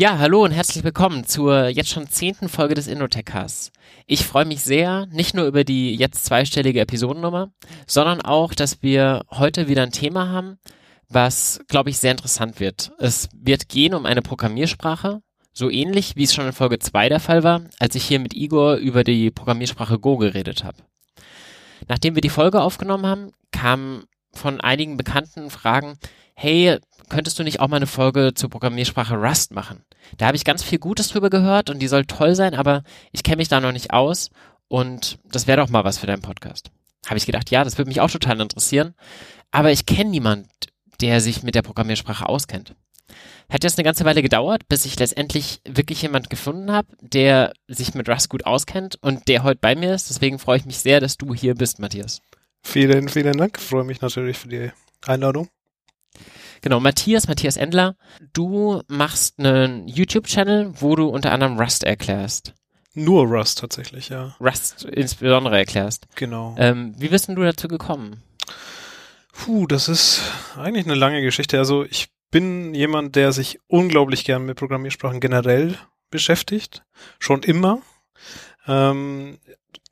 Ja, hallo und herzlich willkommen zur jetzt schon zehnten Folge des Innotech-Casts. Ich freue mich sehr, nicht nur über die jetzt zweistellige Episodennummer, sondern auch, dass wir heute wieder ein Thema haben, was, glaube ich, sehr interessant wird. Es wird gehen um eine Programmiersprache, so ähnlich wie es schon in Folge 2 der Fall war, als ich hier mit Igor über die Programmiersprache Go geredet habe. Nachdem wir die Folge aufgenommen haben, kamen von einigen Bekannten Fragen, hey, könntest du nicht auch mal eine Folge zur Programmiersprache Rust machen? Da habe ich ganz viel Gutes drüber gehört und die soll toll sein, aber ich kenne mich da noch nicht aus und das wäre doch mal was für deinen Podcast. Habe ich gedacht, ja, das würde mich auch total interessieren, aber ich kenne niemand, der sich mit der Programmiersprache auskennt. Hat jetzt eine ganze Weile gedauert, bis ich letztendlich wirklich jemand gefunden habe, der sich mit Rust gut auskennt und der heute bei mir ist. Deswegen freue ich mich sehr, dass du hier bist, Matthias. Vielen, vielen Dank. Ich freue mich natürlich für die Einladung. Genau, Matthias, Matthias Endler, du machst einen YouTube-Channel, wo du unter anderem Rust erklärst. Nur Rust tatsächlich, ja. Rust insbesondere erklärst. Genau. Ähm, wie bist denn du dazu gekommen? Puh, das ist eigentlich eine lange Geschichte. Also ich bin jemand, der sich unglaublich gern mit Programmiersprachen generell beschäftigt. Schon immer. Ähm,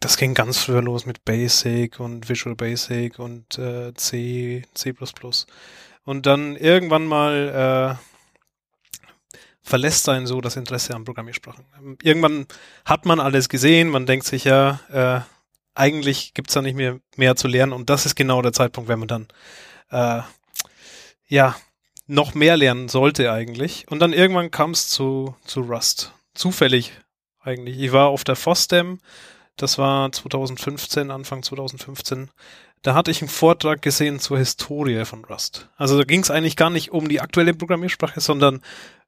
das ging ganz früher los mit Basic und Visual Basic und äh, C, C++ und dann irgendwann mal äh, verlässt einen so das Interesse an Programmiersprachen. Irgendwann hat man alles gesehen, man denkt sich ja, äh, eigentlich gibt's da nicht mehr mehr zu lernen und das ist genau der Zeitpunkt, wenn man dann äh, ja noch mehr lernen sollte eigentlich. Und dann irgendwann kam es zu, zu Rust. Zufällig eigentlich. Ich war auf der FOSDEM, das war 2015, Anfang 2015 da hatte ich einen Vortrag gesehen zur Historie von Rust. Also da ging es eigentlich gar nicht um die aktuelle Programmiersprache, sondern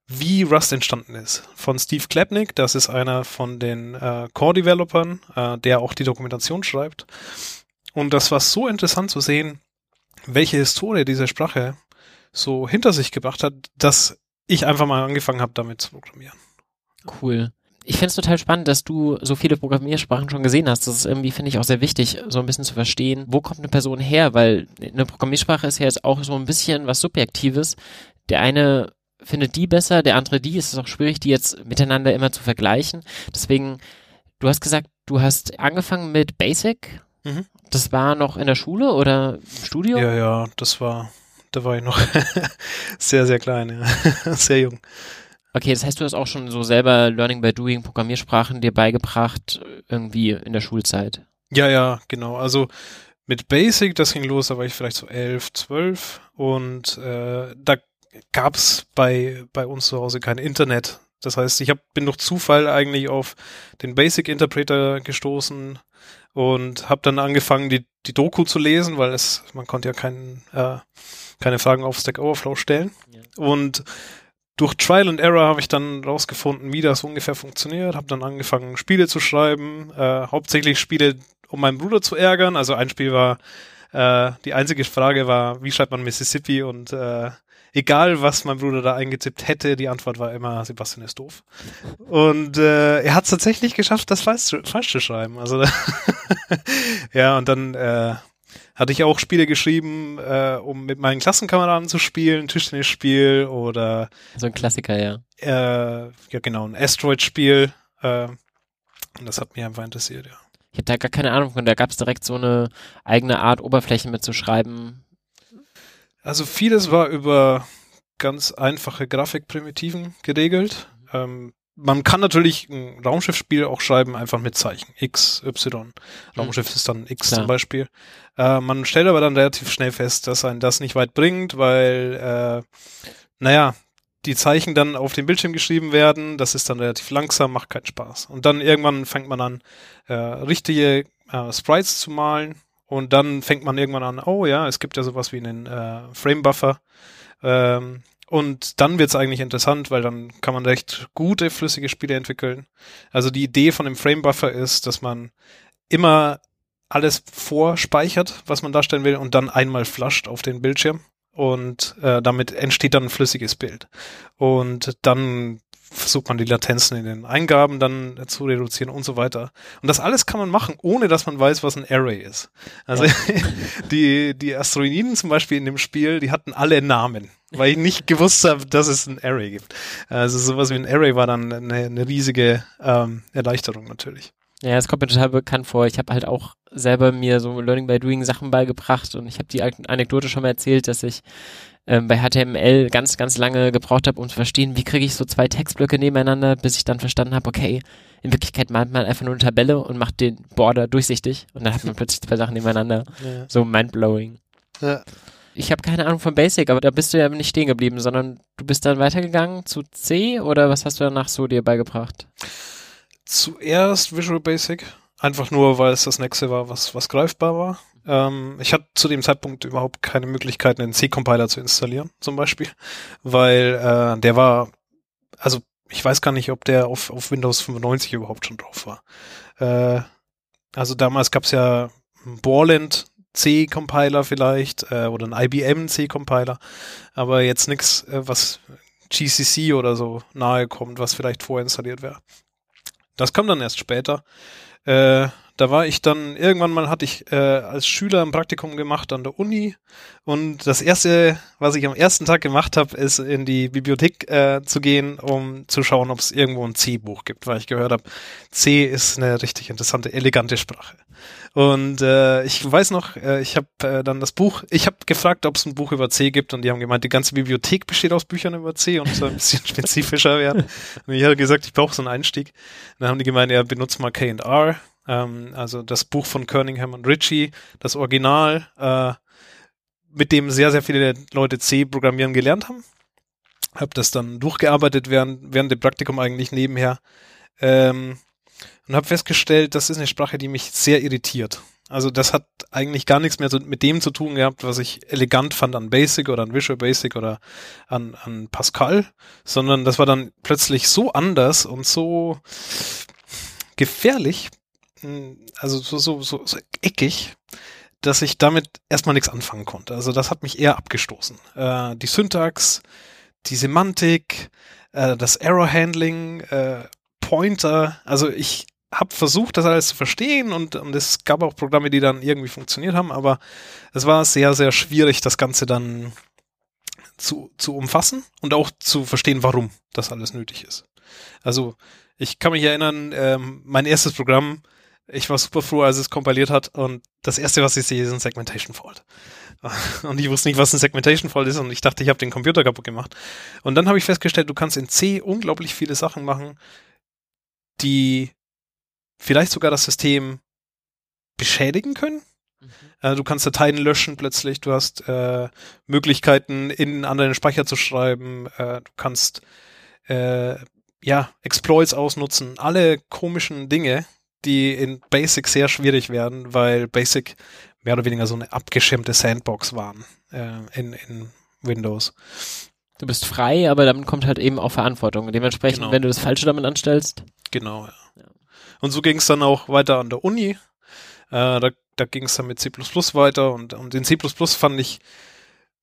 wie Rust entstanden ist. Von Steve Klebnik, das ist einer von den äh, Core-Developern, äh, der auch die Dokumentation schreibt. Und das war so interessant zu sehen, welche Historie diese Sprache so hinter sich gebracht hat, dass ich einfach mal angefangen habe, damit zu programmieren. Cool ich finde es total spannend, dass du so viele Programmiersprachen schon gesehen hast. Das ist irgendwie, finde ich, auch sehr wichtig, so ein bisschen zu verstehen, wo kommt eine Person her, weil eine Programmiersprache ist ja jetzt auch so ein bisschen was Subjektives. Der eine findet die besser, der andere die. Es ist auch schwierig, die jetzt miteinander immer zu vergleichen. Deswegen, du hast gesagt, du hast angefangen mit Basic. Mhm. Das war noch in der Schule oder im Studio? Ja, ja, das war, da war ich noch sehr, sehr klein, ja. sehr jung. Okay, das heißt, du hast auch schon so selber Learning by Doing Programmiersprachen dir beigebracht, irgendwie in der Schulzeit. Ja, ja, genau. Also mit Basic, das ging los, da war ich vielleicht so elf, zwölf und äh, da gab's bei, bei uns zu Hause kein Internet. Das heißt, ich hab, bin durch Zufall eigentlich auf den Basic Interpreter gestoßen und habe dann angefangen, die, die Doku zu lesen, weil es, man konnte ja kein, äh, keine Fragen auf Stack Overflow stellen. Ja. Und durch Trial and Error habe ich dann rausgefunden, wie das ungefähr funktioniert, habe dann angefangen, Spiele zu schreiben, äh, hauptsächlich Spiele, um meinen Bruder zu ärgern. Also ein Spiel war, äh, die einzige Frage war, wie schreibt man Mississippi und äh, egal was mein Bruder da eingetippt hätte, die Antwort war immer, Sebastian ist doof. Und äh, er hat es tatsächlich geschafft, das falsch, falsch zu schreiben. Also ja, und dann äh, hatte ich auch Spiele geschrieben, äh, um mit meinen Klassenkameraden zu spielen, Tischtennisspiel oder so ein Klassiker, ja. Äh, ja, genau, ein Asteroid-Spiel. Äh, und das hat mich einfach interessiert, ja. Ich habe da gar keine Ahnung von, da gab es direkt so eine eigene Art, Oberflächen mitzuschreiben. Also vieles war über ganz einfache Grafikprimitiven geregelt. Ähm, man kann natürlich ein Raumschiffspiel auch schreiben, einfach mit Zeichen. X, Y. Raumschiff mhm. ist dann X Klar. zum Beispiel. Äh, man stellt aber dann relativ schnell fest, dass ein das nicht weit bringt, weil, äh, naja, die Zeichen dann auf dem Bildschirm geschrieben werden, das ist dann relativ langsam, macht keinen Spaß. Und dann irgendwann fängt man an, äh, richtige äh, Sprites zu malen und dann fängt man irgendwann an, oh ja, es gibt ja sowas wie einen äh, Frame-Buffer. Ähm, und dann wird's eigentlich interessant, weil dann kann man recht gute, flüssige Spiele entwickeln. Also die Idee von dem Frame-Buffer ist, dass man immer alles vorspeichert, was man darstellen will, und dann einmal flasht auf den Bildschirm. Und äh, damit entsteht dann ein flüssiges Bild. Und dann versucht man die Latenzen in den Eingaben dann zu reduzieren und so weiter. Und das alles kann man machen, ohne dass man weiß, was ein Array ist. Also ja. die, die Asteroiden zum Beispiel in dem Spiel, die hatten alle Namen, weil ich nicht gewusst habe, dass es ein Array gibt. Also sowas wie ein Array war dann eine, eine riesige ähm, Erleichterung natürlich. Ja, es kommt mir total bekannt vor. Ich habe halt auch selber mir so Learning by Doing Sachen beigebracht und ich habe die Anekdote schon mal erzählt, dass ich ähm, bei HTML ganz, ganz lange gebraucht habe, um zu verstehen, wie kriege ich so zwei Textblöcke nebeneinander, bis ich dann verstanden habe, okay, in Wirklichkeit malt man einfach nur eine Tabelle und macht den Border durchsichtig und dann hat man plötzlich zwei Sachen nebeneinander. Ja. So mindblowing. Ja. Ich habe keine Ahnung von Basic, aber da bist du ja nicht stehen geblieben, sondern du bist dann weitergegangen zu C oder was hast du danach so dir beigebracht? zuerst Visual Basic, einfach nur, weil es das nächste war, was, was greifbar war. Ähm, ich hatte zu dem Zeitpunkt überhaupt keine Möglichkeit, einen C-Compiler zu installieren, zum Beispiel, weil äh, der war, also ich weiß gar nicht, ob der auf, auf Windows 95 überhaupt schon drauf war. Äh, also damals gab es ja Borland C-Compiler vielleicht äh, oder ein IBM C-Compiler, aber jetzt nichts, äh, was GCC oder so nahe kommt, was vielleicht vorinstalliert wäre. Das kam dann erst später. Äh, da war ich dann, irgendwann mal hatte ich äh, als Schüler ein Praktikum gemacht an der Uni und das erste, was ich am ersten Tag gemacht habe, ist in die Bibliothek äh, zu gehen, um zu schauen, ob es irgendwo ein C-Buch gibt, weil ich gehört habe, C ist eine richtig interessante, elegante Sprache. Und äh, ich weiß noch, äh, ich habe äh, dann das Buch, ich habe gefragt, ob es ein Buch über C gibt und die haben gemeint, die ganze Bibliothek besteht aus Büchern über C und soll ein bisschen spezifischer werden. Und ich habe gesagt, ich brauche so einen Einstieg. Und dann haben die gemeint, ja, benutzt mal K&R ähm, also das Buch von Kerningham und Ritchie, das Original, äh, mit dem sehr, sehr viele Leute C programmieren gelernt haben. Hab das dann durchgearbeitet während, während dem Praktikum eigentlich nebenher. Ähm, und habe festgestellt, das ist eine Sprache, die mich sehr irritiert. Also das hat eigentlich gar nichts mehr mit dem zu tun gehabt, was ich elegant fand an Basic oder an Visual Basic oder an, an Pascal, sondern das war dann plötzlich so anders und so gefährlich, also so, so, so, so eckig, dass ich damit erstmal nichts anfangen konnte. Also das hat mich eher abgestoßen. Äh, die Syntax, die Semantik, äh, das Error Handling, äh, Pointer, also ich habe versucht, das alles zu verstehen und, und es gab auch Programme, die dann irgendwie funktioniert haben, aber es war sehr, sehr schwierig, das Ganze dann zu, zu umfassen und auch zu verstehen, warum das alles nötig ist. Also ich kann mich erinnern, ähm, mein erstes Programm, ich war super froh, als es kompiliert hat und das erste, was ich sehe, ist ein Segmentation Fault. Und ich wusste nicht, was ein Segmentation Fault ist und ich dachte, ich habe den Computer kaputt gemacht. Und dann habe ich festgestellt, du kannst in C unglaublich viele Sachen machen, die vielleicht sogar das System beschädigen können. Mhm. Äh, du kannst Dateien löschen plötzlich, du hast äh, Möglichkeiten, in einen anderen Speicher zu schreiben, äh, du kannst äh, ja, Exploits ausnutzen, alle komischen Dinge, die in Basic sehr schwierig werden, weil Basic mehr oder weniger so eine abgeschirmte Sandbox waren äh, in, in Windows. Du bist frei, aber damit kommt halt eben auch Verantwortung. Dementsprechend, genau. wenn du das Falsche damit anstellst. Genau, ja. ja. Und so ging es dann auch weiter an der Uni. Äh, da da ging es dann mit C weiter und, und in C fand ich,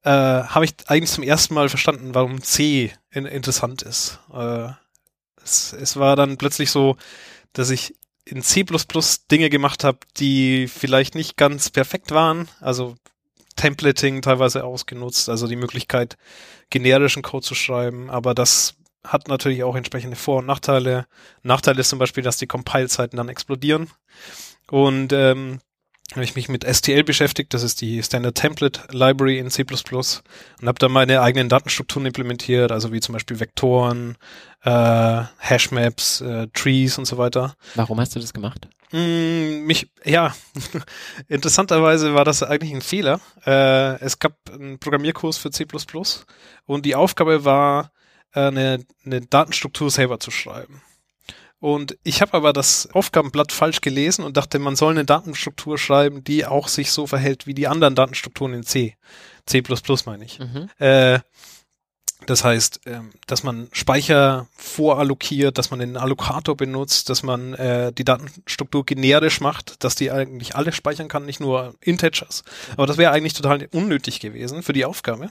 äh, habe ich eigentlich zum ersten Mal verstanden, warum C in, interessant ist. Äh, es, es war dann plötzlich so, dass ich in C++ Dinge gemacht habe, die vielleicht nicht ganz perfekt waren. Also Templating teilweise ausgenutzt, also die Möglichkeit, generischen Code zu schreiben. Aber das hat natürlich auch entsprechende Vor- und Nachteile. Nachteil ist zum Beispiel, dass die Compile-Zeiten dann explodieren. Und ähm, habe ich mich mit STL beschäftigt, das ist die Standard Template Library in C++ und habe da meine eigenen Datenstrukturen implementiert, also wie zum Beispiel Vektoren, äh, Hashmaps, äh, Trees und so weiter. Warum hast du das gemacht? Mm, mich, ja, interessanterweise war das eigentlich ein Fehler. Äh, es gab einen Programmierkurs für C++ und die Aufgabe war, äh, eine, eine Datenstruktur selber zu schreiben. Und ich habe aber das Aufgabenblatt falsch gelesen und dachte, man soll eine Datenstruktur schreiben, die auch sich so verhält wie die anderen Datenstrukturen in C. C++ meine ich. Mhm. Äh, das heißt, ähm, dass man Speicher vorallokiert, dass man den Allokator benutzt, dass man äh, die Datenstruktur generisch macht, dass die eigentlich alle speichern kann, nicht nur Integers. Aber das wäre eigentlich total unnötig gewesen für die Aufgabe.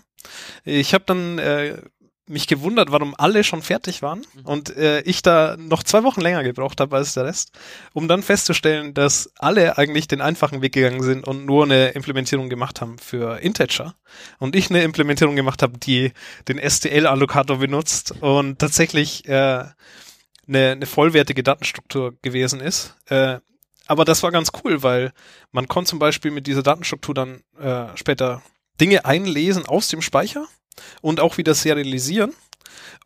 Ich habe dann äh, mich gewundert, warum alle schon fertig waren Mhm. und äh, ich da noch zwei Wochen länger gebraucht habe als der Rest, um dann festzustellen, dass alle eigentlich den einfachen Weg gegangen sind und nur eine Implementierung gemacht haben für Integer und ich eine Implementierung gemacht habe, die den STL-Allokator benutzt und tatsächlich äh, eine, eine vollwertige Datenstruktur gewesen ist. Äh, aber das war ganz cool, weil man konnte zum Beispiel mit dieser Datenstruktur dann äh, später Dinge einlesen aus dem Speicher und auch wieder serialisieren.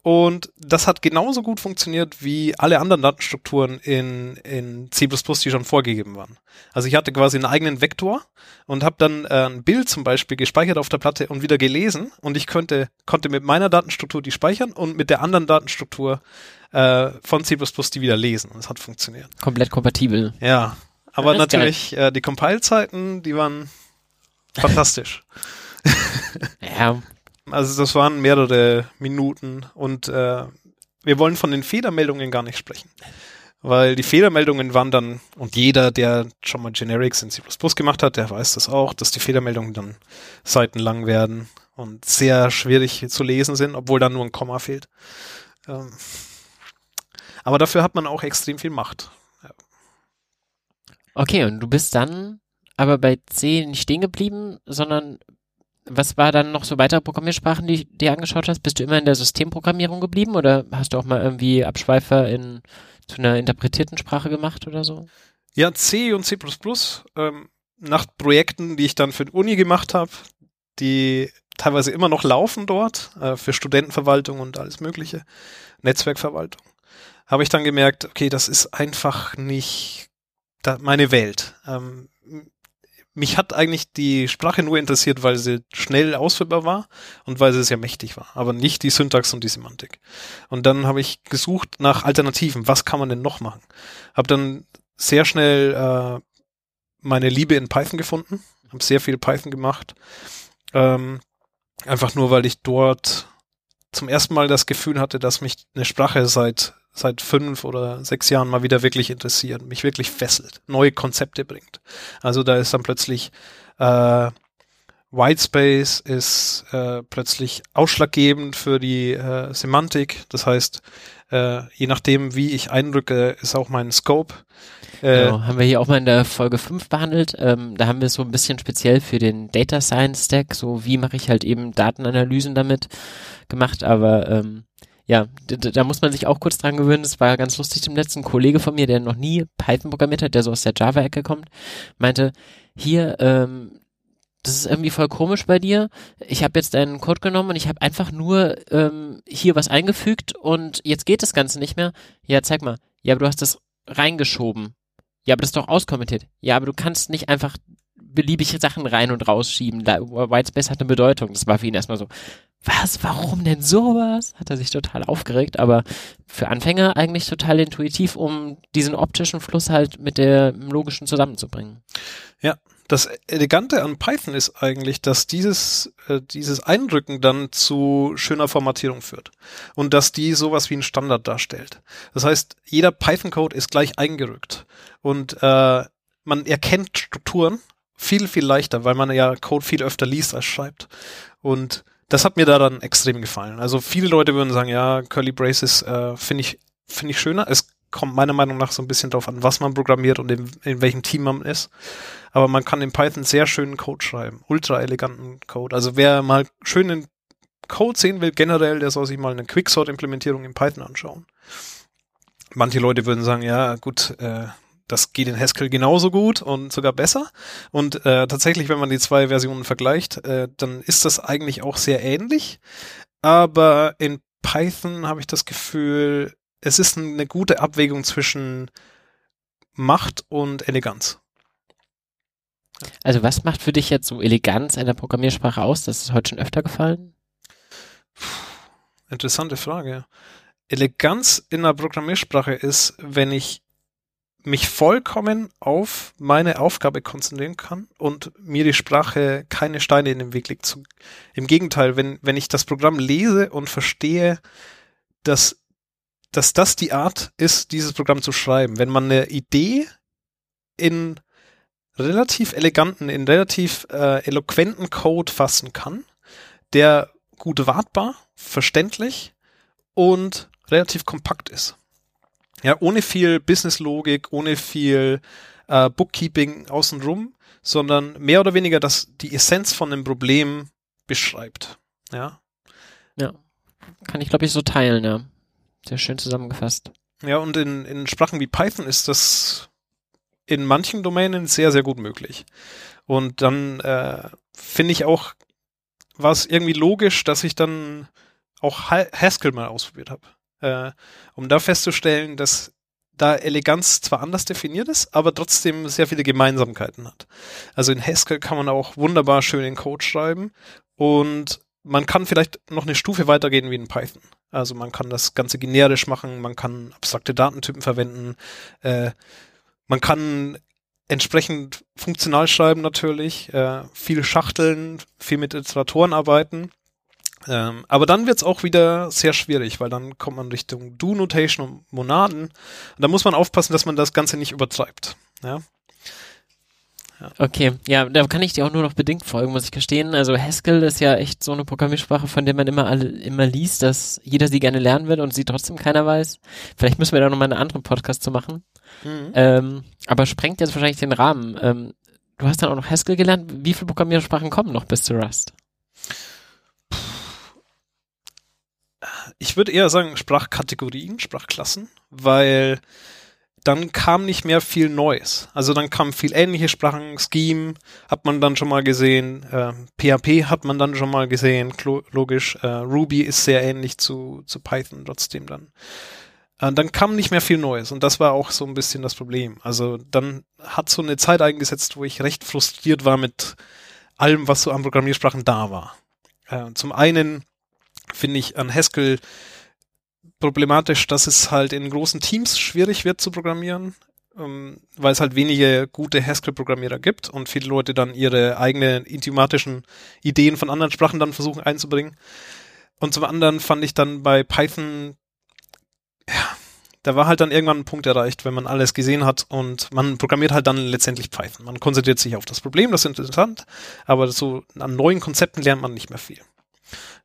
Und das hat genauso gut funktioniert wie alle anderen Datenstrukturen in, in C++, die schon vorgegeben waren. Also ich hatte quasi einen eigenen Vektor und habe dann äh, ein Bild zum Beispiel gespeichert auf der Platte und wieder gelesen und ich könnte, konnte mit meiner Datenstruktur die speichern und mit der anderen Datenstruktur äh, von C++ die wieder lesen. Und es hat funktioniert. Komplett kompatibel. Ja, aber geil. natürlich äh, die Compile-Zeiten, die waren fantastisch. Ja, Also das waren mehrere Minuten und äh, wir wollen von den Fehlermeldungen gar nicht sprechen. Weil die Fehlermeldungen waren dann, und jeder, der schon mal Generics in C++ gemacht hat, der weiß das auch, dass die Fehlermeldungen dann seitenlang werden und sehr schwierig zu lesen sind, obwohl dann nur ein Komma fehlt. Ähm, aber dafür hat man auch extrem viel Macht. okay, und du bist dann aber bei C nicht stehen geblieben, sondern was war dann noch so weitere Programmiersprachen, die du dir angeschaut hast? Bist du immer in der Systemprogrammierung geblieben oder hast du auch mal irgendwie Abschweifer in zu einer interpretierten Sprache gemacht oder so? Ja, C und C++, ähm, nach Projekten, die ich dann für die Uni gemacht habe, die teilweise immer noch laufen dort, äh, für Studentenverwaltung und alles mögliche, Netzwerkverwaltung, habe ich dann gemerkt, okay, das ist einfach nicht meine Welt. Ähm, mich hat eigentlich die Sprache nur interessiert, weil sie schnell ausführbar war und weil sie sehr mächtig war, aber nicht die Syntax und die Semantik. Und dann habe ich gesucht nach Alternativen. Was kann man denn noch machen? Habe dann sehr schnell äh, meine Liebe in Python gefunden, habe sehr viel Python gemacht. Ähm, einfach nur, weil ich dort zum ersten Mal das Gefühl hatte, dass mich eine Sprache seit seit fünf oder sechs Jahren mal wieder wirklich interessiert, mich wirklich fesselt, neue Konzepte bringt. Also da ist dann plötzlich äh, Whitespace ist äh, plötzlich ausschlaggebend für die äh, Semantik. Das heißt, äh, je nachdem, wie ich eindrücke, ist auch mein Scope. Äh, Genau, haben wir hier auch mal in der Folge 5 behandelt. Ähm, da haben wir so ein bisschen speziell für den Data Science Stack, so wie mache ich halt eben Datenanalysen damit gemacht, aber ähm, ja, d- d- da muss man sich auch kurz dran gewöhnen. Das war ganz lustig. Dem letzten Kollege von mir, der noch nie Python programmiert hat, der so aus der Java-Ecke kommt, meinte, hier, ähm, das ist irgendwie voll komisch bei dir. Ich habe jetzt deinen Code genommen und ich habe einfach nur ähm, hier was eingefügt und jetzt geht das Ganze nicht mehr. Ja, zeig mal. Ja, aber du hast das reingeschoben. Ja, aber das ist doch auskommentiert. Ja, aber du kannst nicht einfach beliebige Sachen rein und rausschieben. Da, Whitespace hat eine Bedeutung. Das war für ihn erstmal so, was, warum denn sowas? Hat er sich total aufgeregt, aber für Anfänger eigentlich total intuitiv, um diesen optischen Fluss halt mit dem logischen zusammenzubringen. Das Elegante an Python ist eigentlich, dass dieses, äh, dieses Eindrücken dann zu schöner Formatierung führt. Und dass die sowas wie einen Standard darstellt. Das heißt, jeder Python-Code ist gleich eingerückt. Und äh, man erkennt Strukturen viel, viel leichter, weil man ja Code viel öfter liest als schreibt. Und das hat mir da dann extrem gefallen. Also viele Leute würden sagen, ja, Curly Braces äh, finde ich, finde ich schöner. Es kommt meiner Meinung nach so ein bisschen drauf an, was man programmiert und in, in welchem Team man ist. Aber man kann in Python sehr schönen Code schreiben. Ultra eleganten Code. Also wer mal schönen Code sehen will, generell, der soll sich mal eine Quicksort-Implementierung in Python anschauen. Manche Leute würden sagen, ja, gut, äh, das geht in Haskell genauso gut und sogar besser. Und äh, tatsächlich, wenn man die zwei Versionen vergleicht, äh, dann ist das eigentlich auch sehr ähnlich. Aber in Python habe ich das Gefühl, es ist eine gute Abwägung zwischen Macht und Eleganz. Also was macht für dich jetzt so Eleganz einer Programmiersprache aus? Das ist heute schon öfter gefallen. Interessante Frage. Eleganz in einer Programmiersprache ist, wenn ich mich vollkommen auf meine Aufgabe konzentrieren kann und mir die Sprache keine Steine in den Weg legt. Im Gegenteil, wenn, wenn ich das Programm lese und verstehe, dass, dass das die Art ist, dieses Programm zu schreiben. Wenn man eine Idee in relativ eleganten, in relativ äh, eloquenten Code fassen kann, der gut wartbar, verständlich und relativ kompakt ist. Ja, ohne viel Businesslogik, ohne viel äh, Bookkeeping außenrum, sondern mehr oder weniger das die Essenz von einem Problem beschreibt. Ja. Ja. Kann ich, glaube ich, so teilen, ja. Sehr schön zusammengefasst. Ja, und in, in Sprachen wie Python ist das in manchen Domänen sehr, sehr gut möglich. Und dann äh, finde ich auch, war es irgendwie logisch, dass ich dann auch Haskell mal ausprobiert habe äh, um da festzustellen, dass da Eleganz zwar anders definiert ist, aber trotzdem sehr viele Gemeinsamkeiten hat. Also in Haskell kann man auch wunderbar schön den Code schreiben und man kann vielleicht noch eine Stufe weitergehen wie in Python. Also man kann das Ganze generisch machen, man kann abstrakte Datentypen verwenden, äh, man kann entsprechend funktional schreiben natürlich, äh, viel Schachteln, viel mit Iteratoren arbeiten ähm, aber dann wird's auch wieder sehr schwierig, weil dann kommt man Richtung Do-Notation und Monaden. Und da muss man aufpassen, dass man das Ganze nicht übertreibt. Ja? Ja. Okay, ja, da kann ich dir auch nur noch bedingt folgen, muss ich gestehen. Also Haskell ist ja echt so eine Programmiersprache, von der man immer alle, immer liest, dass jeder sie gerne lernen will und sie trotzdem keiner weiß. Vielleicht müssen wir da nochmal einen anderen Podcast zu machen. Mhm. Ähm, aber sprengt jetzt wahrscheinlich den Rahmen. Ähm, du hast dann auch noch Haskell gelernt. Wie viele Programmiersprachen kommen noch bis zu Rust? Ich würde eher sagen Sprachkategorien, Sprachklassen, weil dann kam nicht mehr viel Neues. Also dann kamen viel ähnliche Sprachen, Scheme hat man dann schon mal gesehen, äh, PHP hat man dann schon mal gesehen, logisch, äh, Ruby ist sehr ähnlich zu, zu Python trotzdem dann. Äh, dann kam nicht mehr viel Neues und das war auch so ein bisschen das Problem. Also dann hat so eine Zeit eingesetzt, wo ich recht frustriert war mit allem, was so an Programmiersprachen da war. Äh, zum einen finde ich an Haskell problematisch, dass es halt in großen Teams schwierig wird zu programmieren, ähm, weil es halt wenige gute Haskell-Programmierer gibt und viele Leute dann ihre eigenen idiomatischen Ideen von anderen Sprachen dann versuchen einzubringen. Und zum anderen fand ich dann bei Python, ja, da war halt dann irgendwann ein Punkt erreicht, wenn man alles gesehen hat und man programmiert halt dann letztendlich Python. Man konzentriert sich auf das Problem, das ist interessant, aber so an neuen Konzepten lernt man nicht mehr viel.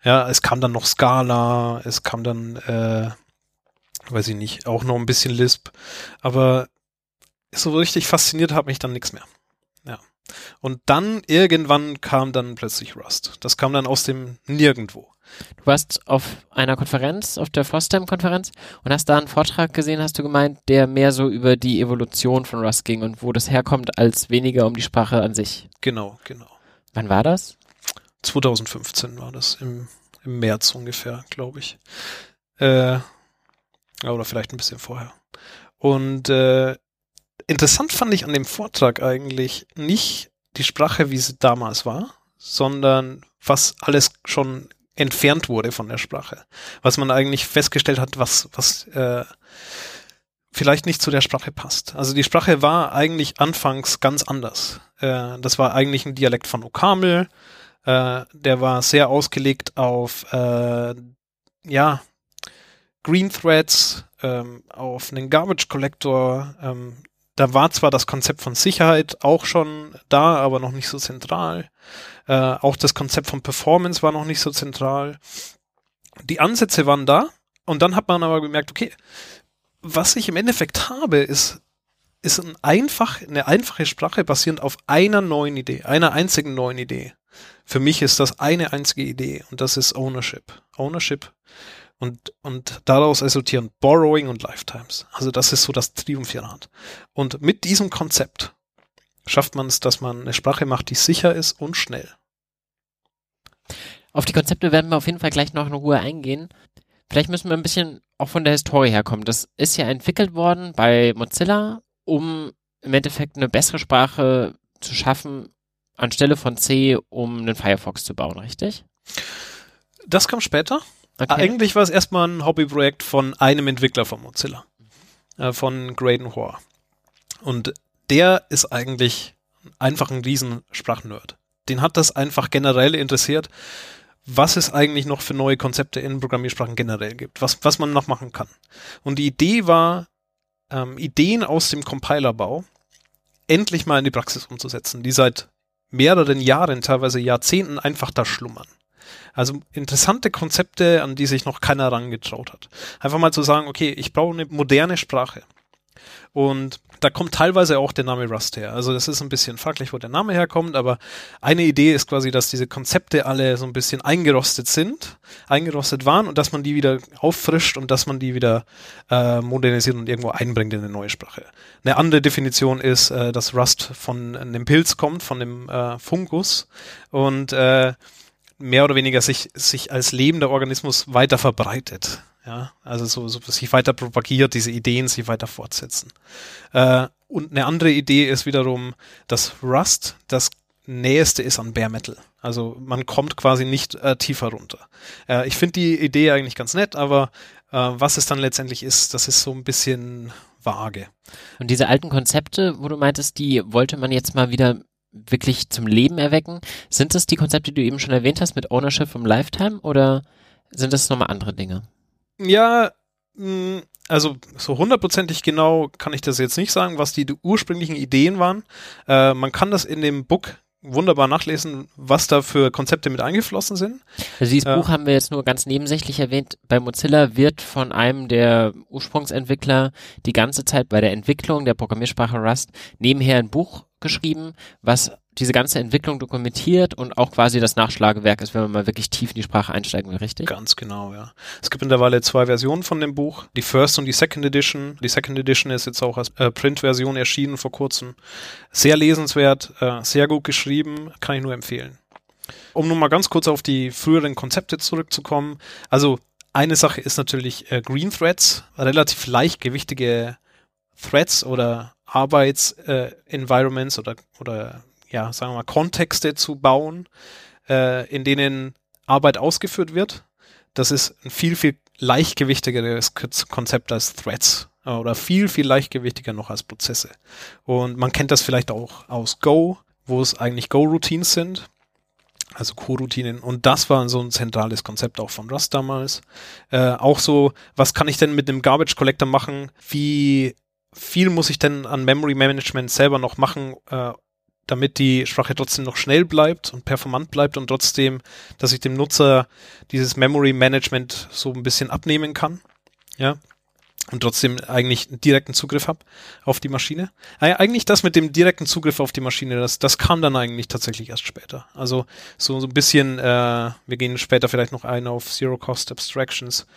Ja, es kam dann noch Scala, es kam dann, äh, weiß ich nicht, auch noch ein bisschen Lisp, aber so richtig fasziniert hat mich dann nichts mehr. Ja. Und dann irgendwann kam dann plötzlich Rust. Das kam dann aus dem Nirgendwo. Du warst auf einer Konferenz, auf der FOSDEM-Konferenz und hast da einen Vortrag gesehen, hast du gemeint, der mehr so über die Evolution von Rust ging und wo das herkommt, als weniger um die Sprache an sich. Genau, genau. Wann war das? 2015 war das, im, im März ungefähr, glaube ich. Äh, oder vielleicht ein bisschen vorher. Und äh, interessant fand ich an dem Vortrag eigentlich nicht die Sprache, wie sie damals war, sondern was alles schon entfernt wurde von der Sprache. Was man eigentlich festgestellt hat, was, was äh, vielleicht nicht zu der Sprache passt. Also die Sprache war eigentlich anfangs ganz anders. Äh, das war eigentlich ein Dialekt von Okamel, äh, der war sehr ausgelegt auf, äh, ja, Green Threads, ähm, auf einen Garbage Collector. Ähm, da war zwar das Konzept von Sicherheit auch schon da, aber noch nicht so zentral. Äh, auch das Konzept von Performance war noch nicht so zentral. Die Ansätze waren da und dann hat man aber gemerkt, okay, was ich im Endeffekt habe, ist ist ein einfach, eine einfache Sprache basierend auf einer neuen Idee, einer einzigen neuen Idee. Für mich ist das eine einzige Idee und das ist Ownership. Ownership und, und daraus resultieren Borrowing und Lifetimes. Also das ist so das Triumphirat. Und mit diesem Konzept schafft man es, dass man eine Sprache macht, die sicher ist und schnell. Auf die Konzepte werden wir auf jeden Fall gleich noch in Ruhe eingehen. Vielleicht müssen wir ein bisschen auch von der Historie herkommen. Das ist ja entwickelt worden bei Mozilla, um im Endeffekt eine bessere Sprache zu schaffen, anstelle von C, um einen Firefox zu bauen, richtig? Das kam später. Okay. Eigentlich war es erstmal ein Hobbyprojekt von einem Entwickler von Mozilla, äh, von Graydon Hoare. Und der ist eigentlich einfach ein riesen Sprachnerd. Den hat das einfach generell interessiert, was es eigentlich noch für neue Konzepte in Programmiersprachen generell gibt, was, was man noch machen kann. Und die Idee war, ähm, Ideen aus dem Compilerbau endlich mal in die Praxis umzusetzen, die seit mehreren Jahren, teilweise Jahrzehnten einfach da schlummern. Also interessante Konzepte, an die sich noch keiner rangetraut hat. Einfach mal zu sagen, okay, ich brauche eine moderne Sprache. Und da kommt teilweise auch der Name Rust her. Also das ist ein bisschen fraglich, wo der Name herkommt, aber eine Idee ist quasi, dass diese Konzepte alle so ein bisschen eingerostet sind, eingerostet waren und dass man die wieder auffrischt und dass man die wieder äh, modernisiert und irgendwo einbringt in eine neue Sprache. Eine andere Definition ist, äh, dass Rust von einem Pilz kommt, von einem äh, Fungus und äh, mehr oder weniger sich, sich als lebender Organismus weiter verbreitet. Ja, also so, so sich weiter propagiert, diese Ideen sich weiter fortsetzen. Äh, und eine andere Idee ist wiederum, dass Rust das Näheste ist an Bare Metal. Also man kommt quasi nicht äh, tiefer runter. Äh, ich finde die Idee eigentlich ganz nett, aber äh, was es dann letztendlich ist, das ist so ein bisschen vage. Und diese alten Konzepte, wo du meintest, die wollte man jetzt mal wieder wirklich zum Leben erwecken. Sind das die Konzepte, die du eben schon erwähnt hast mit Ownership vom Lifetime oder sind das nochmal andere Dinge? Ja, mm, also so hundertprozentig genau kann ich das jetzt nicht sagen, was die, die ursprünglichen Ideen waren. Äh, man kann das in dem Book wunderbar nachlesen, was da für Konzepte mit eingeflossen sind. Also dieses äh, Buch haben wir jetzt nur ganz nebensächlich erwähnt. Bei Mozilla wird von einem der Ursprungsentwickler die ganze Zeit bei der Entwicklung der Programmiersprache Rust nebenher ein Buch geschrieben, was diese ganze Entwicklung dokumentiert und auch quasi das Nachschlagewerk ist, wenn man mal wirklich tief in die Sprache einsteigen will, richtig? Ganz genau, ja. Es gibt mittlerweile zwei Versionen von dem Buch, die First und die Second Edition. Die Second Edition ist jetzt auch als äh, Print-Version erschienen vor kurzem. Sehr lesenswert, äh, sehr gut geschrieben, kann ich nur empfehlen. Um nun mal ganz kurz auf die früheren Konzepte zurückzukommen. Also eine Sache ist natürlich äh, Green Threads, relativ leichtgewichtige Threads oder Arbeits-Environments äh, oder, oder ja, sagen wir mal, Kontexte zu bauen, äh, in denen Arbeit ausgeführt wird. Das ist ein viel, viel leichtgewichtigeres Konzept als Threads äh, oder viel, viel leichtgewichtiger noch als Prozesse. Und man kennt das vielleicht auch aus Go, wo es eigentlich Go-Routines sind, also Co-Routinen. Und das war so ein zentrales Konzept auch von Rust damals. Äh, auch so, was kann ich denn mit einem Garbage Collector machen? Wie viel muss ich denn an Memory Management selber noch machen, äh, damit die Sprache trotzdem noch schnell bleibt und performant bleibt und trotzdem, dass ich dem Nutzer dieses Memory Management so ein bisschen abnehmen kann. Ja. Und trotzdem eigentlich einen direkten Zugriff habe auf die Maschine. Eigentlich das mit dem direkten Zugriff auf die Maschine, das, das kam dann eigentlich tatsächlich erst später. Also so, so ein bisschen, äh, wir gehen später vielleicht noch ein auf Zero Cost Abstractions.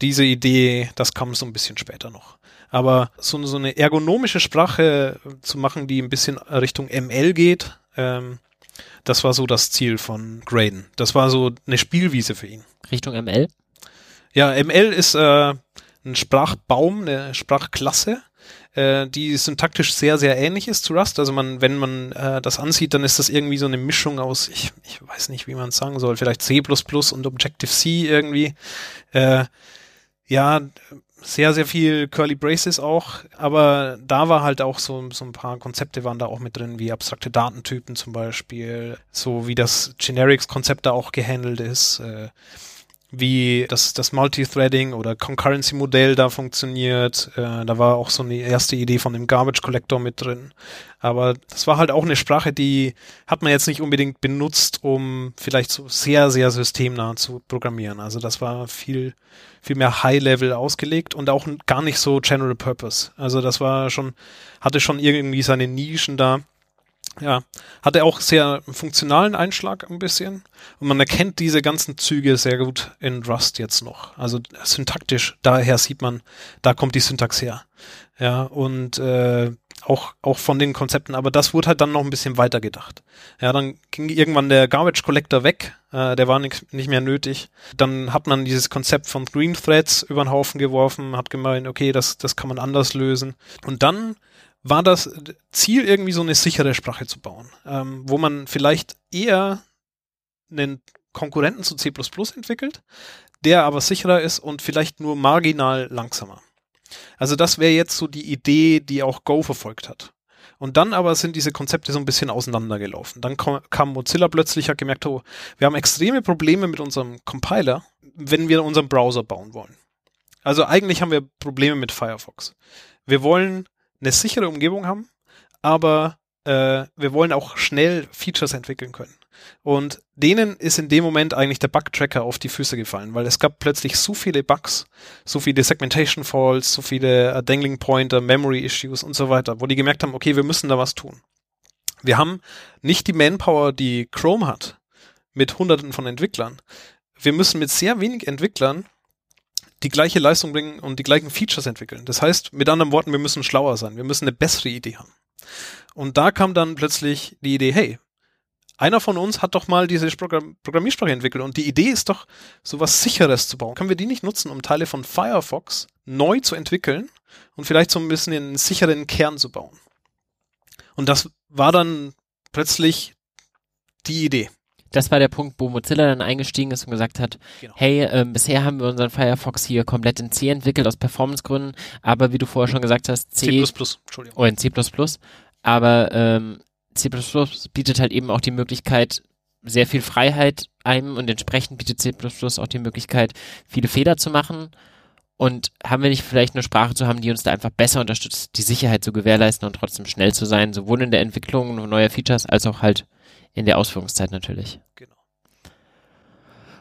Diese Idee, das kam so ein bisschen später noch. Aber so, so eine ergonomische Sprache zu machen, die ein bisschen Richtung ML geht, ähm, das war so das Ziel von Graydon. Das war so eine Spielwiese für ihn. Richtung ML? Ja, ML ist äh, ein Sprachbaum, eine Sprachklasse, äh, die syntaktisch sehr, sehr ähnlich ist zu Rust. Also man, wenn man äh, das ansieht, dann ist das irgendwie so eine Mischung aus, ich, ich weiß nicht, wie man es sagen soll, vielleicht C und Objective-C irgendwie. Äh, ja, sehr, sehr viel Curly Braces auch, aber da war halt auch so, so ein paar Konzepte waren da auch mit drin, wie abstrakte Datentypen zum Beispiel, so wie das Generics-Konzept da auch gehandelt ist, äh, wie das, das Multithreading oder Concurrency-Modell da funktioniert. Äh, da war auch so eine erste Idee von dem Garbage Collector mit drin. Aber das war halt auch eine Sprache, die hat man jetzt nicht unbedingt benutzt, um vielleicht so sehr, sehr systemnah zu programmieren. Also das war viel, viel mehr High-Level ausgelegt und auch gar nicht so General Purpose. Also das war schon, hatte schon irgendwie seine Nischen da ja, hatte auch sehr funktionalen Einschlag ein bisschen. Und man erkennt diese ganzen Züge sehr gut in Rust jetzt noch. Also syntaktisch, daher sieht man, da kommt die Syntax her. Ja, und äh, auch, auch von den Konzepten, aber das wurde halt dann noch ein bisschen weiter gedacht. Ja, dann ging irgendwann der Garbage Collector weg, äh, der war nicht, nicht mehr nötig. Dann hat man dieses Konzept von Green Threads über den Haufen geworfen, hat gemeint, okay, das, das kann man anders lösen. Und dann war das Ziel, irgendwie so eine sichere Sprache zu bauen, ähm, wo man vielleicht eher einen Konkurrenten zu C++ entwickelt, der aber sicherer ist und vielleicht nur marginal langsamer. Also das wäre jetzt so die Idee, die auch Go verfolgt hat. Und dann aber sind diese Konzepte so ein bisschen auseinandergelaufen. Dann kam Mozilla plötzlich, hat gemerkt, oh, wir haben extreme Probleme mit unserem Compiler, wenn wir unseren Browser bauen wollen. Also eigentlich haben wir Probleme mit Firefox. Wir wollen eine sichere Umgebung haben, aber äh, wir wollen auch schnell Features entwickeln können. Und denen ist in dem Moment eigentlich der Bug-Tracker auf die Füße gefallen, weil es gab plötzlich so viele Bugs, so viele Segmentation Falls, so viele uh, Dangling Pointer, Memory Issues und so weiter, wo die gemerkt haben, okay, wir müssen da was tun. Wir haben nicht die Manpower, die Chrome hat, mit hunderten von Entwicklern. Wir müssen mit sehr wenig Entwicklern die gleiche Leistung bringen und die gleichen Features entwickeln. Das heißt, mit anderen Worten, wir müssen schlauer sein. Wir müssen eine bessere Idee haben. Und da kam dann plötzlich die Idee, hey, einer von uns hat doch mal diese Programm Programmiersprache entwickelt und die Idee ist doch, sowas sicheres zu bauen. Können wir die nicht nutzen, um Teile von Firefox neu zu entwickeln und vielleicht so ein bisschen einen sicheren Kern zu bauen? Und das war dann plötzlich die Idee. Das war der Punkt, wo Mozilla dann eingestiegen ist und gesagt hat, genau. hey, äh, bisher haben wir unseren Firefox hier komplett in C entwickelt aus Performancegründen, aber wie du vorher schon gesagt hast, C, C++, Entschuldigung. Oh, in C++, aber ähm, C++ bietet halt eben auch die Möglichkeit, sehr viel Freiheit einem und entsprechend bietet C++ auch die Möglichkeit, viele Fehler zu machen. Und haben wir nicht vielleicht eine Sprache zu haben, die uns da einfach besser unterstützt, die Sicherheit zu gewährleisten und trotzdem schnell zu sein, sowohl in der Entwicklung neuer Features als auch halt in der Ausführungszeit natürlich. Genau.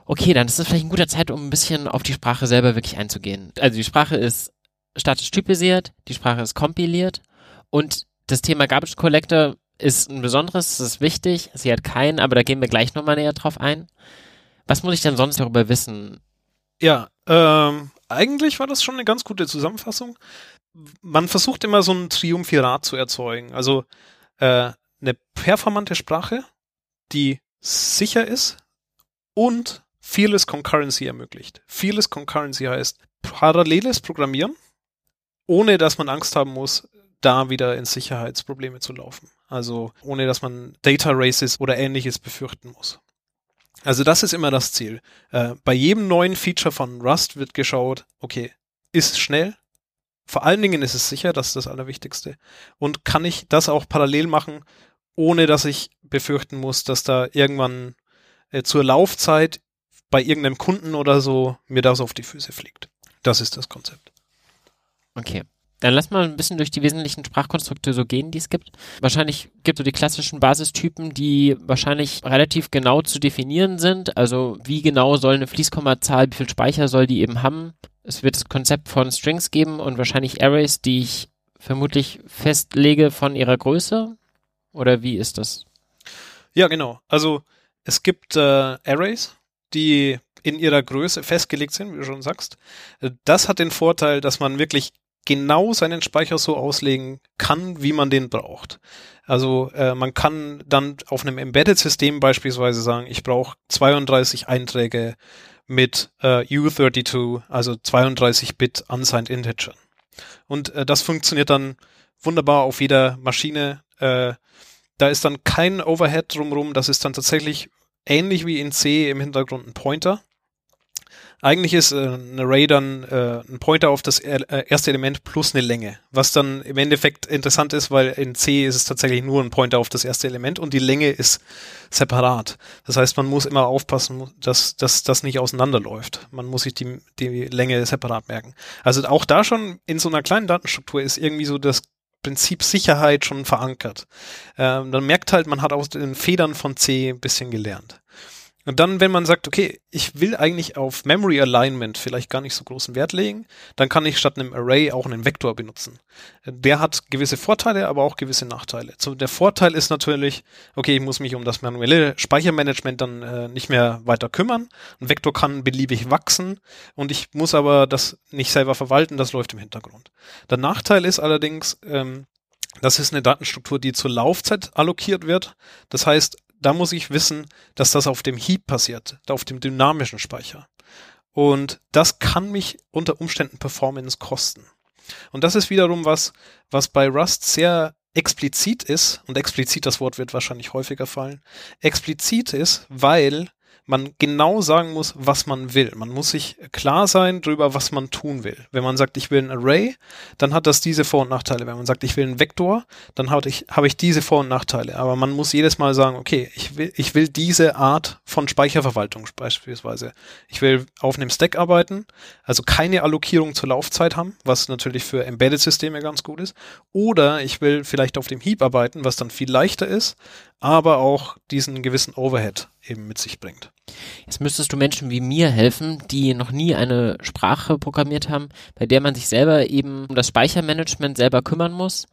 Okay, dann ist es vielleicht ein guter Zeit, um ein bisschen auf die Sprache selber wirklich einzugehen. Also die Sprache ist statisch typisiert, die Sprache ist kompiliert und das Thema Garbage Collector ist ein besonderes, das ist wichtig. Sie hat keinen, aber da gehen wir gleich nochmal näher drauf ein. Was muss ich denn sonst darüber wissen? Ja, ähm, eigentlich war das schon eine ganz gute Zusammenfassung. Man versucht immer so ein Triumphirat zu erzeugen. Also äh, eine performante Sprache, die sicher ist und vieles Concurrency ermöglicht. Vieles Concurrency heißt paralleles Programmieren, ohne dass man Angst haben muss, da wieder in Sicherheitsprobleme zu laufen. Also ohne dass man Data Races oder ähnliches befürchten muss. Also das ist immer das Ziel. Äh, bei jedem neuen Feature von Rust wird geschaut, okay, ist schnell, vor allen Dingen ist es sicher, das ist das Allerwichtigste. Und kann ich das auch parallel machen, ohne dass ich befürchten muss, dass da irgendwann äh, zur Laufzeit bei irgendeinem Kunden oder so mir das auf die Füße fliegt. Das ist das Konzept. Okay. Dann lass mal ein bisschen durch die wesentlichen Sprachkonstrukte so gehen, die es gibt. Wahrscheinlich gibt es so die klassischen Basistypen, die wahrscheinlich relativ genau zu definieren sind. Also wie genau soll eine Fließkommazahl, wie viel Speicher soll die eben haben. Es wird das Konzept von Strings geben und wahrscheinlich Arrays, die ich vermutlich festlege von ihrer Größe. Oder wie ist das? Ja, genau. Also es gibt äh, Arrays, die in ihrer Größe festgelegt sind, wie du schon sagst. Das hat den Vorteil, dass man wirklich genau seinen Speicher so auslegen kann, wie man den braucht. Also äh, man kann dann auf einem Embedded-System beispielsweise sagen, ich brauche 32 Einträge mit äh, U32, also 32-Bit unsigned integer. Und äh, das funktioniert dann wunderbar auf jeder Maschine. Äh, da ist dann kein Overhead drumherum. Das ist dann tatsächlich ähnlich wie in C im Hintergrund ein Pointer. Eigentlich ist äh, ein Array dann äh, ein Pointer auf das äh, erste Element plus eine Länge, was dann im Endeffekt interessant ist, weil in C ist es tatsächlich nur ein Pointer auf das erste Element und die Länge ist separat. Das heißt, man muss immer aufpassen, dass das nicht auseinanderläuft. Man muss sich die, die Länge separat merken. Also auch da schon in so einer kleinen Datenstruktur ist irgendwie so das Prinzip Sicherheit schon verankert. Ähm, dann merkt halt, man hat aus den Federn von C ein bisschen gelernt. Und dann, wenn man sagt, okay, ich will eigentlich auf Memory Alignment vielleicht gar nicht so großen Wert legen, dann kann ich statt einem Array auch einen Vektor benutzen. Der hat gewisse Vorteile, aber auch gewisse Nachteile. So, der Vorteil ist natürlich, okay, ich muss mich um das manuelle Speichermanagement dann äh, nicht mehr weiter kümmern. Ein Vektor kann beliebig wachsen und ich muss aber das nicht selber verwalten, das läuft im Hintergrund. Der Nachteil ist allerdings, ähm, das ist eine Datenstruktur, die zur Laufzeit allokiert wird. Das heißt, da muss ich wissen, dass das auf dem Heap passiert, auf dem dynamischen Speicher. Und das kann mich unter Umständen Performance kosten. Und das ist wiederum was, was bei Rust sehr explizit ist, und explizit das Wort wird wahrscheinlich häufiger fallen, explizit ist, weil man genau sagen muss, was man will. Man muss sich klar sein darüber, was man tun will. Wenn man sagt, ich will ein Array, dann hat das diese Vor- und Nachteile. Wenn man sagt, ich will einen Vektor, dann habe ich, hab ich diese Vor- und Nachteile. Aber man muss jedes Mal sagen, okay, ich will, ich will diese Art von Speicherverwaltung beispielsweise. Ich will auf einem Stack arbeiten, also keine Allokierung zur Laufzeit haben, was natürlich für Embedded-Systeme ganz gut ist. Oder ich will vielleicht auf dem Heap arbeiten, was dann viel leichter ist, aber auch diesen gewissen Overhead eben mit sich bringt. Jetzt müsstest du Menschen wie mir helfen, die noch nie eine Sprache programmiert haben, bei der man sich selber eben um das Speichermanagement selber kümmern muss.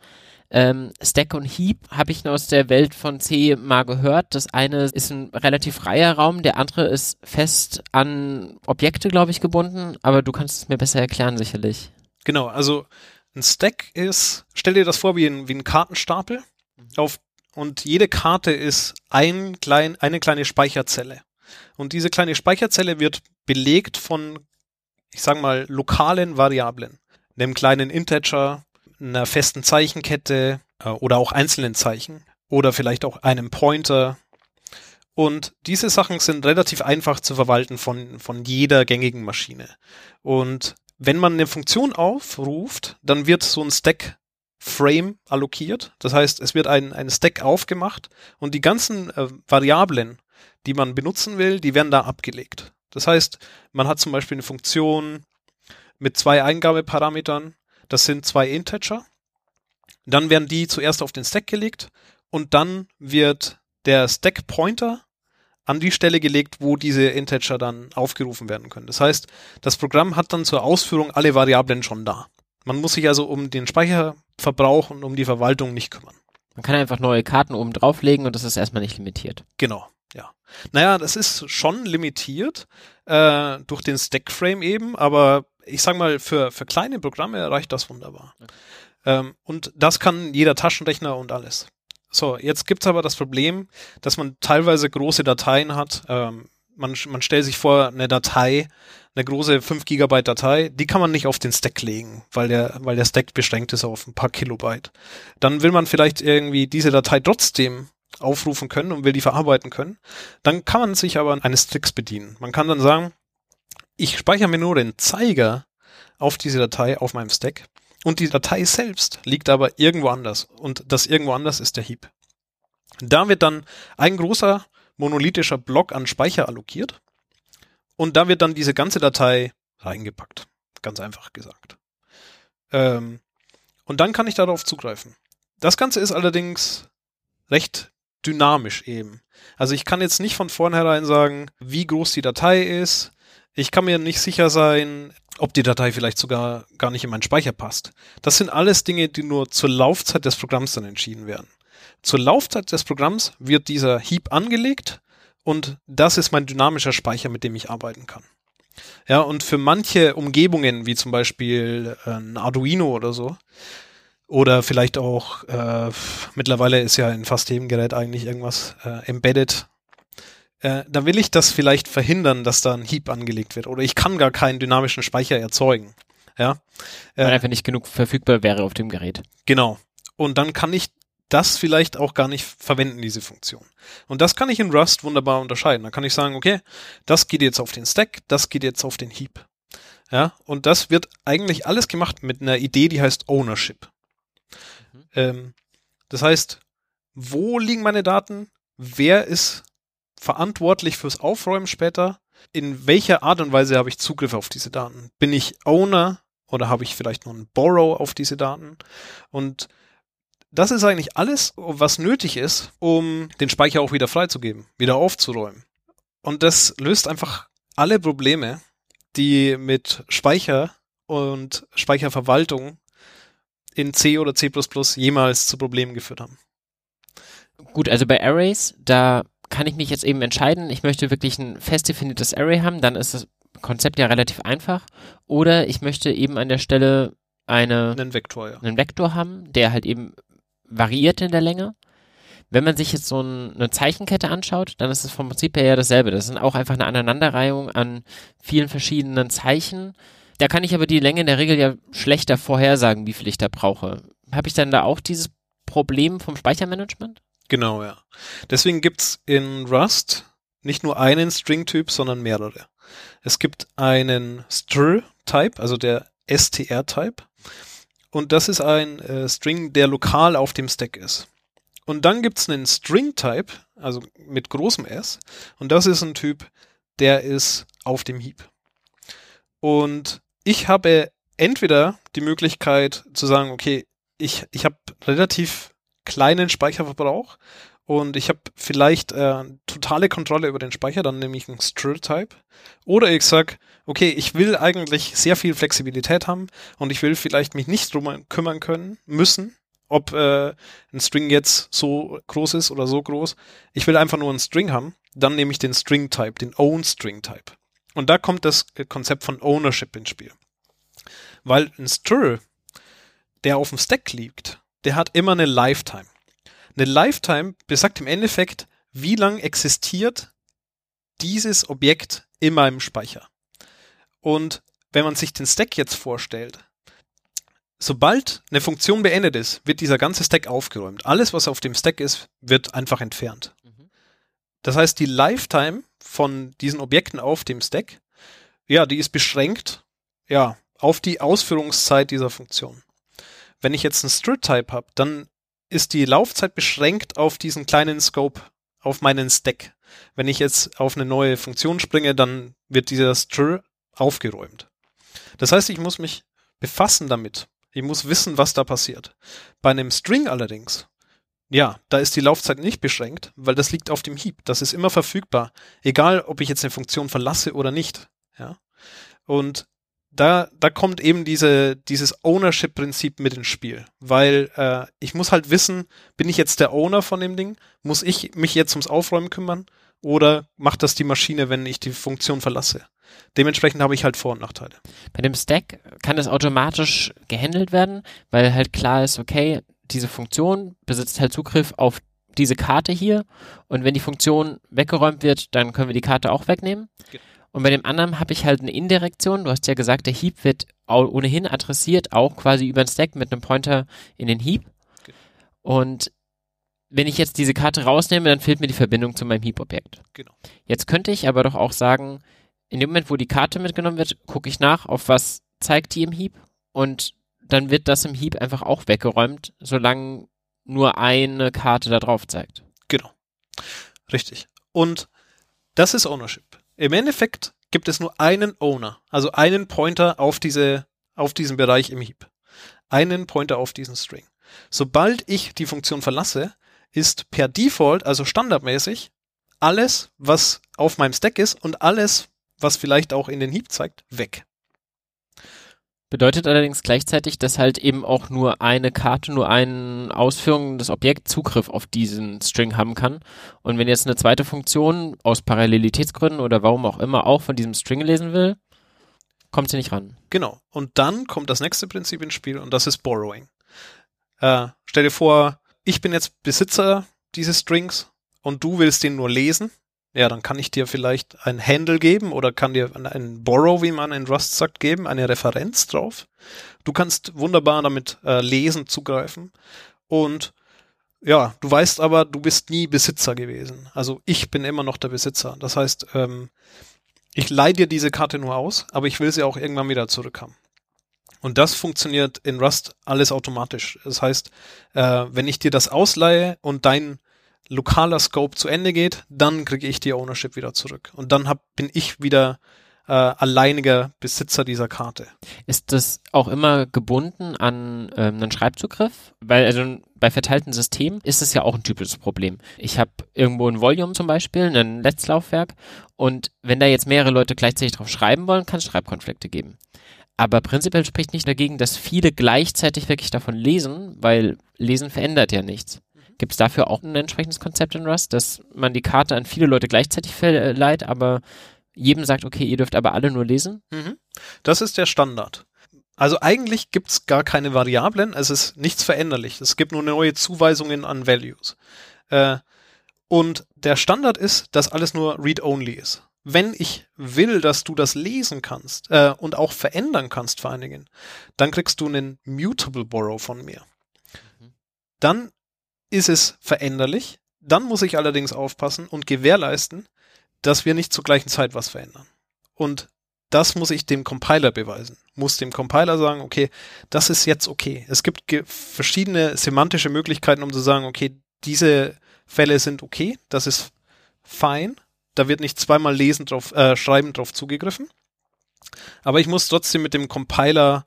Ähm, Stack und Heap habe ich nur aus der Welt von C mal gehört. Das eine ist ein relativ freier Raum, der andere ist fest an Objekte, glaube ich, gebunden, aber du kannst es mir besser erklären, sicherlich. Genau, also ein Stack ist, stell dir das vor wie ein, wie ein Kartenstapel auf und jede Karte ist ein klein, eine kleine Speicherzelle. Und diese kleine Speicherzelle wird belegt von, ich sag mal, lokalen Variablen. Einem kleinen Integer, einer festen Zeichenkette äh, oder auch einzelnen Zeichen oder vielleicht auch einem Pointer. Und diese Sachen sind relativ einfach zu verwalten von, von jeder gängigen Maschine. Und wenn man eine Funktion aufruft, dann wird so ein Stack Frame allokiert. Das heißt, es wird ein, ein Stack aufgemacht und die ganzen äh, Variablen, die man benutzen will, die werden da abgelegt. Das heißt, man hat zum Beispiel eine Funktion mit zwei Eingabeparametern. Das sind zwei Integer. Dann werden die zuerst auf den Stack gelegt und dann wird der Stack Pointer an die Stelle gelegt, wo diese Integer dann aufgerufen werden können. Das heißt, das Programm hat dann zur Ausführung alle Variablen schon da. Man muss sich also um den Speicherverbrauch und um die Verwaltung nicht kümmern. Man kann einfach neue Karten oben drauflegen und das ist erstmal nicht limitiert. Genau, ja. Naja, das ist schon limitiert äh, durch den Stackframe eben, aber ich sag mal, für, für kleine Programme reicht das wunderbar. Okay. Ähm, und das kann jeder Taschenrechner und alles. So, jetzt gibt's aber das Problem, dass man teilweise große Dateien hat. Ähm, man, man stellt sich vor, eine Datei eine große 5 Gigabyte Datei, die kann man nicht auf den Stack legen, weil der, weil der Stack beschränkt ist auf ein paar Kilobyte. Dann will man vielleicht irgendwie diese Datei trotzdem aufrufen können und will die verarbeiten können. Dann kann man sich aber eines Tricks bedienen. Man kann dann sagen, ich speichere mir nur den Zeiger auf diese Datei auf meinem Stack und die Datei selbst liegt aber irgendwo anders und das irgendwo anders ist der Heap. Da wird dann ein großer monolithischer Block an Speicher allokiert und da wird dann diese ganze Datei reingepackt. Ganz einfach gesagt. Ähm, und dann kann ich darauf zugreifen. Das Ganze ist allerdings recht dynamisch eben. Also ich kann jetzt nicht von vornherein sagen, wie groß die Datei ist. Ich kann mir nicht sicher sein, ob die Datei vielleicht sogar gar nicht in meinen Speicher passt. Das sind alles Dinge, die nur zur Laufzeit des Programms dann entschieden werden. Zur Laufzeit des Programms wird dieser Heap angelegt und das ist mein dynamischer Speicher, mit dem ich arbeiten kann. Ja, und für manche Umgebungen, wie zum Beispiel äh, ein Arduino oder so, oder vielleicht auch, äh, mittlerweile ist ja in fast jedem Gerät eigentlich irgendwas äh, embedded. Äh, da will ich das vielleicht verhindern, dass da ein Heap angelegt wird. Oder ich kann gar keinen dynamischen Speicher erzeugen. Ja. Weil einfach nicht genug verfügbar wäre auf dem Gerät. Genau. Und dann kann ich das vielleicht auch gar nicht verwenden, diese Funktion. Und das kann ich in Rust wunderbar unterscheiden. Da kann ich sagen, okay, das geht jetzt auf den Stack, das geht jetzt auf den Heap. Ja, und das wird eigentlich alles gemacht mit einer Idee, die heißt Ownership. Mhm. Ähm, das heißt, wo liegen meine Daten? Wer ist verantwortlich fürs Aufräumen später? In welcher Art und Weise habe ich Zugriff auf diese Daten? Bin ich Owner oder habe ich vielleicht nur einen Borrow auf diese Daten? Und das ist eigentlich alles, was nötig ist, um den Speicher auch wieder freizugeben, wieder aufzuräumen. Und das löst einfach alle Probleme, die mit Speicher und Speicherverwaltung in C oder C++ jemals zu Problemen geführt haben. Gut, also bei Arrays, da kann ich mich jetzt eben entscheiden, ich möchte wirklich ein fest definiertes Array haben, dann ist das Konzept ja relativ einfach. Oder ich möchte eben an der Stelle eine, einen Vektor, ja. einen Vektor haben, der halt eben variiert in der Länge. Wenn man sich jetzt so ein, eine Zeichenkette anschaut, dann ist es vom Prinzip her ja dasselbe. Das sind auch einfach eine Aneinanderreihung an vielen verschiedenen Zeichen. Da kann ich aber die Länge in der Regel ja schlechter vorhersagen, wie viel ich da brauche. Habe ich dann da auch dieses Problem vom Speichermanagement? Genau, ja. Deswegen gibt's in Rust nicht nur einen String-Typ, sondern mehrere. Es gibt einen Str-Type, also der str-Type. Und das ist ein äh, String, der lokal auf dem Stack ist. Und dann gibt's einen String-Type, also mit großem S. Und das ist ein Typ, der ist auf dem Heap. Und ich habe entweder die Möglichkeit zu sagen, okay, ich, ich habe relativ kleinen Speicherverbrauch und ich habe vielleicht äh, totale Kontrolle über den Speicher, dann nehme ich einen Str-Type. Oder ich sag, okay, ich will eigentlich sehr viel Flexibilität haben und ich will vielleicht mich nicht drum kümmern können, müssen, ob äh, ein String jetzt so groß ist oder so groß. Ich will einfach nur einen String haben, dann nehme ich den String-Type, den Own-String-Type. Und da kommt das Konzept von Ownership ins Spiel. Weil ein Str, der auf dem Stack liegt, der hat immer eine Lifetime. Eine Lifetime besagt im Endeffekt, wie lang existiert dieses Objekt in meinem Speicher. Und wenn man sich den Stack jetzt vorstellt, sobald eine Funktion beendet ist, wird dieser ganze Stack aufgeräumt. Alles, was auf dem Stack ist, wird einfach entfernt. Mhm. Das heißt, die Lifetime von diesen Objekten auf dem Stack, ja, die ist beschränkt, ja, auf die Ausführungszeit dieser Funktion. Wenn ich jetzt einen Str-Type habe, dann ist die Laufzeit beschränkt auf diesen kleinen Scope, auf meinen Stack. Wenn ich jetzt auf eine neue Funktion springe, dann wird dieser Str aufgeräumt. Das heißt, ich muss mich befassen damit. Ich muss wissen, was da passiert. Bei einem String allerdings, ja, da ist die Laufzeit nicht beschränkt, weil das liegt auf dem Heap. Das ist immer verfügbar. Egal, ob ich jetzt eine Funktion verlasse oder nicht. Ja. Und da, da kommt eben diese, dieses Ownership-Prinzip mit ins Spiel. Weil äh, ich muss halt wissen, bin ich jetzt der Owner von dem Ding? Muss ich mich jetzt ums Aufräumen kümmern? Oder macht das die Maschine, wenn ich die Funktion verlasse? Dementsprechend habe ich halt Vor- und Nachteile. Bei dem Stack kann das automatisch gehandelt werden, weil halt klar ist, okay, diese Funktion besitzt halt Zugriff auf diese Karte hier und wenn die Funktion weggeräumt wird, dann können wir die Karte auch wegnehmen. Genau. Und bei dem anderen habe ich halt eine Indirektion. Du hast ja gesagt, der Heap wird ohnehin adressiert, auch quasi über den Stack mit einem Pointer in den Heap. Genau. Und wenn ich jetzt diese Karte rausnehme, dann fehlt mir die Verbindung zu meinem Heap-Objekt. Genau. Jetzt könnte ich aber doch auch sagen, in dem Moment, wo die Karte mitgenommen wird, gucke ich nach, auf was zeigt die im Heap und dann wird das im Heap einfach auch weggeräumt, solange nur eine Karte da drauf zeigt. Genau. Richtig. Und das ist Ownership. Im Endeffekt gibt es nur einen Owner, also einen Pointer auf diese, auf diesen Bereich im Heap. Einen Pointer auf diesen String. Sobald ich die Funktion verlasse, ist per Default, also standardmäßig, alles, was auf meinem Stack ist und alles, was vielleicht auch in den Heap zeigt, weg. Bedeutet allerdings gleichzeitig, dass halt eben auch nur eine Karte, nur eine Ausführung des Objekts Zugriff auf diesen String haben kann. Und wenn jetzt eine zweite Funktion aus Parallelitätsgründen oder warum auch immer auch von diesem String lesen will, kommt sie nicht ran. Genau. Und dann kommt das nächste Prinzip ins Spiel und das ist Borrowing. Äh, stell dir vor, ich bin jetzt Besitzer dieses Strings und du willst den nur lesen ja, dann kann ich dir vielleicht ein Handle geben oder kann dir ein Borrow, wie man in Rust sagt, geben, eine Referenz drauf. Du kannst wunderbar damit äh, lesen, zugreifen. Und ja, du weißt aber, du bist nie Besitzer gewesen. Also ich bin immer noch der Besitzer. Das heißt, ähm, ich leihe dir diese Karte nur aus, aber ich will sie auch irgendwann wieder zurückhaben. Und das funktioniert in Rust alles automatisch. Das heißt, äh, wenn ich dir das ausleihe und dein lokaler Scope zu Ende geht, dann kriege ich die Ownership wieder zurück. Und dann hab, bin ich wieder äh, alleiniger Besitzer dieser Karte. Ist das auch immer gebunden an ähm, einen Schreibzugriff? Weil also bei verteilten Systemen ist es ja auch ein typisches Problem. Ich habe irgendwo ein Volume zum Beispiel, ein Letztlaufwerk und wenn da jetzt mehrere Leute gleichzeitig drauf schreiben wollen, kann es Schreibkonflikte geben. Aber prinzipiell spricht nicht dagegen, dass viele gleichzeitig wirklich davon lesen, weil Lesen verändert ja nichts. Gibt es dafür auch ein entsprechendes Konzept in Rust, dass man die Karte an viele Leute gleichzeitig verleiht, aber jedem sagt, okay, ihr dürft aber alle nur lesen? Mhm. Das ist der Standard. Also eigentlich gibt es gar keine Variablen, es ist nichts veränderlich. Es gibt nur neue Zuweisungen an Values. Äh, und der Standard ist, dass alles nur read-only ist. Wenn ich will, dass du das lesen kannst äh, und auch verändern kannst vor allen Dingen, dann kriegst du einen Mutable Borrow von mir. Mhm. Dann ist es veränderlich. Dann muss ich allerdings aufpassen und gewährleisten, dass wir nicht zur gleichen Zeit was verändern. Und das muss ich dem Compiler beweisen. Muss dem Compiler sagen, okay, das ist jetzt okay. Es gibt verschiedene semantische Möglichkeiten, um zu sagen, okay, diese Fälle sind okay, das ist fein. Da wird nicht zweimal lesen drauf, äh, schreiben drauf zugegriffen. Aber ich muss trotzdem mit dem Compiler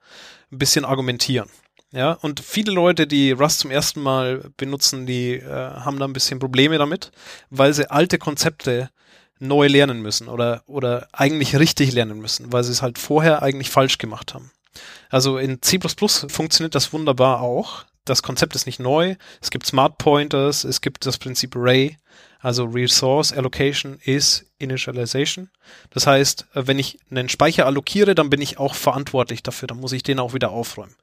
ein bisschen argumentieren. Ja, und viele Leute, die Rust zum ersten Mal benutzen, die äh, haben da ein bisschen Probleme damit, weil sie alte Konzepte neu lernen müssen oder, oder eigentlich richtig lernen müssen, weil sie es halt vorher eigentlich falsch gemacht haben. Also in C++ funktioniert das wunderbar auch. Das Konzept ist nicht neu. Es gibt Smart Pointers, es gibt das Prinzip Array, also Resource Allocation is Initialization. Das heißt, wenn ich einen Speicher allokiere, dann bin ich auch verantwortlich dafür. Dann muss ich den auch wieder aufräumen.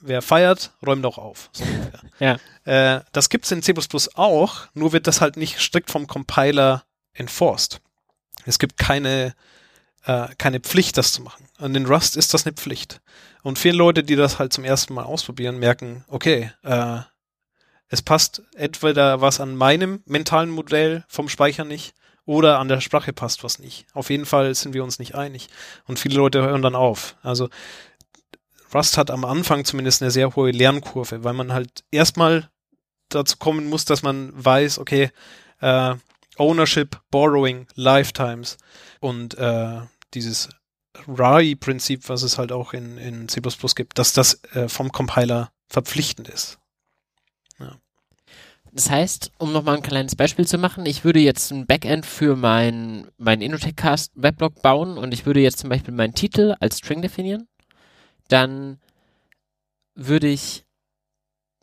Wer feiert, räumt auch auf. So ja. Äh, das gibt's in C++ auch, nur wird das halt nicht strikt vom Compiler enforced. Es gibt keine, äh, keine Pflicht, das zu machen. Und in Rust ist das eine Pflicht. Und viele Leute, die das halt zum ersten Mal ausprobieren, merken, okay, äh, es passt entweder was an meinem mentalen Modell vom Speicher nicht oder an der Sprache passt was nicht. Auf jeden Fall sind wir uns nicht einig. Und viele Leute hören dann auf. Also Rust hat am Anfang zumindest eine sehr hohe Lernkurve, weil man halt erstmal dazu kommen muss, dass man weiß, okay, äh, Ownership, Borrowing, Lifetimes und äh, dieses RAI-Prinzip, was es halt auch in, in C++ gibt, dass das äh, vom Compiler verpflichtend ist. Ja. Das heißt, um nochmal ein kleines Beispiel zu machen, ich würde jetzt ein Backend für mein, mein Innotech-Cast Weblog bauen und ich würde jetzt zum Beispiel meinen Titel als String definieren. Dann würde ich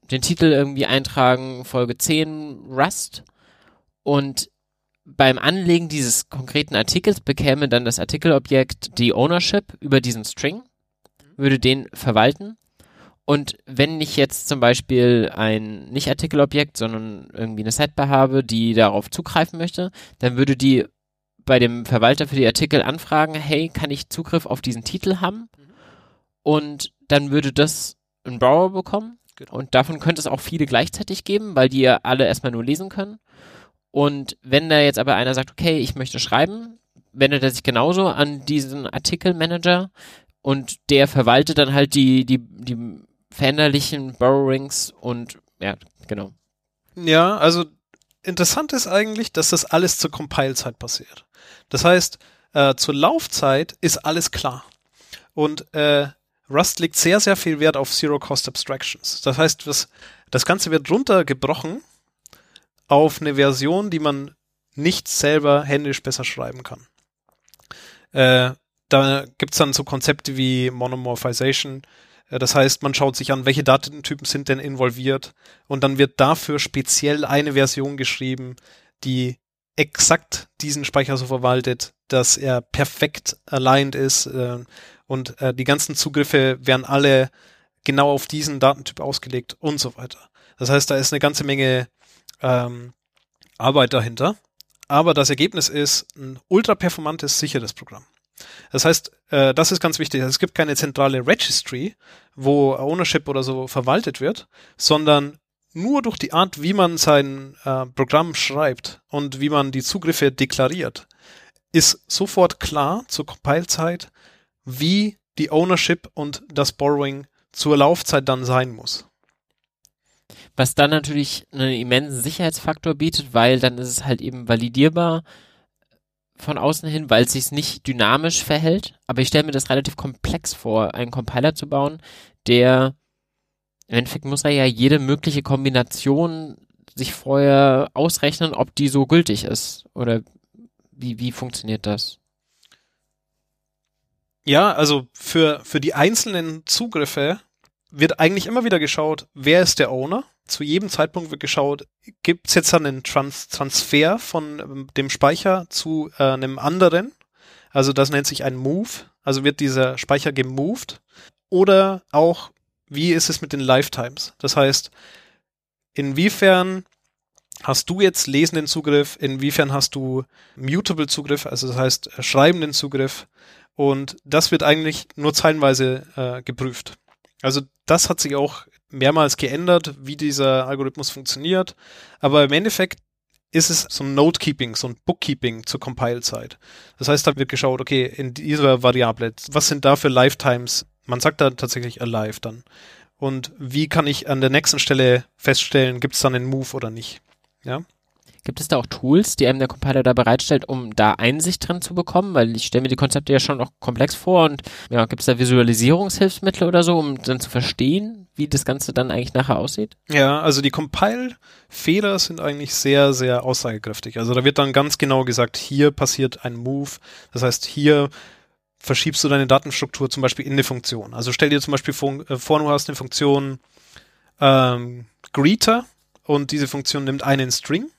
den Titel irgendwie eintragen, Folge 10 Rust und beim Anlegen dieses konkreten Artikels bekäme dann das Artikelobjekt die Ownership über diesen String, würde den verwalten. Und wenn ich jetzt zum Beispiel ein nicht Artikelobjekt, sondern irgendwie eine Setbar habe, die darauf zugreifen möchte, dann würde die bei dem Verwalter für die Artikel anfragen, hey, kann ich Zugriff auf diesen Titel haben? Und dann würde das ein Borrower bekommen. Genau. Und davon könnte es auch viele gleichzeitig geben, weil die ja alle erstmal nur lesen können. Und wenn da jetzt aber einer sagt, okay, ich möchte schreiben, wendet er sich genauso an diesen Artikelmanager und der verwaltet dann halt die, die, die veränderlichen Borrowings und ja, genau. Ja, also interessant ist eigentlich, dass das alles zur Compile-Zeit passiert. Das heißt, äh, zur Laufzeit ist alles klar. Und äh, Rust legt sehr, sehr viel Wert auf Zero-Cost Abstractions. Das heißt, das, das Ganze wird runtergebrochen auf eine Version, die man nicht selber händisch besser schreiben kann. Äh, da gibt's dann so Konzepte wie Monomorphization. Äh, das heißt, man schaut sich an, welche Datentypen sind denn involviert und dann wird dafür speziell eine Version geschrieben, die exakt diesen Speicher so verwaltet, dass er perfekt aligned ist äh, und äh, die ganzen Zugriffe werden alle genau auf diesen Datentyp ausgelegt und so weiter. Das heißt, da ist eine ganze Menge ähm, Arbeit dahinter. Aber das Ergebnis ist ein ultra performantes, sicheres Programm. Das heißt, äh, das ist ganz wichtig. Es gibt keine zentrale Registry, wo Ownership oder so verwaltet wird, sondern nur durch die Art, wie man sein äh, Programm schreibt und wie man die Zugriffe deklariert, ist sofort klar zur Compile-Zeit, wie die Ownership und das Borrowing zur Laufzeit dann sein muss. Was dann natürlich einen immensen Sicherheitsfaktor bietet, weil dann ist es halt eben validierbar von außen hin, weil es sich nicht dynamisch verhält. Aber ich stelle mir das relativ komplex vor, einen Compiler zu bauen, der im Endeffekt muss er ja jede mögliche Kombination sich vorher ausrechnen, ob die so gültig ist. Oder wie, wie funktioniert das? Ja, also für, für die einzelnen Zugriffe wird eigentlich immer wieder geschaut, wer ist der Owner zu jedem Zeitpunkt wird geschaut, gibt es jetzt einen Trans Transfer von ähm, dem Speicher zu äh, einem anderen? Also das nennt sich ein Move. Also wird dieser Speicher gemoved. Oder auch, wie ist es mit den Lifetimes? Das heißt, inwiefern hast du jetzt lesenden Zugriff, inwiefern hast du mutable Zugriff, also das heißt äh, schreibenden Zugriff. Und das wird eigentlich nur zeilenweise äh, geprüft. Also das hat sich auch mehrmals geändert, wie dieser Algorithmus funktioniert. Aber im Endeffekt ist es so ein Note-Keeping, so ein Bookkeeping zur Compile-Zeit. Das heißt, da wird geschaut, okay, in dieser Variable, was sind da für Lifetimes? Man sagt da tatsächlich alive dann. Und wie kann ich an der nächsten Stelle feststellen, gibt es dann einen Move oder nicht? Ja. Gibt es da auch Tools, die einem der Compiler da bereitstellt, um da Einsicht drin zu bekommen? Weil ich stelle mir die Konzepte ja schon noch komplex vor und ja, gibt es da Visualisierungshilfsmittel oder so, um dann zu verstehen, wie das Ganze dann eigentlich nachher aussieht? Ja, also die Compile-Fehler sind eigentlich sehr, sehr aussagekräftig. Also da wird dann ganz genau gesagt, hier passiert ein Move. Das heißt, hier verschiebst du deine Datenstruktur zum Beispiel in eine Funktion. Also stell dir zum Beispiel vor, äh, du hast eine Funktion ähm, Greeter und diese Funktion nimmt einen String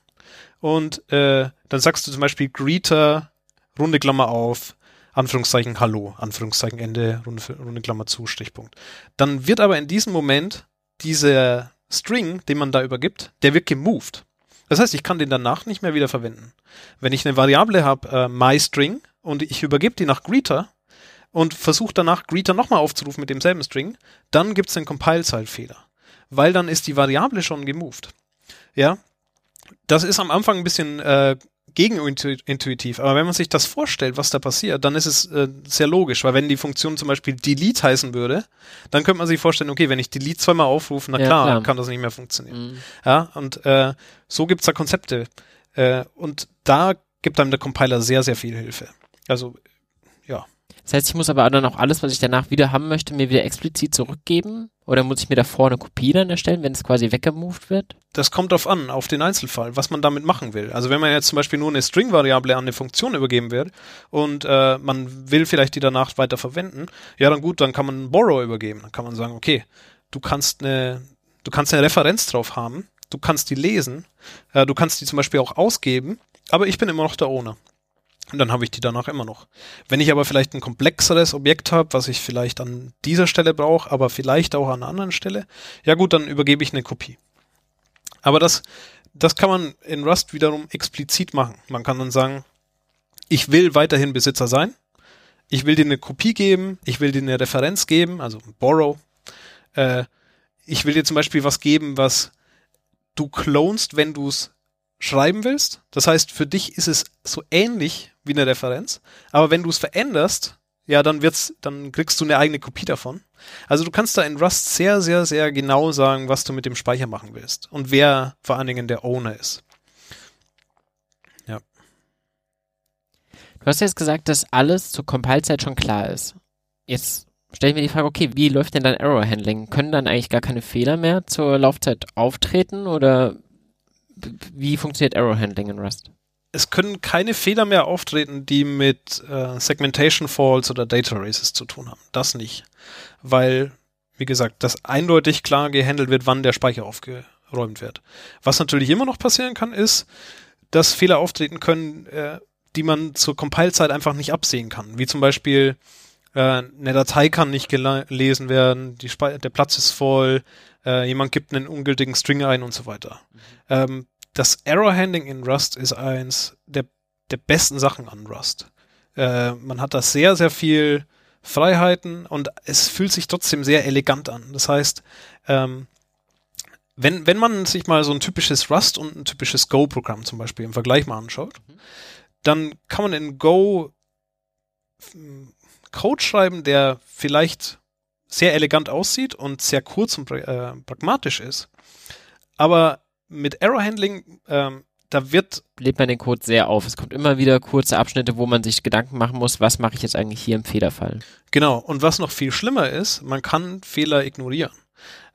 und äh, dann sagst du zum Beispiel Greeter, runde Klammer auf, Anführungszeichen Hallo, Anführungszeichen Ende, runde, runde Klammer zu, Stichpunkt. Dann wird aber in diesem Moment dieser String, den man da übergibt, der wird gemoved. Das heißt, ich kann den danach nicht mehr wieder verwenden. Wenn ich eine Variable habe, äh, myString, und ich übergebe die nach Greeter und versuche danach Greeter nochmal aufzurufen mit demselben String, dann gibt es einen Compile-Zeitfehler. Weil dann ist die Variable schon gemoved. Ja, das ist am Anfang ein bisschen äh, gegenintuitiv, aber wenn man sich das vorstellt, was da passiert, dann ist es äh, sehr logisch, weil wenn die Funktion zum Beispiel delete heißen würde, dann könnte man sich vorstellen, okay, wenn ich delete zweimal aufrufe, na ja, klar, klar, kann das nicht mehr funktionieren. Mhm. Ja, und äh, so gibt's da Konzepte. Äh, und da gibt einem der Compiler sehr, sehr viel Hilfe. Also. Das heißt, ich muss aber dann auch alles, was ich danach wieder haben möchte, mir wieder explizit zurückgeben? Oder muss ich mir davor eine Kopie dann erstellen, wenn es quasi weggemoved wird? Das kommt drauf an, auf den Einzelfall, was man damit machen will. Also wenn man jetzt zum Beispiel nur eine String-Variable an eine Funktion übergeben wird und äh, man will vielleicht die danach weiter verwenden, ja dann gut, dann kann man Borrow übergeben. Dann kann man sagen, okay, du kannst eine, du kannst eine Referenz drauf haben, du kannst die lesen, äh, du kannst die zum Beispiel auch ausgeben, aber ich bin immer noch der Owner. Und dann habe ich die danach immer noch. Wenn ich aber vielleicht ein komplexeres Objekt habe, was ich vielleicht an dieser Stelle brauche, aber vielleicht auch an einer anderen Stelle, ja gut, dann übergebe ich eine Kopie. Aber das, das kann man in Rust wiederum explizit machen. Man kann dann sagen, ich will weiterhin Besitzer sein. Ich will dir eine Kopie geben. Ich will dir eine Referenz geben, also borrow. Äh, ich will dir zum Beispiel was geben, was du clonst, wenn du es schreiben willst. Das heißt, für dich ist es so ähnlich wie eine Referenz, aber wenn du es veränderst, ja, dann wird's, dann kriegst du eine eigene Kopie davon. Also du kannst da in Rust sehr, sehr, sehr genau sagen, was du mit dem Speicher machen willst und wer vor allen Dingen der Owner ist. Ja. Du hast jetzt gesagt, dass alles zur Compile-Zeit schon klar ist. Jetzt stelle ich mir die Frage, okay, wie läuft denn dann Error Handling? Können dann eigentlich gar keine Fehler mehr zur Laufzeit auftreten oder wie funktioniert Error Handling in Rust? Es können keine Fehler mehr auftreten, die mit äh, Segmentation Faults oder Data Races zu tun haben. Das nicht. Weil, wie gesagt, das eindeutig klar gehandelt wird, wann der Speicher aufgeräumt wird. Was natürlich immer noch passieren kann, ist, dass Fehler auftreten können, äh, die man zur Compile-Zeit einfach nicht absehen kann. Wie zum Beispiel, äh, eine Datei kann nicht gelesen werden, der Platz ist voll, äh, jemand gibt einen ungültigen String ein und so weiter. Mhm. Ähm, das Error Handling in Rust ist eins der, der besten Sachen an Rust. Äh, man hat da sehr, sehr viel Freiheiten und es fühlt sich trotzdem sehr elegant an. Das heißt, ähm, wenn, wenn man sich mal so ein typisches Rust und ein typisches Go-Programm zum Beispiel im Vergleich mal anschaut, mhm. dann kann man in Go Code schreiben, der vielleicht sehr elegant aussieht und sehr kurz und äh, pragmatisch ist. Aber mit Error Handling, ähm, da wird. Lebt man den Code sehr auf. Es kommt immer wieder kurze Abschnitte, wo man sich Gedanken machen muss, was mache ich jetzt eigentlich hier im Fehlerfall. Genau. Und was noch viel schlimmer ist, man kann Fehler ignorieren.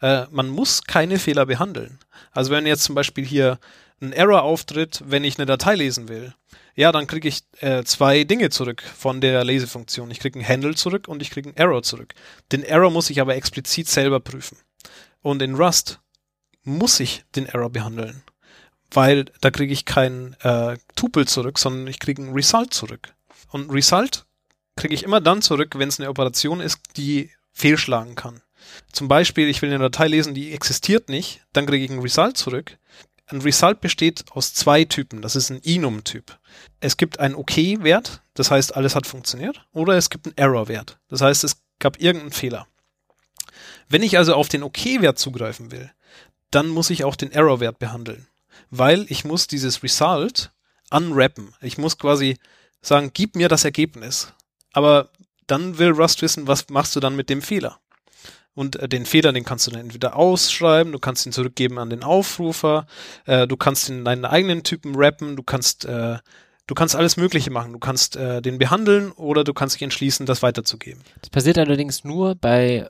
Äh, man muss keine Fehler behandeln. Also wenn jetzt zum Beispiel hier ein Error auftritt, wenn ich eine Datei lesen will, ja, dann kriege ich äh, zwei Dinge zurück von der Lesefunktion. Ich kriege einen Handle zurück und ich kriege einen Error zurück. Den Error muss ich aber explizit selber prüfen. Und in Rust muss ich den Error behandeln, weil da kriege ich kein äh, Tupel zurück, sondern ich kriege ein Result zurück. Und Result kriege ich immer dann zurück, wenn es eine Operation ist, die fehlschlagen kann. Zum Beispiel, ich will eine Datei lesen, die existiert nicht, dann kriege ich ein Result zurück. Ein Result besteht aus zwei Typen. Das ist ein Enum-Typ. Es gibt einen OK-Wert, das heißt, alles hat funktioniert, oder es gibt einen Error-Wert, das heißt, es gab irgendeinen Fehler. Wenn ich also auf den OK-Wert zugreifen will, dann muss ich auch den Error-Wert behandeln. weil ich muss dieses Result unwrappen. Ich muss quasi sagen, gib mir das Ergebnis. Aber dann will Rust wissen, was machst du dann mit dem Fehler? Und äh, den Fehler, den kannst du dann entweder ausschreiben, du kannst ihn zurückgeben an den Aufrufer, äh, du kannst ihn in deinen eigenen Typen rappen, du kannst, äh, du kannst alles Mögliche machen. Du kannst äh, den behandeln oder du kannst dich entschließen, das weiterzugeben. Das passiert allerdings nur bei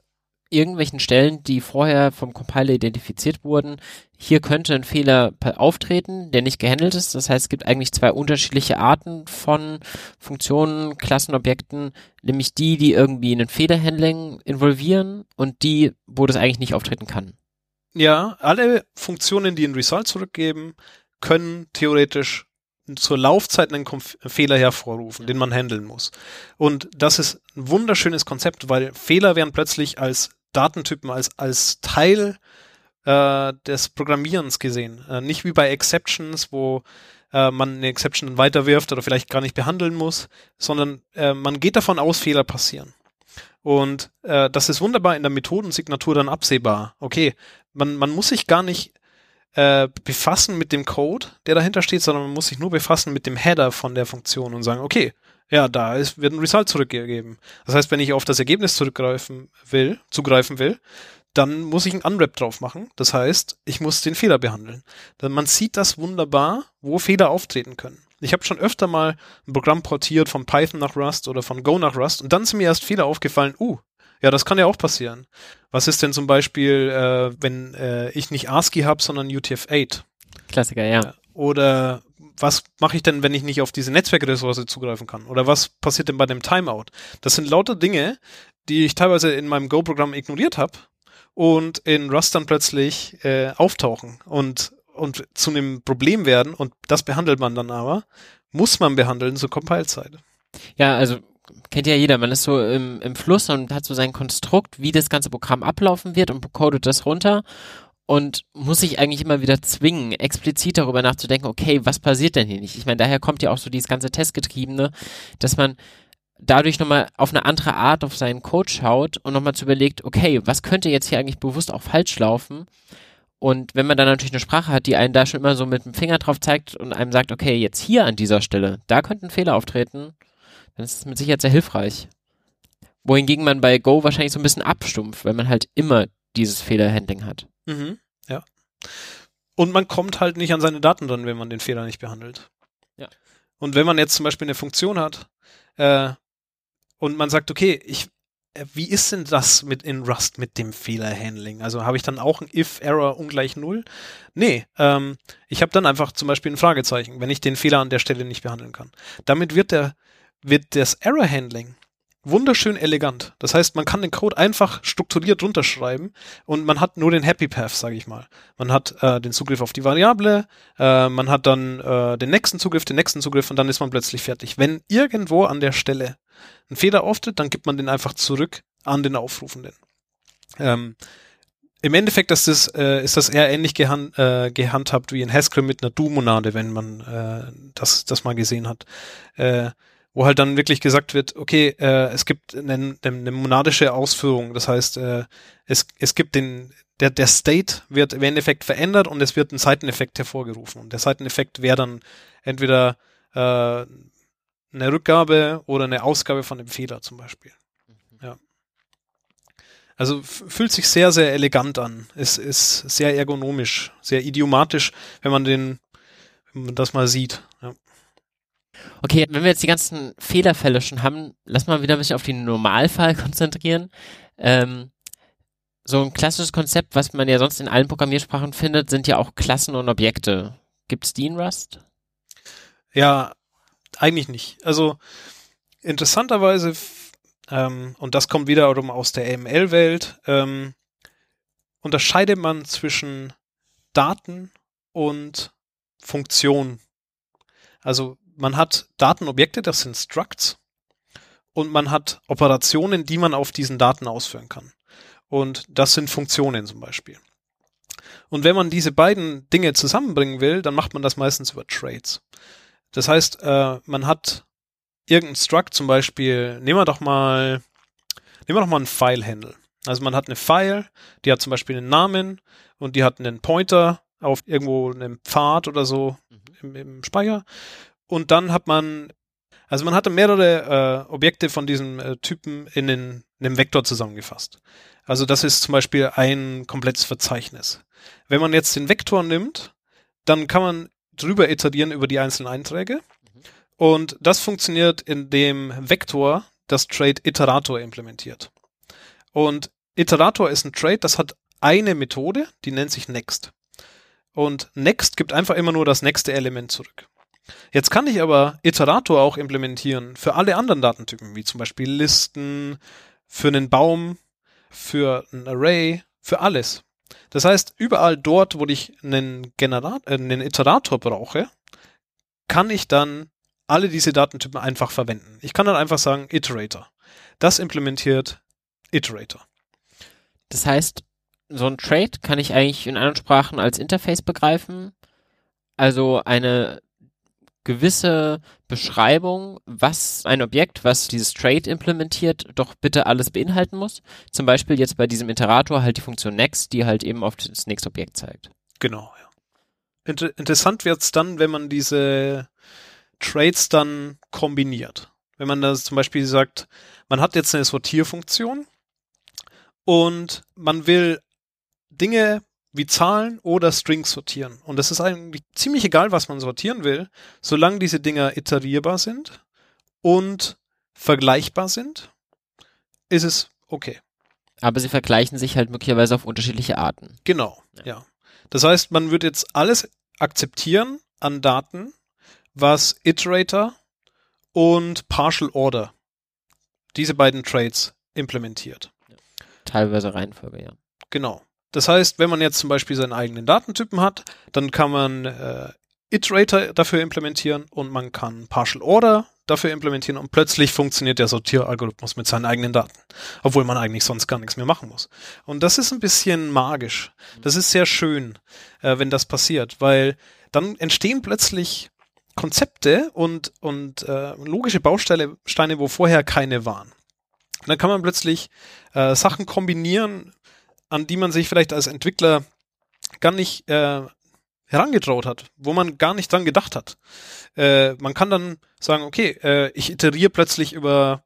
irgendwelchen Stellen, die vorher vom Compiler identifiziert wurden. Hier könnte ein Fehler auftreten, der nicht gehandelt ist. Das heißt, es gibt eigentlich zwei unterschiedliche Arten von Funktionen, Klassenobjekten, nämlich die, die irgendwie einen Fehlerhandling involvieren und die, wo das eigentlich nicht auftreten kann. Ja, alle Funktionen, die ein Result zurückgeben, können theoretisch zur Laufzeit einen Konf Fehler hervorrufen, den man handeln muss. Und das ist ein wunderschönes Konzept, weil Fehler werden plötzlich als Datentypen als, als Teil äh, des Programmierens gesehen. Äh, nicht wie bei Exceptions, wo äh, man eine Exception weiterwirft oder vielleicht gar nicht behandeln muss, sondern äh, man geht davon aus, Fehler passieren. Und äh, das ist wunderbar in der Methodensignatur dann absehbar. Okay, man, man muss sich gar nicht äh, befassen mit dem Code, der dahinter steht, sondern man muss sich nur befassen mit dem Header von der Funktion und sagen, okay, ja, da ist, wird ein Result zurückgegeben. Das heißt, wenn ich auf das Ergebnis zurückgreifen will, zugreifen will, dann muss ich einen Unwrap drauf machen. Das heißt, ich muss den Fehler behandeln. Denn man sieht das wunderbar, wo Fehler auftreten können. Ich habe schon öfter mal ein Programm portiert von Python nach Rust oder von Go nach Rust und dann sind mir erst Fehler aufgefallen, uh, ja, das kann ja auch passieren. Was ist denn zum Beispiel, äh, wenn äh, ich nicht ASCII habe, sondern UTF-8? Klassiker, ja. Oder was mache ich denn, wenn ich nicht auf diese Netzwerkressource zugreifen kann? Oder was passiert denn bei dem Timeout? Das sind lauter Dinge, die ich teilweise in meinem Go-Programm ignoriert habe und in Rust dann plötzlich äh, auftauchen und, und zu einem Problem werden und das behandelt man dann aber, muss man behandeln zur Compile-Zeit. Ja, also kennt ja jeder, man ist so im, im Fluss und hat so sein Konstrukt, wie das ganze Programm ablaufen wird und codet das runter und muss sich eigentlich immer wieder zwingen, explizit darüber nachzudenken, okay, was passiert denn hier nicht? Ich meine, daher kommt ja auch so dieses ganze Testgetriebene, dass man dadurch nochmal auf eine andere Art auf seinen Code schaut und nochmal zu überlegt, okay, was könnte jetzt hier eigentlich bewusst auch falsch laufen? Und wenn man dann natürlich eine Sprache hat, die einen da schon immer so mit dem Finger drauf zeigt und einem sagt, okay, jetzt hier an dieser Stelle, da könnte ein Fehler auftreten, dann ist es mit Sicherheit sehr hilfreich. Wohingegen man bei Go wahrscheinlich so ein bisschen abstumpft, weil man halt immer dieses Fehlerhandling hat. Mhm, ja. Und man kommt halt nicht an seine Daten dran, wenn man den Fehler nicht behandelt. Ja. Und wenn man jetzt zum Beispiel eine Funktion hat äh, und man sagt, okay, ich, äh, wie ist denn das mit in Rust mit dem Fehlerhandling? Also habe ich dann auch ein if Error ungleich null? Nee, ähm, ich habe dann einfach zum Beispiel ein Fragezeichen, wenn ich den Fehler an der Stelle nicht behandeln kann. Damit wird der wird das Error Handling wunderschön elegant. Das heißt, man kann den Code einfach strukturiert runterschreiben und man hat nur den Happy Path, sage ich mal. Man hat äh, den Zugriff auf die Variable, äh, man hat dann äh, den nächsten Zugriff, den nächsten Zugriff und dann ist man plötzlich fertig. Wenn irgendwo an der Stelle ein Fehler auftritt, dann gibt man den einfach zurück an den Aufrufenden. Ähm, im Endeffekt ist das, äh, ist das eher ähnlich gehand, äh, gehandhabt wie in Haskell mit einer Do-Monade, wenn man äh, das, das mal gesehen hat. Äh, wo halt dann wirklich gesagt wird, okay, äh, es gibt eine, eine monadische Ausführung, das heißt, äh, es, es gibt den, der, der State wird im Endeffekt verändert und es wird ein Seiteneffekt hervorgerufen. Und der Seiteneffekt wäre dann entweder äh, eine Rückgabe oder eine Ausgabe von dem Fehler zum Beispiel. Mhm. Ja. Also fühlt sich sehr, sehr elegant an. Es ist sehr ergonomisch, sehr idiomatisch, wenn man den, wenn man das mal sieht. Ja. Okay, wenn wir jetzt die ganzen Fehlerfälle schon haben, lass mal wieder ein bisschen auf den Normalfall konzentrieren. Ähm, so ein klassisches Konzept, was man ja sonst in allen Programmiersprachen findet, sind ja auch Klassen und Objekte. Gibt's die in Rust? Ja, eigentlich nicht. Also interessanterweise, ähm, und das kommt wiederum aus der AML-Welt, ähm, unterscheidet man zwischen Daten und Funktion. Also man hat Datenobjekte, das sind Structs, und man hat Operationen, die man auf diesen Daten ausführen kann. Und das sind Funktionen zum Beispiel. Und wenn man diese beiden Dinge zusammenbringen will, dann macht man das meistens über Trades. Das heißt, äh, man hat irgendein Struct zum Beispiel, nehmen wir doch mal, nehmen wir doch mal einen File-Handle. Also man hat eine File, die hat zum Beispiel einen Namen und die hat einen Pointer auf irgendwo einem Pfad oder so mhm. im, im Speicher. Und dann hat man, also man hatte mehrere äh, Objekte von diesem äh, Typen in, den, in einem Vektor zusammengefasst. Also das ist zum Beispiel ein komplettes Verzeichnis. Wenn man jetzt den Vektor nimmt, dann kann man drüber iterieren über die einzelnen Einträge. Mhm. Und das funktioniert, indem Vektor das Trade Iterator implementiert. Und Iterator ist ein Trade, das hat eine Methode, die nennt sich Next. Und Next gibt einfach immer nur das nächste Element zurück. Jetzt kann ich aber Iterator auch implementieren für alle anderen Datentypen, wie zum Beispiel Listen, für einen Baum, für ein Array, für alles. Das heißt, überall dort, wo ich einen, Generat äh, einen Iterator brauche, kann ich dann alle diese Datentypen einfach verwenden. Ich kann dann einfach sagen Iterator. Das implementiert Iterator. Das heißt, so ein Trade kann ich eigentlich in anderen Sprachen als Interface begreifen. Also eine gewisse Beschreibung, was ein Objekt, was dieses Trade implementiert, doch bitte alles beinhalten muss. Zum Beispiel jetzt bei diesem Iterator halt die Funktion Next, die halt eben auf das nächste Objekt zeigt. Genau, ja. Inter interessant wird's dann, wenn man diese Trades dann kombiniert. Wenn man da zum Beispiel sagt, man hat jetzt eine Sortierfunktion und man will Dinge wie Zahlen oder Strings sortieren. Und es ist eigentlich ziemlich egal, was man sortieren will, solange diese Dinger iterierbar sind und vergleichbar sind, ist es okay. Aber sie vergleichen sich halt möglicherweise auf unterschiedliche Arten. Genau, ja. ja. Das heißt, man wird jetzt alles akzeptieren an Daten, was Iterator und Partial Order, diese beiden Trades implementiert. Teilweise Reihenfolge, ja. Genau. Das heißt, wenn man jetzt zum Beispiel seinen eigenen Datentypen hat, dann kann man äh, Iterator dafür implementieren und man kann Partial Order dafür implementieren und plötzlich funktioniert der Sortieralgorithmus mit seinen eigenen Daten, obwohl man eigentlich sonst gar nichts mehr machen muss. Und das ist ein bisschen magisch. Das ist sehr schön, äh, wenn das passiert, weil dann entstehen plötzlich Konzepte und, und äh, logische Bausteine, Steine, wo vorher keine waren. Und dann kann man plötzlich äh, Sachen kombinieren, an die man sich vielleicht als Entwickler gar nicht äh, herangetraut hat, wo man gar nicht dran gedacht hat. Äh, man kann dann sagen, okay, äh, ich iteriere plötzlich über,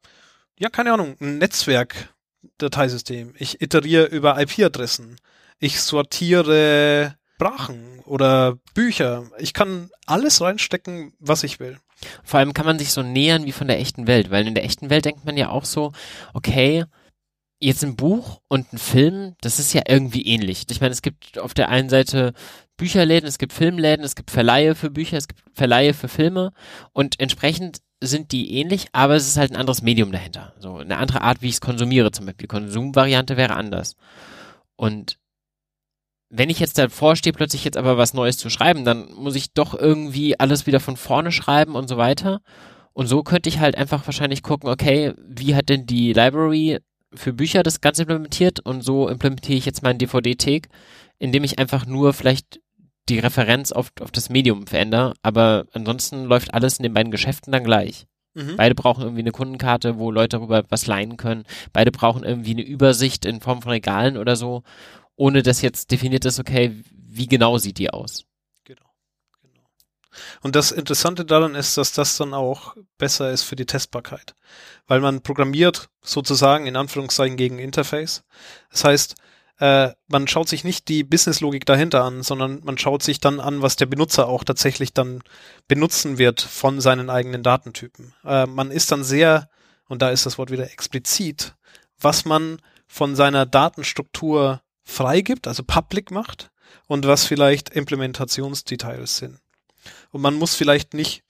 ja, keine Ahnung, ein Netzwerk-Dateisystem. Ich iteriere über IP-Adressen. Ich sortiere Sprachen oder Bücher. Ich kann alles reinstecken, was ich will. Vor allem kann man sich so nähern wie von der echten Welt, weil in der echten Welt denkt man ja auch so, okay, jetzt ein Buch und ein Film, das ist ja irgendwie ähnlich. Ich meine, es gibt auf der einen Seite Bücherläden, es gibt Filmläden, es gibt Verleihe für Bücher, es gibt Verleihe für Filme und entsprechend sind die ähnlich, aber es ist halt ein anderes Medium dahinter. So eine andere Art, wie ich es konsumiere zum Beispiel. Konsumvariante wäre anders. Und wenn ich jetzt davor stehe, plötzlich jetzt aber was Neues zu schreiben, dann muss ich doch irgendwie alles wieder von vorne schreiben und so weiter. Und so könnte ich halt einfach wahrscheinlich gucken, okay, wie hat denn die Library für Bücher das Ganze implementiert und so implementiere ich jetzt meinen DVD-Take, indem ich einfach nur vielleicht die Referenz auf, auf das Medium verändere, aber ansonsten läuft alles in den beiden Geschäften dann gleich. Mhm. Beide brauchen irgendwie eine Kundenkarte, wo Leute darüber was leihen können. Beide brauchen irgendwie eine Übersicht in Form von Regalen oder so, ohne dass jetzt definiert ist, okay, wie genau sieht die aus. Und das Interessante daran ist, dass das dann auch besser ist für die Testbarkeit. Weil man programmiert sozusagen in Anführungszeichen gegen Interface. Das heißt, äh, man schaut sich nicht die Businesslogik dahinter an, sondern man schaut sich dann an, was der Benutzer auch tatsächlich dann benutzen wird von seinen eigenen Datentypen. Äh, man ist dann sehr, und da ist das Wort wieder explizit, was man von seiner Datenstruktur freigibt, also public macht und was vielleicht Implementationsdetails sind. Und man muss vielleicht nicht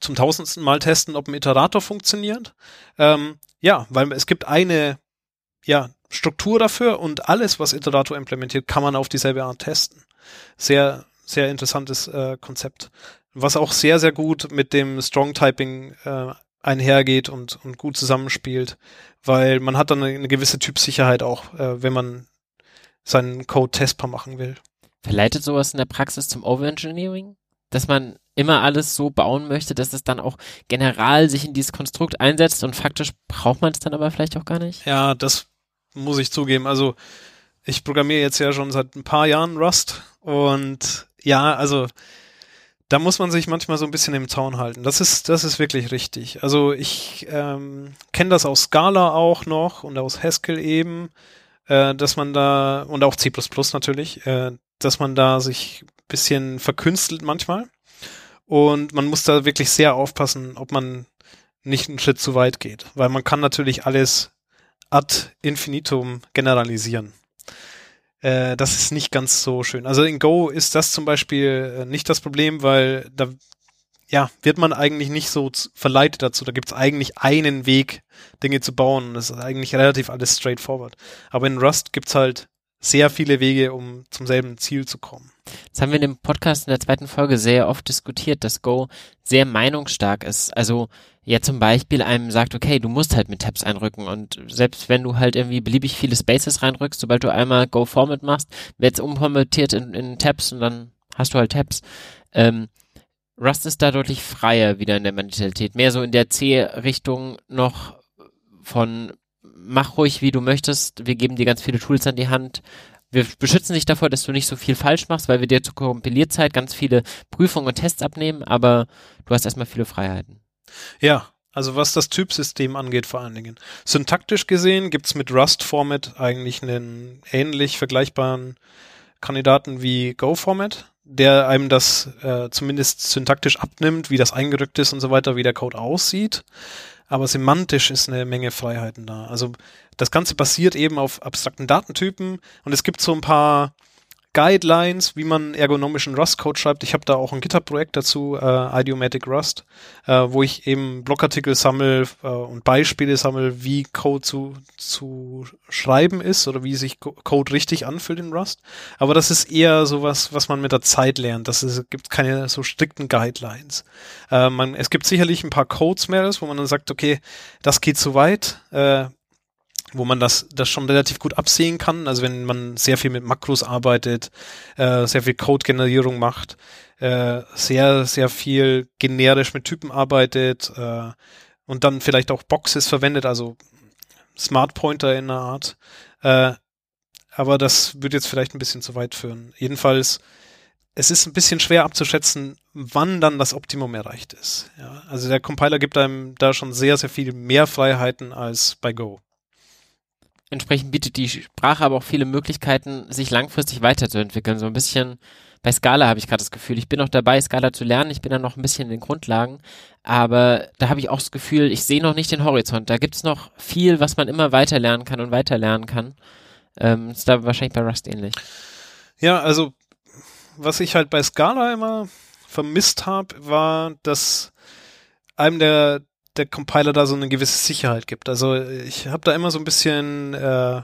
zum tausendsten Mal testen, ob ein Iterator funktioniert. Ähm, ja, weil es gibt eine ja, Struktur dafür und alles, was Iterator implementiert, kann man auf dieselbe Art testen. Sehr, sehr interessantes äh, Konzept. Was auch sehr, sehr gut mit dem Strong Typing äh, einhergeht und, und gut zusammenspielt, weil man hat dann eine, gewisse Typsicherheit auch, äh, wenn man seinen Code testbar machen will. Verleitet sowas in der Praxis zum Overengineering? Dass man immer alles so bauen möchte, dass es dann auch general sich in dieses Konstrukt einsetzt und faktisch braucht man es dann aber vielleicht auch gar nicht? Ja, das muss ich zugeben. Also ich programmiere jetzt ja schon seit ein paar Jahren Rust Und ja, also da muss man sich manchmal so ein bisschen im Zaun halten. Das ist, das ist wirklich richtig. Also ich ähm, kenne das aus Scala auch noch und aus Haskell eben, äh, dass man da, und auch C natürlich, äh, dass man da sich bisschen verkünstelt manchmal. Und man muss da wirklich sehr aufpassen, ob man nicht einen Schritt zu weit geht. Weil man kann natürlich alles ad infinitum generalisieren. Äh, das ist nicht ganz so schön. Also in Go ist das zum Beispiel äh, nicht das Problem, weil da ja, wird man eigentlich nicht so verleitet dazu. Da gibt es eigentlich einen Weg, Dinge zu bauen. Das ist eigentlich relativ alles straightforward. Aber in Rust gibt es halt sehr viele Wege, um zum selben Ziel zu kommen. Das haben wir in dem Podcast in der zweiten Folge sehr oft diskutiert, dass Go sehr meinungsstark ist. Also ja zum Beispiel einem sagt, okay, du musst halt mit Tabs einrücken und selbst wenn du halt irgendwie beliebig viele Spaces reinrückst, sobald du einmal Go Format machst, wird es umformatiert in, in Tabs und dann hast du halt Tabs. Ähm, Rust ist da deutlich freier wieder in der Mentalität, mehr so in der C-Richtung noch von mach ruhig, wie du möchtest. Wir geben dir ganz viele Tools an die Hand. Wir beschützen dich davor, dass du nicht so viel falsch machst, weil wir dir zur Kompilierzeit ganz viele Prüfungen und Tests abnehmen, aber du hast erstmal viele Freiheiten. Ja, also was das Typsystem angeht vor allen Dingen. Syntaktisch gesehen gibt's mit Rust-Format eigentlich einen ähnlich vergleichbaren Kandidaten wie Go-Format, der einem das äh, zumindest syntaktisch abnimmt, wie das eingerückt ist und so weiter, wie der Code aussieht aber semantisch ist eine Menge Freiheiten da. Also das Ganze basiert eben auf abstrakten Datentypen und es gibt so ein paar Guidelines, wie man ergonomischen Rust-Code schreibt. Ich habe da auch ein GitHub-Projekt dazu, äh, Idiomatic Rust, äh, wo ich eben Blogartikel sammle äh, und Beispiele sammle, wie Code zu, zu schreiben ist oder wie sich Code richtig anfühlt in Rust. Aber das ist eher sowas, was man mit der Zeit lernt. Das ist, gibt keine so strikten Guidelines. Äh, man, es gibt sicherlich ein paar Code-Smells, wo man dann sagt, okay, das geht zu weit. Äh, wo man das, das schon relativ gut absehen kann. Also wenn man sehr viel mit Makros arbeitet, äh, sehr viel Code-Generierung macht, äh, sehr, sehr viel generisch mit Typen arbeitet äh, und dann vielleicht auch Boxes verwendet, also Smart Pointer in einer Art. Äh, aber das würde jetzt vielleicht ein bisschen zu weit führen. Jedenfalls, es ist ein bisschen schwer abzuschätzen, wann dann das Optimum erreicht ist. Ja, also der Compiler gibt einem da schon sehr, sehr viel mehr Freiheiten als bei Go. Entsprechend bietet die Sprache aber auch viele Möglichkeiten, sich langfristig weiterzuentwickeln. So ein bisschen bei Scala habe ich gerade das Gefühl, ich bin noch dabei, Scala zu lernen. Ich bin da noch ein bisschen in den Grundlagen. Aber da habe ich auch das Gefühl, ich sehe noch nicht den Horizont. Da gibt es noch viel, was man immer weiter lernen kann und weiter lernen kann. Ähm, ist da wahrscheinlich bei Rust ähnlich. Ja, also was ich halt bei Scala immer vermisst habe, war, dass einem der, der Compiler da so eine gewisse Sicherheit gibt. Also ich habe da immer so ein bisschen äh,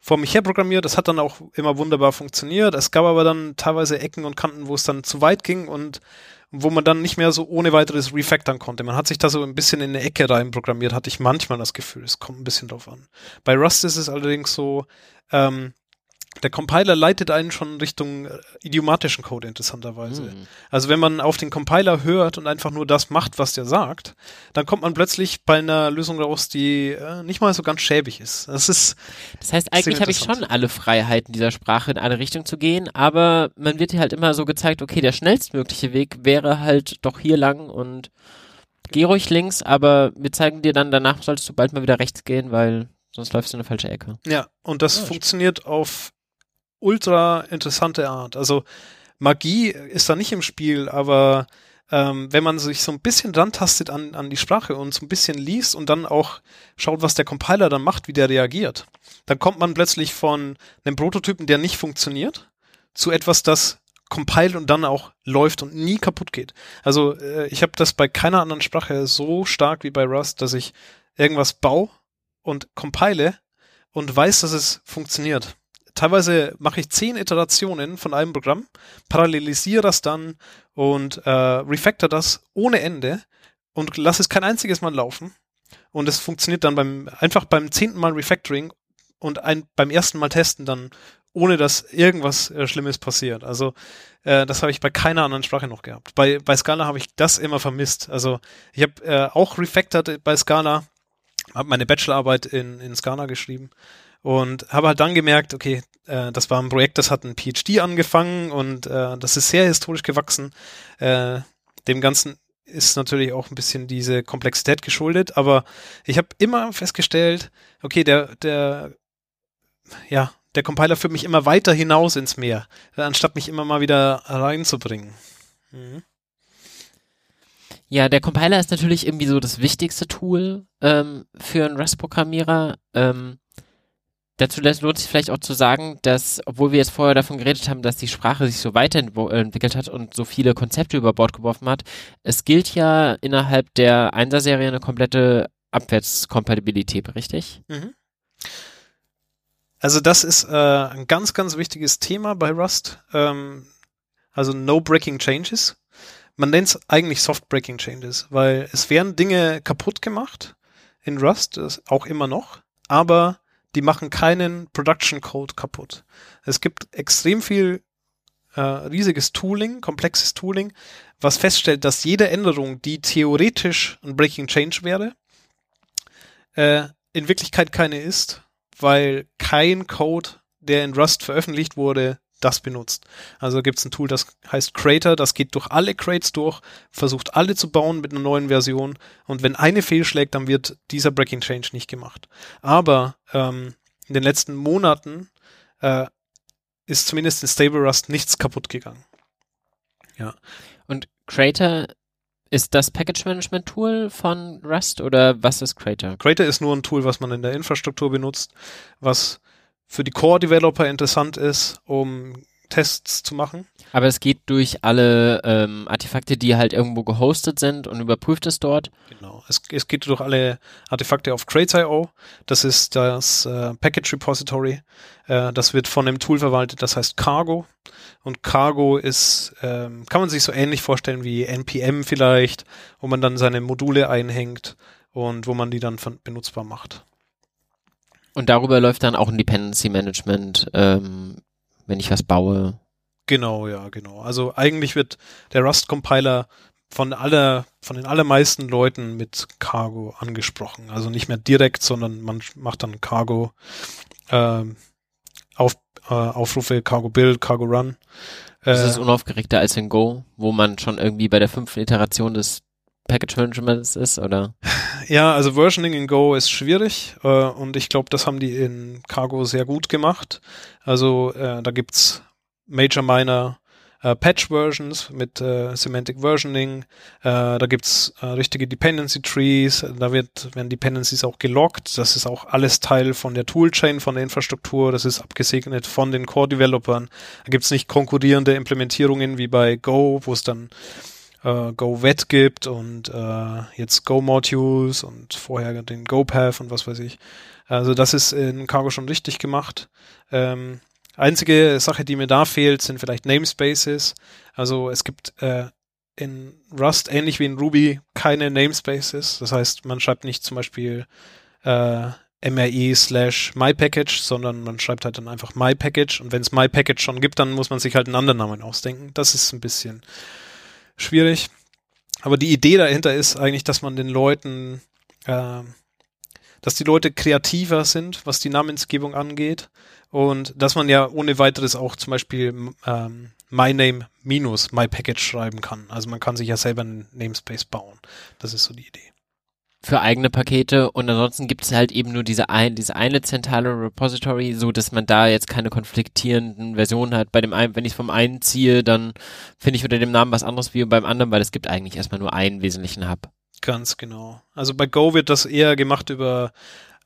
vor mich her programmiert. Das hat dann auch immer wunderbar funktioniert. Es gab aber dann teilweise Ecken und Kanten, wo es dann zu weit ging und wo man dann nicht mehr so ohne weiteres refactoren konnte. Man hat sich da so ein bisschen in eine Ecke rein programmiert, hatte ich manchmal das Gefühl. Es kommt ein bisschen drauf an. Bei Rust ist es allerdings so, ähm, der Compiler leitet einen schon Richtung äh, idiomatischen Code interessanterweise. Mhm. Also wenn man auf den Compiler hört und einfach nur das macht, was der sagt, dann kommt man plötzlich bei einer Lösung raus, die äh, nicht mal so ganz schäbig ist. Das ist. Das heißt, eigentlich habe ich schon alle Freiheiten dieser Sprache in alle Richtungen zu gehen, aber man wird hier halt immer so gezeigt, okay, der schnellstmögliche Weg wäre halt doch hier lang und geh ruhig links, aber wir zeigen dir dann, danach sollst du bald mal wieder rechts gehen, weil sonst läufst du in eine falsche Ecke. Ja, und das ja, funktioniert auf ultra interessante Art. Also Magie ist da nicht im Spiel, aber ähm, wenn man sich so ein bisschen dran tastet an, an die Sprache und so ein bisschen liest und dann auch schaut, was der Compiler dann macht, wie der reagiert, dann kommt man plötzlich von einem Prototypen, der nicht funktioniert, zu etwas, das compiled und dann auch läuft und nie kaputt geht. Also äh, ich habe das bei keiner anderen Sprache so stark wie bei Rust, dass ich irgendwas baue und compile und weiß, dass es funktioniert teilweise mache ich zehn Iterationen von einem Programm, parallelisiere das dann und äh, refactor das ohne Ende und lasse es kein einziges Mal laufen. Und es funktioniert dann beim einfach beim zehnten Mal Refactoring und ein, beim ersten Mal testen dann, ohne dass irgendwas äh, Schlimmes passiert. Also äh, das habe ich bei keiner anderen Sprache noch gehabt. Bei, bei Scala habe ich das immer vermisst. Also ich habe äh, auch refactored bei Scala, habe meine Bachelorarbeit in, in Scala geschrieben und habe halt dann gemerkt, okay, äh, das war ein Projekt, das hat ein PhD angefangen und äh, das ist sehr historisch gewachsen. Äh, dem Ganzen ist natürlich auch ein bisschen diese Komplexität geschuldet, aber ich habe immer festgestellt, okay, der, der, ja, der Compiler führt mich immer weiter hinaus ins Meer, anstatt mich immer mal wieder reinzubringen. Mhm. Ja, der Compiler ist natürlich irgendwie so das wichtigste Tool ähm, für einen Rust-Programmierer. Ähm, dazu lohnt sich vielleicht auch zu sagen, dass, obwohl wir jetzt vorher davon geredet haben, dass die Sprache sich so weiterentwickelt hat und so viele Konzepte über Bord geworfen hat, es gilt ja innerhalb der Einser-Serie eine komplette Abwärtskompatibilität, richtig? Mhm. Also das ist äh, ein ganz, ganz wichtiges Thema bei Rust. Ähm, also No Breaking Changes man nennt es eigentlich Soft Breaking Changes, weil es werden Dinge kaputt gemacht in Rust, auch immer noch, aber die machen keinen Production Code kaputt. Es gibt extrem viel äh, riesiges Tooling, komplexes Tooling, was feststellt, dass jede Änderung, die theoretisch ein Breaking Change wäre, äh, in Wirklichkeit keine ist, weil kein Code, der in Rust veröffentlicht wurde, das benutzt. Also gibt es ein Tool, das heißt Crater, das geht durch alle Crates durch, versucht alle zu bauen mit einer neuen Version und wenn eine fehlschlägt, dann wird dieser Breaking Change nicht gemacht. Aber ähm, in den letzten Monaten äh, ist zumindest in Stable Rust nichts kaputt gegangen. Ja. Und Crater ist das Package Management Tool von Rust oder was ist Crater? Crater ist nur ein Tool, was man in der Infrastruktur benutzt, was für die Core-Developer interessant ist, um Tests zu machen. Aber es geht durch alle ähm, Artefakte, die halt irgendwo gehostet sind und überprüft es dort. Genau. Es, es geht durch alle Artefakte auf Crates.io. Das ist das äh, Package Repository. Äh, das wird von einem Tool verwaltet, das heißt Cargo. Und Cargo ist, ähm, kann man sich so ähnlich vorstellen wie NPM vielleicht, wo man dann seine Module einhängt und wo man die dann benutzbar macht. Und darüber läuft dann auch ein Dependency Management, ähm, wenn ich was baue. Genau, ja, genau. Also eigentlich wird der Rust-Compiler von aller, von den allermeisten Leuten mit Cargo angesprochen. Also nicht mehr direkt, sondern man macht dann Cargo äh, auf, äh, Aufrufe, Cargo Build, Cargo Run. Das ist äh, unaufgeregter als in Go, wo man schon irgendwie bei der fünften Iteration des Package Management ist, oder? Ja, also Versioning in Go ist schwierig äh, und ich glaube, das haben die in Cargo sehr gut gemacht. Also äh, da gibt's Major Minor äh, Patch Versions mit äh, Semantic Versioning. Äh, da gibt's äh, richtige Dependency Trees. Da wird, werden Dependencies auch gelockt. Das ist auch alles Teil von der Toolchain, von der Infrastruktur. Das ist abgesegnet von den Core-Developern. Da gibt's nicht konkurrierende Implementierungen wie bei Go, wo es dann äh, Go-Wet gibt und äh, jetzt Go-Modules und vorher den Go-Path und was weiß ich. Also das ist in Cargo schon richtig gemacht. Ähm, einzige Sache, die mir da fehlt, sind vielleicht Namespaces. Also es gibt äh, in Rust ähnlich wie in Ruby keine Namespaces. Das heißt, man schreibt nicht zum Beispiel äh, MRE slash MyPackage, sondern man schreibt halt dann einfach MyPackage und wenn es MyPackage schon gibt, dann muss man sich halt einen anderen Namen ausdenken. Das ist ein bisschen schwierig. Aber die Idee dahinter ist eigentlich, dass man den Leuten, äh, dass die Leute kreativer sind, was die Namensgebung angeht. Und dass man ja ohne weiteres auch zum Beispiel ähm, My Name minus My Package schreiben kann. Also man kann sich ja selber einen Namespace bauen. Das ist so die Idee für eigene Pakete und ansonsten gibt es halt eben nur diese, ein, diese eine zentrale Repository, so dass man da jetzt keine konfliktierenden Versionen hat. Bei dem einen, wenn ich vom einen ziehe, dann finde ich unter dem Namen was anderes wie beim anderen, weil es gibt eigentlich erstmal nur einen wesentlichen Hub. Ganz genau. Also bei Go wird das eher gemacht über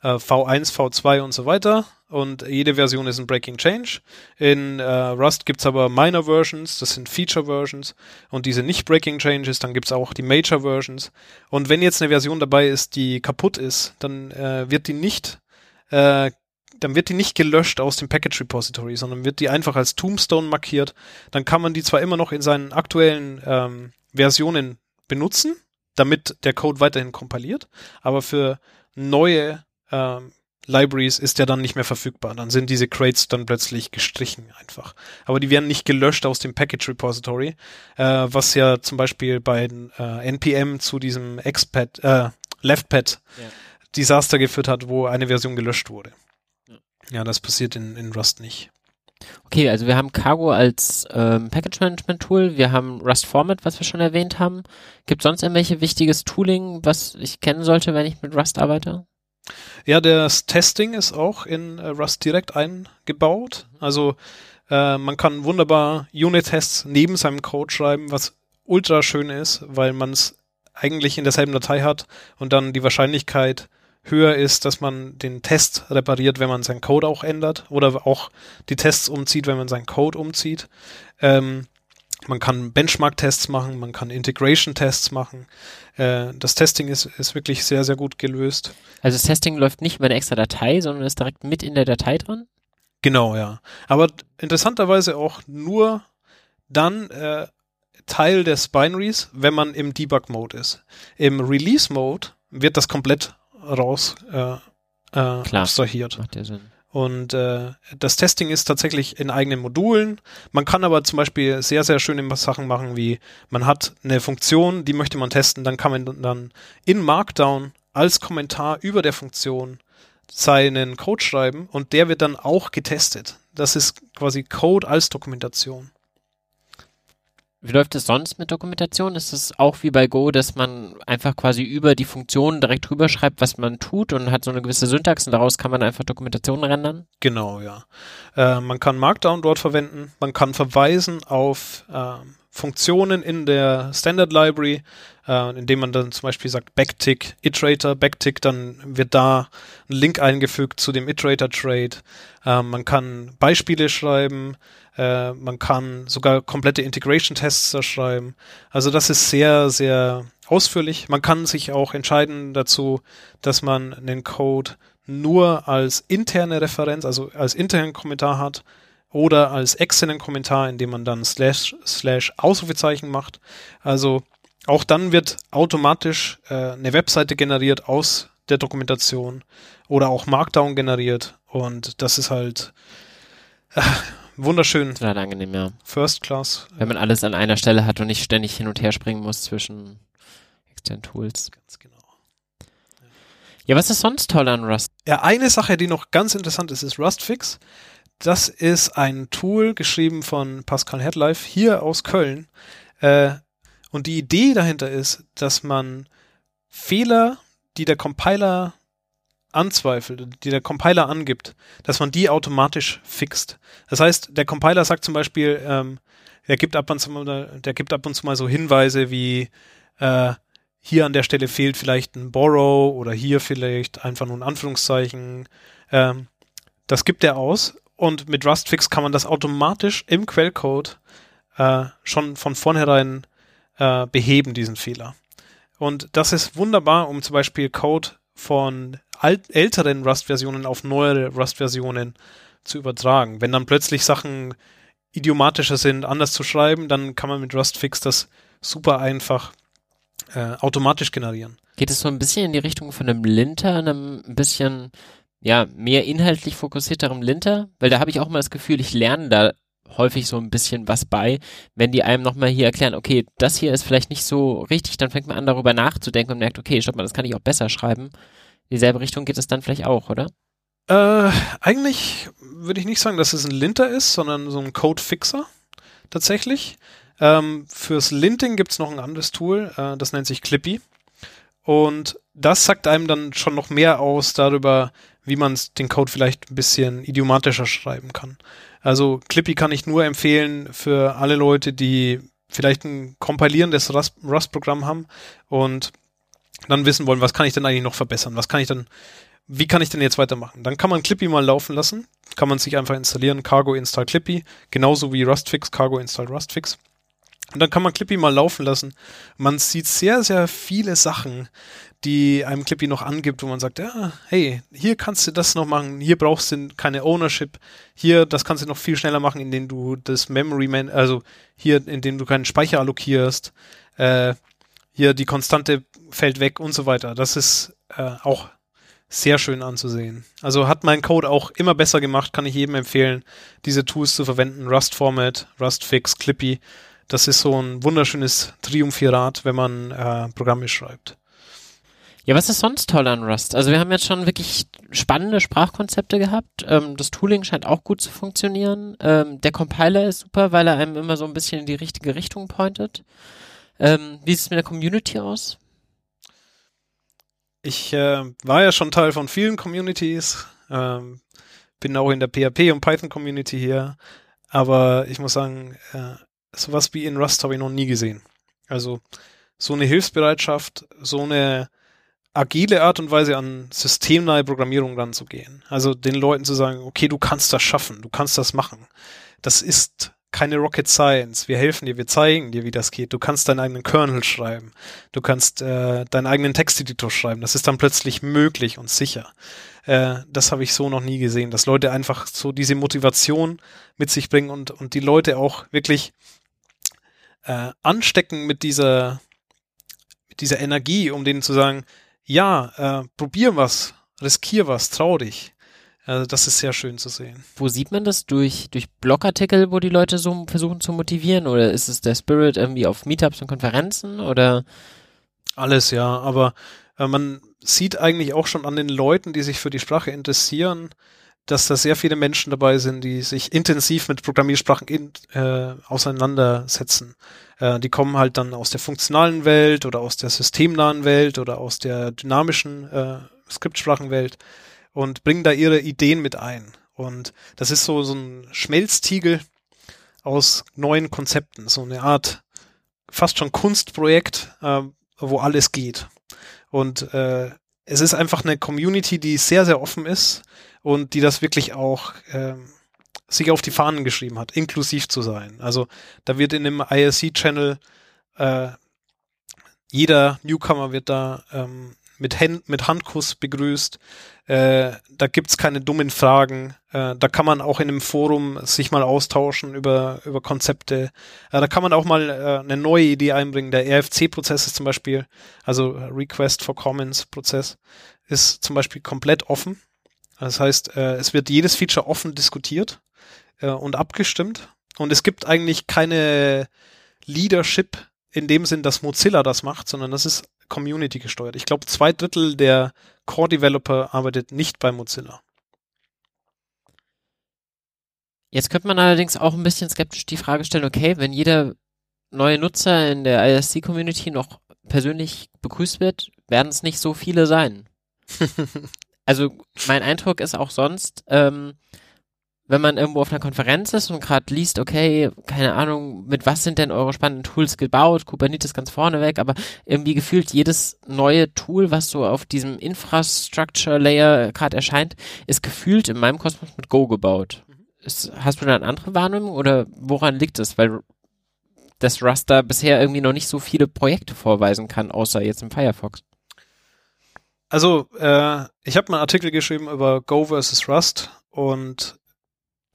äh, V1, V2 und so weiter. Und jede Version ist ein Breaking Change. In äh, Rust gibt's aber Minor Versions, das sind Feature Versions. Und diese nicht Breaking Changes, dann gibt's auch die Major Versions. Und wenn jetzt eine Version dabei ist, die kaputt ist, dann äh, wird die nicht äh, dann wird die nicht gelöscht aus dem Package Repository, sondern wird die einfach als Tombstone markiert. Dann kann man die zwar immer noch in seinen aktuellen ähm, Versionen benutzen, damit der Code weiterhin kompiliert, aber für neue ähm, Libraries ist der dann nicht mehr verfügbar. Dann sind diese Crates dann plötzlich gestrichen einfach. Aber die werden nicht gelöscht aus dem Package Repository, äh, was ja zum Beispiel bei äh, NPM zu diesem Xpad, äh, LeftPad ja. Desaster geführt hat, wo eine Version gelöscht wurde. Ja, ja das passiert in, in Rust nicht. Okay, also wir haben Cargo als ähm, Package Management Tool, wir haben Rust Format, was wir schon erwähnt haben. Gibt sonst irgendwelche wichtiges Tooling, was ich kennen sollte, wenn ich mit Rust arbeite? Ja, das Testing ist auch in äh, Rust direkt eingebaut. Also äh, man kann wunderbar Unit-Tests neben seinem Code schreiben, was ultra schön ist, weil man es eigentlich in derselben Datei hat und dann die Wahrscheinlichkeit höher ist, dass man den Test repariert, wenn man seinen Code auch ändert oder auch die Tests umzieht, wenn man seinen Code umzieht. Ähm, man kann Benchmark-Tests machen, man kann Integration-Tests machen. Äh, das Testing ist, ist wirklich sehr, sehr gut gelöst. Also das Testing läuft nicht über eine extra Datei, sondern ist direkt mit in der Datei drin? Genau, ja. Aber interessanterweise auch nur dann äh, Teil des Binaries, wenn man im Debug-Mode ist. Im Release-Mode wird das komplett raus äh, äh, Klar. abstrahiert. Macht ja Sinn. Und äh, das Testing ist tatsächlich in eigenen Modulen. Man kann aber zum Beispiel sehr, sehr schöne Sachen machen, wie man hat eine Funktion, die möchte man testen, dann kann man dann in Markdown als Kommentar über der Funktion seinen Code schreiben und der wird dann auch getestet. Das ist quasi Code als Dokumentation. Wie läuft es sonst mit Dokumentation? Ist es auch wie bei Go, dass man einfach quasi über die Funktionen direkt drüber schreibt, was man tut und hat so eine gewisse Syntax und daraus kann man einfach Dokumentationen rendern? Genau, ja. Äh, man kann Markdown dort verwenden, man kann verweisen auf äh, Funktionen in der Standard Library, äh, indem man dann zum Beispiel sagt Backtick, Iterator, Backtick, dann wird da ein Link eingefügt zu dem Iterator Trade. Äh, man kann Beispiele schreiben, äh, man kann sogar komplette Integration-Tests schreiben. Also das ist sehr, sehr ausführlich. Man kann sich auch entscheiden dazu, dass man einen Code nur als interne Referenz, also als internen Kommentar hat oder als externen Kommentar, indem man dann slash slash Ausrufezeichen macht. Also auch dann wird automatisch äh, eine Webseite generiert aus der Dokumentation oder auch Markdown generiert und das ist halt äh, wunderschön. Total angenehm, ja. First Class. Wenn man alles an einer Stelle hat und nicht ständig hin und her springen muss zwischen externen Tools. Ganz genau. Ja, was ist sonst toll an Rust? Ja, eine Sache, die noch ganz interessant ist, ist Rustfix. Das ist ein Tool geschrieben von Pascal Headlife hier aus Köln. Äh, und die Idee dahinter ist, dass man Fehler, die der Compiler anzweifelt, die der Compiler angibt, dass man die automatisch fixt. Das heißt, der Compiler sagt zum Beispiel, ähm, der gibt ab und zu mal, der gibt ab und zu mal so Hinweise wie äh, hier an der Stelle fehlt vielleicht ein Borrow oder hier vielleicht einfach nur ein Anführungszeichen. Ähm, das gibt er aus und mit Rustfix kann man das automatisch im Quellcode äh, schon von vornherein äh, beheben, diesen Fehler. Und das ist wunderbar, um zum Beispiel Code von alt, älteren Rust-Versionen auf neuere Rust-Versionen zu übertragen. Wenn dann plötzlich Sachen idiomatischer sind, anders zu schreiben, dann kann man mit Rustfix das super einfach äh, automatisch generieren. Geht es so ein bisschen in die Richtung von einem Linter, einem ein bisschen ja, mehr inhaltlich fokussierterem Linter? Weil da habe ich auch mal das Gefühl, ich lerne da häufig so ein bisschen was bei, wenn die einem nochmal hier erklären, okay, das hier ist vielleicht nicht so richtig, dann fängt man an darüber nachzudenken und merkt, okay, stopp mal, das kann ich auch besser schreiben. Dieselbe Richtung geht es dann vielleicht auch, oder? Äh, eigentlich würde ich nicht sagen, dass es ein Linter ist, sondern so ein Code-Fixer tatsächlich. Ähm, fürs Linting gibt es noch ein anderes Tool, äh, das nennt sich Clippy. Und das sagt einem dann schon noch mehr aus darüber, wie man den Code vielleicht ein bisschen idiomatischer schreiben kann. Also Clippy kann ich nur empfehlen für alle Leute, die vielleicht ein kompilierendes Rust-Programm haben und dann wissen wollen, was kann ich denn eigentlich noch verbessern? Was kann ich dann, wie kann ich denn jetzt weitermachen? Dann kann man Clippy mal laufen lassen. Kann man sich einfach installieren, Cargo install Clippy, genauso wie Rustfix, Cargo install Rustfix. Und dann kann man Clippy mal laufen lassen. Man sieht sehr, sehr viele Sachen, die einem Clippy noch angibt, wo man sagt, ja, hey, hier kannst du das noch machen, hier brauchst du keine Ownership, hier, das kannst du noch viel schneller machen, indem du das Memory, Man also hier, indem du keinen Speicher allokierst, äh, hier die Konstante fällt weg und so weiter. Das ist äh, auch sehr schön anzusehen. Also hat mein Code auch immer besser gemacht, kann ich jedem empfehlen, diese Tools zu verwenden. Rust Format, Rust Fix, Clippy. Das ist so ein wunderschönes Triumphirat, wenn man äh, Programme schreibt. Ja, was ist sonst toll an Rust? Also wir haben jetzt schon wirklich spannende Sprachkonzepte gehabt. Ähm, das Tooling scheint auch gut zu funktionieren. Ähm, der Compiler ist super, weil er einem immer so ein bisschen in die richtige Richtung pointet. Ähm, wie sieht es mit der Community aus? Ich äh, war ja schon Teil von vielen Communities, ähm, bin auch in der PHP und Python Community hier, aber ich muss sagen, äh, sowas wie in Rust habe ich noch nie gesehen. Also so eine Hilfsbereitschaft, so eine agile Art und Weise an systemnahe Programmierung ranzugehen. Also den Leuten zu sagen, okay, du kannst das schaffen, du kannst das machen. Das ist keine Rocket Science. Wir helfen dir, wir zeigen dir, wie das geht. Du kannst deinen eigenen Kernel schreiben. Du kannst äh, deinen eigenen Texteditor schreiben. Das ist dann plötzlich möglich und sicher. Äh, das habe ich so noch nie gesehen, dass Leute einfach so diese Motivation mit sich bringen und, und die Leute auch wirklich äh, anstecken mit dieser, mit dieser Energie, um denen zu sagen, ja, äh, probier was, riskier was, trau dich. Also das ist sehr schön zu sehen. Wo sieht man das? Durch, durch Blogartikel, wo die Leute so versuchen zu motivieren? Oder ist es der Spirit irgendwie auf Meetups und Konferenzen? Oder? Alles, ja. Aber äh, man sieht eigentlich auch schon an den Leuten, die sich für die Sprache interessieren, dass da sehr viele Menschen dabei sind, die sich intensiv mit Programmiersprachen in, äh, auseinandersetzen. Äh, die kommen halt dann aus der funktionalen Welt oder aus der systemnahen Welt oder aus der dynamischen äh, Skriptsprachenwelt und bringen da ihre Ideen mit ein. Und das ist so, so ein Schmelztiegel aus neuen Konzepten, so eine Art fast schon Kunstprojekt, äh, wo alles geht. Und äh, es ist einfach eine Community, die sehr, sehr offen ist und die das wirklich auch äh, sich auf die Fahnen geschrieben hat, inklusiv zu sein. Also da wird in dem IRC-Channel äh, jeder Newcomer wird da ähm, mit, Hand, mit Handkuss begrüßt. Äh, da gibt's keine dummen Fragen. Äh, da kann man auch in einem Forum sich mal austauschen über, über Konzepte. Äh, da kann man auch mal äh, eine neue Idee einbringen. Der RFC-Prozess ist zum Beispiel, also Request for Comments Prozess, ist zum Beispiel komplett offen. Das heißt, äh, es wird jedes Feature offen diskutiert äh, und abgestimmt. Und es gibt eigentlich keine Leadership in dem Sinn, dass Mozilla das macht, sondern das ist Community gesteuert. Ich glaube, zwei Drittel der Core-Developer arbeitet nicht bei Mozilla. Jetzt könnte man allerdings auch ein bisschen skeptisch die Frage stellen, okay, wenn jeder neue Nutzer in der ISC-Community noch persönlich begrüßt wird, werden es nicht so viele sein. also mein Eindruck ist auch sonst, ähm, wenn man irgendwo auf einer Konferenz ist und gerade liest, okay, keine Ahnung, mit was sind denn eure spannenden Tools gebaut, Kubernetes ganz vorne weg, aber irgendwie gefühlt jedes neue Tool, was so auf diesem Infrastructure Layer gerade erscheint, ist gefühlt in meinem Kosmos mit Go gebaut. Ist, hast du da eine andere Wahrnehmung oder woran liegt es? Weil das Raster bisher irgendwie noch nicht so viele Projekte vorweisen kann, außer jetzt im Firefox. Also, äh, ich habe mal einen Artikel geschrieben über Go versus Rust und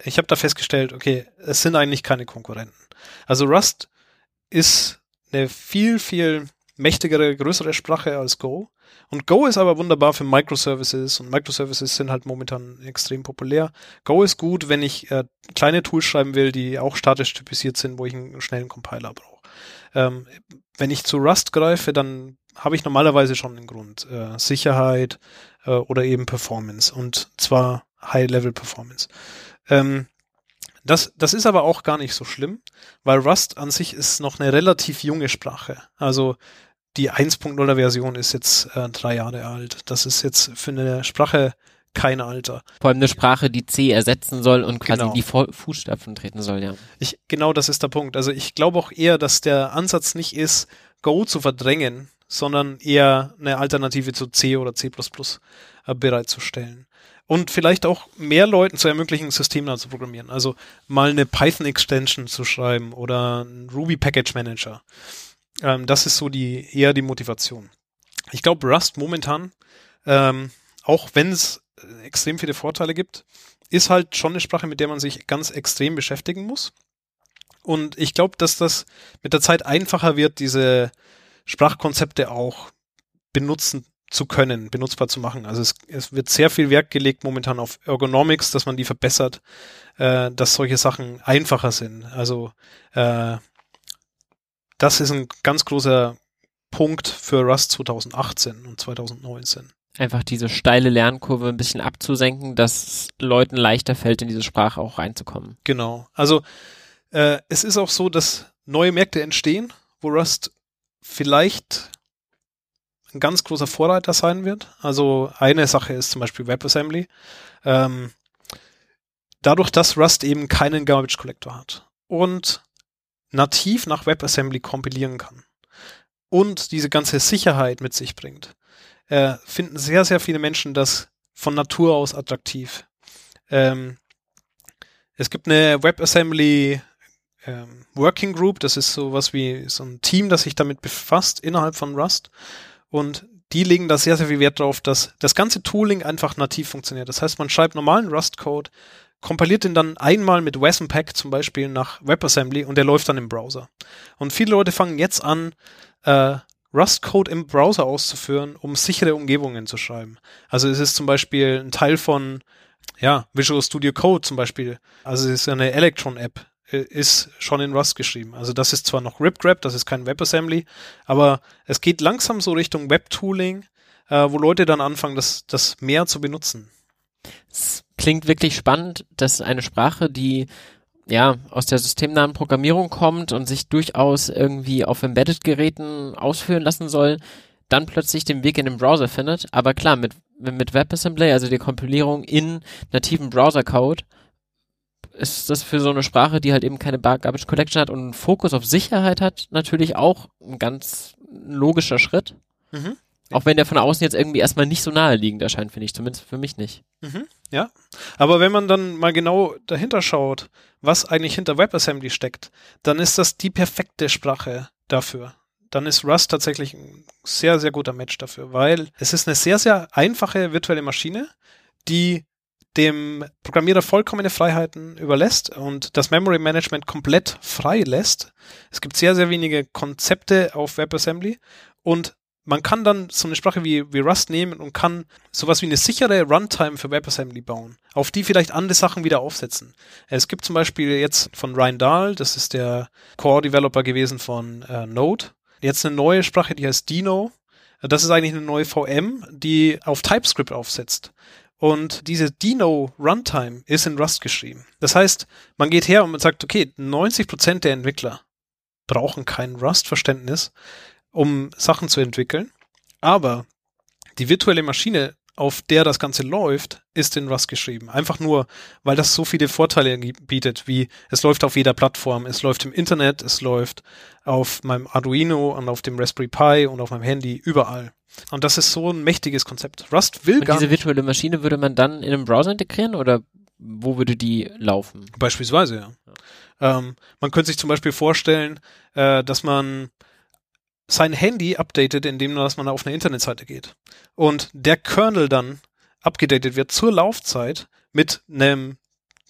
ich habe da festgestellt, okay, es sind eigentlich keine Konkurrenten. Also Rust ist eine viel, viel mächtigere, größere Sprache als Go. Und Go ist aber wunderbar für Microservices und Microservices sind halt momentan extrem populär. Go ist gut, wenn ich äh, kleine Tools schreiben will, die auch statisch typisiert sind, wo ich einen schnellen Compiler brauche. Ähm, wenn ich zu Rust greife, dann habe ich normalerweise schon einen Grund. Äh, Sicherheit äh, oder eben Performance und zwar High-Level-Performance. Ähm, das, das ist aber auch gar nicht so schlimm, weil Rust an sich ist noch eine relativ junge Sprache. Also die 1.0er Version ist jetzt äh, drei Jahre alt. Das ist jetzt für eine Sprache kein Alter. Vor allem eine Sprache, die C ersetzen soll und quasi genau. die Fußstapfen treten soll, ja. Ich, genau das ist der Punkt. Also ich glaube auch eher, dass der Ansatz nicht ist, Go zu verdrängen, sondern eher eine Alternative zu C oder C++ äh, bereitzustellen und vielleicht auch mehr Leuten zu ermöglichen, Systeme zu programmieren. Also mal eine Python-Extension zu schreiben oder ein Ruby Package Manager. Ähm, das ist so die eher die Motivation. Ich glaube, Rust momentan, ähm, auch wenn es extrem viele Vorteile gibt, ist halt schon eine Sprache, mit der man sich ganz extrem beschäftigen muss. Und ich glaube, dass das mit der Zeit einfacher wird, diese Sprachkonzepte auch benutzen zu können, benutzbar zu machen. Also es, es wird sehr viel Wert gelegt momentan auf Ergonomics, dass man die verbessert, äh, dass solche Sachen einfacher sind. Also äh, das ist ein ganz großer Punkt für Rust 2018 und 2019. Einfach diese steile Lernkurve ein bisschen abzusenken, dass Leuten leichter fällt, in diese Sprache auch reinzukommen. Genau. Also äh, es ist auch so, dass neue Märkte entstehen, wo Rust vielleicht ein ganz großer Vorreiter sein wird. Also eine Sache ist zum Beispiel WebAssembly. Ähm, dadurch, dass Rust eben keinen Garbage Collector hat und nativ nach WebAssembly kompilieren kann und diese ganze Sicherheit mit sich bringt, äh, finden sehr, sehr viele Menschen das von Natur aus attraktiv. Ähm, es gibt eine WebAssembly ähm, Working Group, das ist sowas wie so ein Team, das sich damit befasst innerhalb von Rust. Und die legen da sehr, sehr viel Wert drauf, dass das ganze Tooling einfach nativ funktioniert. Das heißt, man schreibt normalen Rust-Code, kompiliert den dann einmal mit WASM-Pack zum Beispiel nach WebAssembly und der läuft dann im Browser. Und viele Leute fangen jetzt an, äh, Rust-Code im Browser auszuführen, um sichere Umgebungen zu schreiben. Also es ist zum Beispiel ein Teil von ja, Visual Studio Code zum Beispiel. Also es ist eine Electron-App, ist schon in Rust geschrieben. Also das ist zwar noch RipGrab, das ist kein WebAssembly, aber es geht langsam so Richtung Web-Tooling, äh, wo Leute dann anfangen, das, das mehr zu benutzen. Es klingt wirklich spannend, dass eine Sprache, die ja aus der systemnahen Programmierung kommt und sich durchaus irgendwie auf Embedded-Geräten ausführen lassen soll, dann plötzlich den Weg in den Browser findet. Aber klar, mit, mit WebAssembly, also die Kompilierung in nativen Browser-Code, ist das für so eine Sprache, die halt eben keine Garbage Collection hat und einen Fokus auf Sicherheit hat, natürlich auch ein ganz logischer Schritt. Mhm. Auch wenn der von außen jetzt irgendwie erstmal nicht so naheliegend erscheint, finde ich, zumindest für mich nicht. Mhm, ja, aber wenn man dann mal genau dahinter schaut, was eigentlich hinter WebAssembly steckt, dann ist das die perfekte Sprache dafür. Dann ist Rust tatsächlich ein sehr, sehr guter Match dafür, weil es ist eine sehr, sehr einfache virtuelle Maschine, die dem Programmierer vollkommene Freiheiten überlässt und das Memory Management komplett frei lässt. Es gibt sehr, sehr wenige Konzepte auf WebAssembly und man kann dann so eine Sprache wie, wie Rust nehmen und kann sowas wie eine sichere Runtime für WebAssembly bauen, auf die vielleicht andere Sachen wieder aufsetzen. Es gibt zum Beispiel jetzt von Ryan Dahl, das ist der Core-Developer gewesen von äh, Node, jetzt eine neue Sprache, die heißt Dino. Das ist eigentlich eine neue VM, die auf TypeScript aufsetzt. Und diese Dino Runtime ist in Rust geschrieben. Das heißt, man geht her und man sagt, okay, 90% der Entwickler brauchen kein Rust-Verständnis, um Sachen zu entwickeln. Aber die virtuelle Maschine, auf der das Ganze läuft, ist in Rust geschrieben. Einfach nur, weil das so viele Vorteile bietet, wie es läuft auf jeder Plattform, es läuft im Internet, es läuft auf meinem Arduino und auf dem Raspberry Pi und auf meinem Handy, überall. Und das ist so ein mächtiges Konzept. Rust will und gar diese nicht. virtuelle Maschine würde man dann in einem Browser integrieren oder wo würde die laufen? Beispielsweise, ja. ja. Ähm, man könnte sich zum Beispiel vorstellen, äh, dass man sein Handy updatet, indem dass man auf eine Internetseite geht. Und der Kernel dann abgedatet wird zur Laufzeit mit einem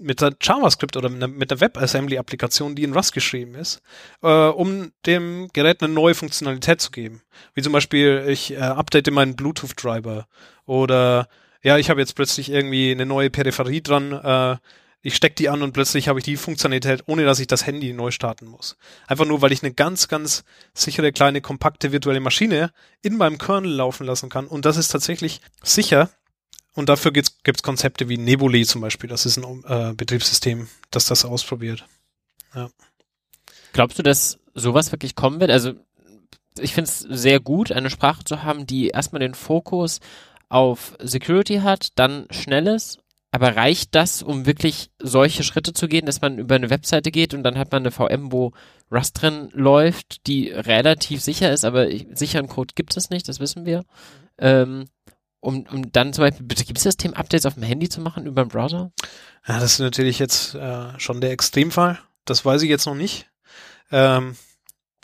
mit der JavaScript oder mit der WebAssembly-Applikation, die in Rust geschrieben ist, äh, um dem Gerät eine neue Funktionalität zu geben. Wie zum Beispiel, ich äh, update meinen Bluetooth-Driver oder ja, ich habe jetzt plötzlich irgendwie eine neue Peripherie dran, äh, ich stecke die an und plötzlich habe ich die Funktionalität, ohne dass ich das Handy neu starten muss. Einfach nur, weil ich eine ganz, ganz sichere, kleine, kompakte virtuelle Maschine in meinem Kernel laufen lassen kann. Und das ist tatsächlich sicher und dafür gibt es Konzepte wie Nebuli zum Beispiel. Das ist ein äh, Betriebssystem, das das ausprobiert. Ja. Glaubst du, dass sowas wirklich kommen wird? Also ich finde es sehr gut, eine Sprache zu haben, die erstmal den Fokus auf Security hat, dann schnelles. Aber reicht das, um wirklich solche Schritte zu gehen, dass man über eine Webseite geht und dann hat man eine VM, wo Rust drin läuft, die relativ sicher ist, aber sicheren Code gibt es nicht, das wissen wir. Ähm, um, um dann zum Beispiel Betriebssystem-Updates auf dem Handy zu machen über den Browser? Ja, das ist natürlich jetzt äh, schon der Extremfall. Das weiß ich jetzt noch nicht. Ähm,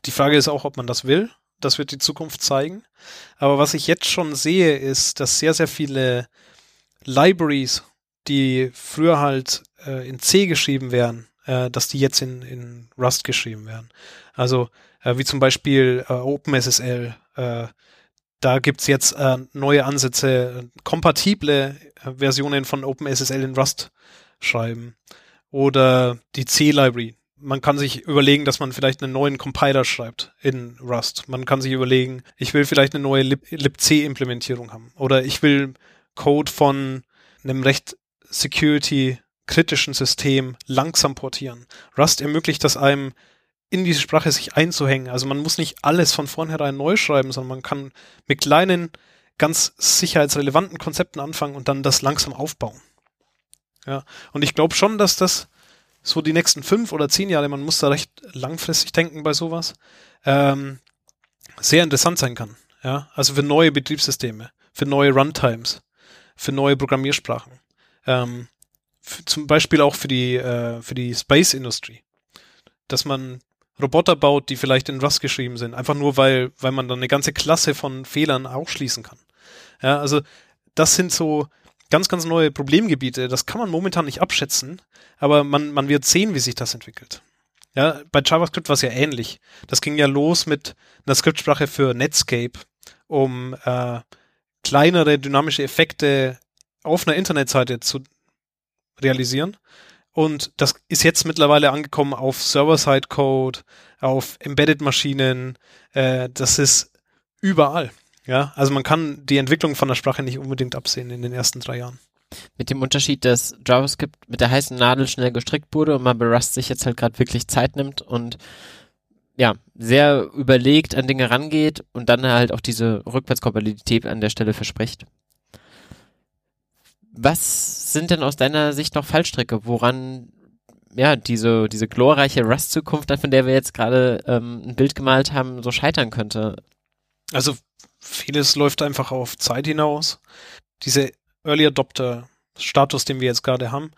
die Frage ist auch, ob man das will. Das wird die Zukunft zeigen. Aber was ich jetzt schon sehe, ist, dass sehr, sehr viele Libraries, die früher halt äh, in C geschrieben werden, äh, dass die jetzt in, in Rust geschrieben werden. Also äh, wie zum Beispiel äh, OpenSSL, äh, da gibt's jetzt äh, neue Ansätze, kompatible äh, Versionen von OpenSSL in Rust schreiben. Oder die C-Library, Man kann sich überlegen, dass man vielleicht einen neuen Compiler schreibt in Rust. Man kann sich überlegen, ich will vielleicht eine neue libc-Implementierung haben. Oder ich will Code von einem recht security-kritischen System langsam portieren. Rust ermöglicht das einem, in diese Sprache sich einzuhängen. Also man muss nicht alles von vornherein neu schreiben, sondern man kann mit kleinen, ganz sicherheitsrelevanten Konzepten anfangen und dann das langsam aufbauen. Ja, und ich glaube schon, dass das so die nächsten fünf oder zehn Jahre, man muss da recht langfristig denken bei sowas, ähm, sehr interessant sein kann. Ja, also für neue Betriebssysteme, für neue Runtimes, für neue Programmiersprachen. Ähm, zum Beispiel auch für die, äh, für die Space-Industrie. Dass man Roboter baut, die vielleicht in Rust geschrieben sind, einfach nur weil, weil man dann eine ganze Klasse von Fehlern ausschließen kann. Ja, also das sind so ganz, ganz neue Problemgebiete. Das kann man momentan nicht abschätzen, aber man, man wird sehen, wie sich das entwickelt. Ja, bei JavaScript war es ja ähnlich. Das ging ja los mit einer Skriptsprache für Netscape, um äh, kleinere dynamische Effekte auf einer Internetseite zu realisieren. Und das ist jetzt mittlerweile angekommen auf Server-Side-Code, auf Embedded-Maschinen. Äh, das ist überall. Ja, also man kann die Entwicklung von der Sprache nicht unbedingt absehen in den ersten drei Jahren. Mit dem Unterschied, dass JavaScript mit der heißen Nadel schnell gestrickt wurde und man bei Rust sich jetzt halt gerade wirklich Zeit nimmt und ja, sehr überlegt an Dinge rangeht und dann halt auch diese Rückwärtskompatibilität an der Stelle verspricht. Was sind denn aus deiner Sicht noch Fallstricke, woran ja diese, diese glorreiche Rust-Zukunft, von der wir jetzt gerade ähm, ein Bild gemalt haben, so scheitern könnte? Also vieles läuft einfach auf Zeit hinaus. Diese Early Adopter Status, den wir jetzt gerade haben,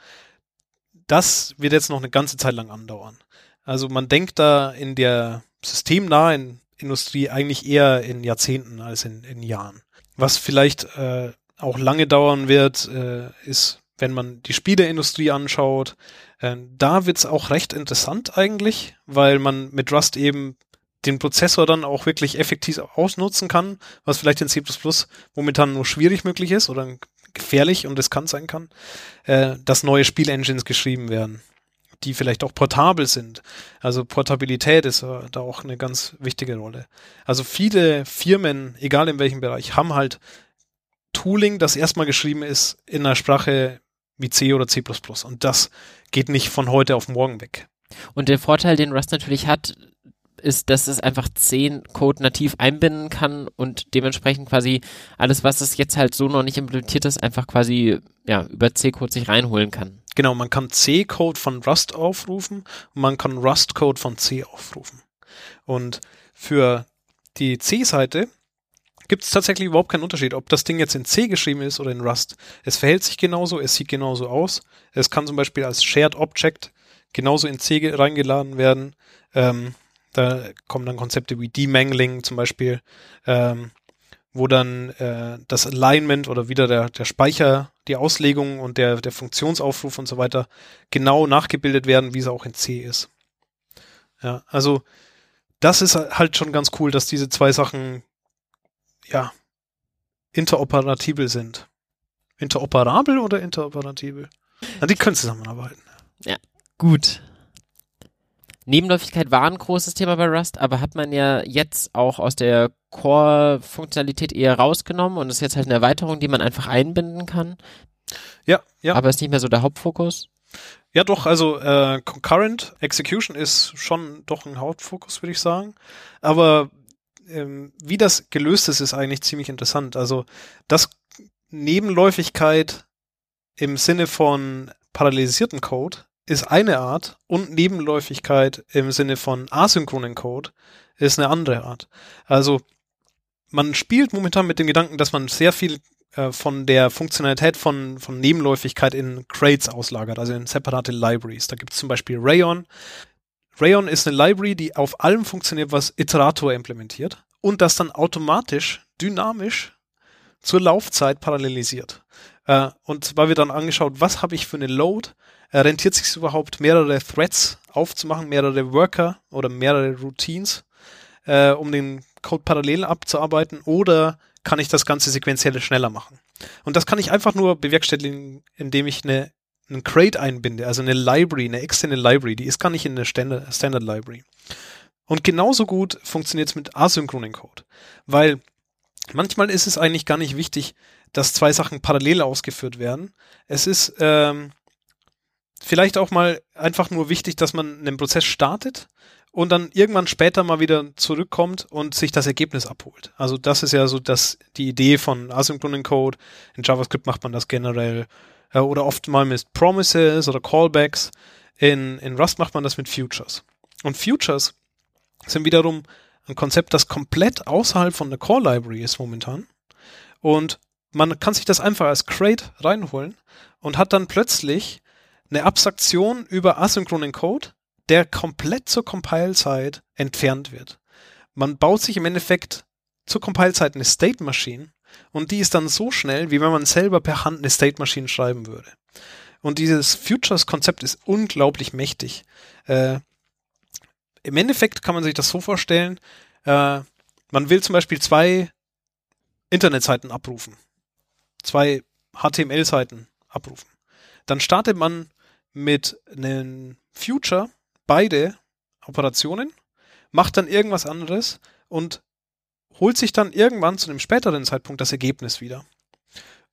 das wird jetzt noch eine ganze Zeit lang andauern. Also man denkt da in der systemnahen Industrie eigentlich eher in Jahrzehnten als in, in Jahren. Was vielleicht äh, auch lange dauern wird, äh, ist, wenn man die Spieleindustrie anschaut. Äh, da wird's auch recht interessant eigentlich, weil man mit Rust eben den Prozessor dann auch wirklich effektiv ausnutzen kann, was vielleicht in C++ momentan nur schwierig möglich ist oder gefährlich und riskant sein kann, äh, dass neue Spielengines geschrieben werden, die vielleicht auch portabel sind. Also Portabilität ist äh, da auch eine ganz wichtige Rolle. Also viele Firmen, egal in welchem Bereich, haben halt Tooling, das erstmal geschrieben ist in einer Sprache wie C oder C++. Und das geht nicht von heute auf morgen weg. Und der Vorteil, den Rust natürlich hat, ist, dass es einfach 10 Code nativ einbinden kann und dementsprechend quasi alles, was es jetzt halt so noch nicht implementiert ist, einfach quasi ja, über C-Code sich reinholen kann. Genau, man kann C-Code von Rust aufrufen und man kann Rust-Code von C aufrufen. Und für die C-Seite gibt es tatsächlich überhaupt keinen Unterschied, ob das Ding jetzt in C geschrieben ist oder in Rust. Es verhält sich genauso, es sieht genauso aus. Es kann zum Beispiel als Shared Object genauso in C reingeladen werden. Ähm, da kommen dann Konzepte wie Demangling zum Beispiel, ähm, wo dann äh, das Alignment oder wieder der, der Speicher, die Auslegung und der, der Funktionsaufruf und so weiter genau nachgebildet werden, wie es auch in C ist. Ja, also das ist halt schon ganz cool, dass diese zwei Sachen ja interoperabel sind. Interoperabel oder interoperabel? Na, die können zusammenarbeiten. Ja, gut. Nebenläufigkeit war ein großes Thema bei Rust, aber hat man ja jetzt auch aus der Core-Funktionalität eher rausgenommen und ist jetzt halt eine Erweiterung, die man einfach einbinden kann. Ja, ja. Aber ist nicht mehr so der Hauptfokus. Ja, doch, also äh, Concurrent Execution ist schon doch ein Hauptfokus, würde ich sagen. Aber ähm, wie das gelöst ist, ist eigentlich ziemlich interessant. Also, das Nebenläufigkeit im Sinne von parallelisierten Code ist eine Art und Nebenläufigkeit im Sinne von asynchronen Code ist eine andere Art. Also man spielt momentan mit dem Gedanken, dass man sehr viel äh, von der Funktionalität von, von Nebenläufigkeit in Crates auslagert, also in separate Libraries. Da gibt es zum Beispiel Rayon. Rayon ist eine Library, die auf allem funktioniert, was Iterator implementiert und das dann automatisch, dynamisch zur Laufzeit parallelisiert. Äh, und zwar wird dann angeschaut, was habe ich für eine Load, äh, rentiert sich überhaupt, mehrere Threads aufzumachen, mehrere Worker oder mehrere Routines, äh, um den Code parallel abzuarbeiten oder kann ich das Ganze sequenziell schneller machen? Und das kann ich einfach nur bewerkstelligen, indem ich eine einen Crate einbinde, also eine Library, eine externe Library, die ist gar nicht in der Standard, Standard Library. Und genauso gut funktioniert es mit asynchronen Code, weil manchmal ist es eigentlich gar nicht wichtig, dass zwei Sachen parallel ausgeführt werden. Es ist ähm, vielleicht auch mal einfach nur wichtig, dass man einen Prozess startet und dann irgendwann später mal wieder zurückkommt und sich das Ergebnis abholt. Also das ist ja so das, die Idee von asynchronen Code. In JavaScript macht man das generell äh, oder oft mal mit Promises oder Callbacks. In, in Rust macht man das mit Futures. Und Futures sind wiederum ein Konzept, das komplett außerhalb von der Core Library ist momentan. Und man kann sich das einfach als Crate reinholen und hat dann plötzlich eine Abstraktion über asynchronen Code, der komplett zur Compile-Zeit entfernt wird. Man baut sich im Endeffekt zur Compile-Zeit eine State Machine und die ist dann so schnell, wie wenn man selber per Hand eine State Machine schreiben würde. Und dieses Futures-Konzept ist unglaublich mächtig. Äh, Im Endeffekt kann man sich das so vorstellen, äh, man will zum Beispiel zwei Internetseiten abrufen, zwei HTML-Seiten abrufen. Dann startet man mit einem Future beide Operationen, macht dann irgendwas anderes und holt sich dann irgendwann zu einem späteren Zeitpunkt das Ergebnis wieder.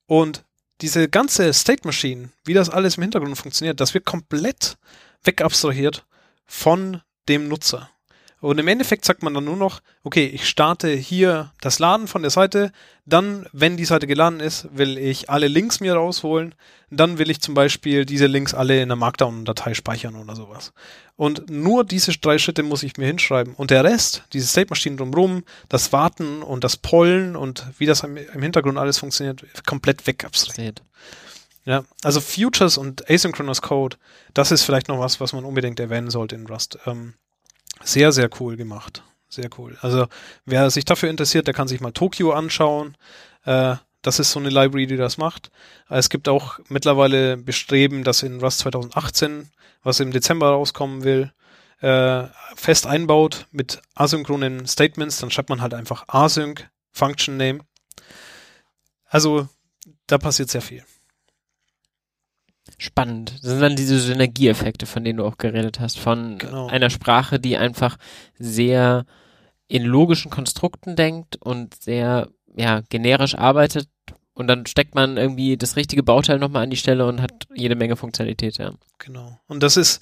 Und diese ganze State Machine, wie das alles im Hintergrund funktioniert, das wird komplett wegabstrahiert von dem Nutzer. Und im Endeffekt sagt man dann nur noch, okay, ich starte hier das Laden von der Seite, dann, wenn die Seite geladen ist, will ich alle Links mir rausholen, dann will ich zum Beispiel diese Links alle in einer Markdown-Datei speichern oder sowas. Und nur diese drei Schritte muss ich mir hinschreiben. Und der Rest, diese State-Maschinen drumherum, das Warten und das Pollen und wie das im, Hintergrund alles funktioniert, komplett wegabstrahiert. Ja, also Futures und Asynchronous Code, das ist vielleicht noch was, was man unbedingt erwähnen sollte in Rust. Ähm, sehr, sehr cool gemacht. Sehr cool. Also wer sich dafür interessiert, der kann sich mal Tokio anschauen. Äh, das ist so eine Library, die das macht. Es gibt auch mittlerweile Bestreben, das in Rust 2018, was im Dezember rauskommen will, äh, fest einbaut mit asynchronen Statements. Dann schreibt man halt einfach async Function Name. Also da passiert sehr viel. Spannend. Das sind dann diese Synergieeffekte, von denen du auch geredet hast, von genau. einer Sprache, die einfach sehr in logischen Konstrukten denkt und sehr ja, generisch arbeitet und dann steckt man irgendwie das richtige Bauteil nochmal an die Stelle und hat jede Menge Funktionalität, ja. Genau. Und das ist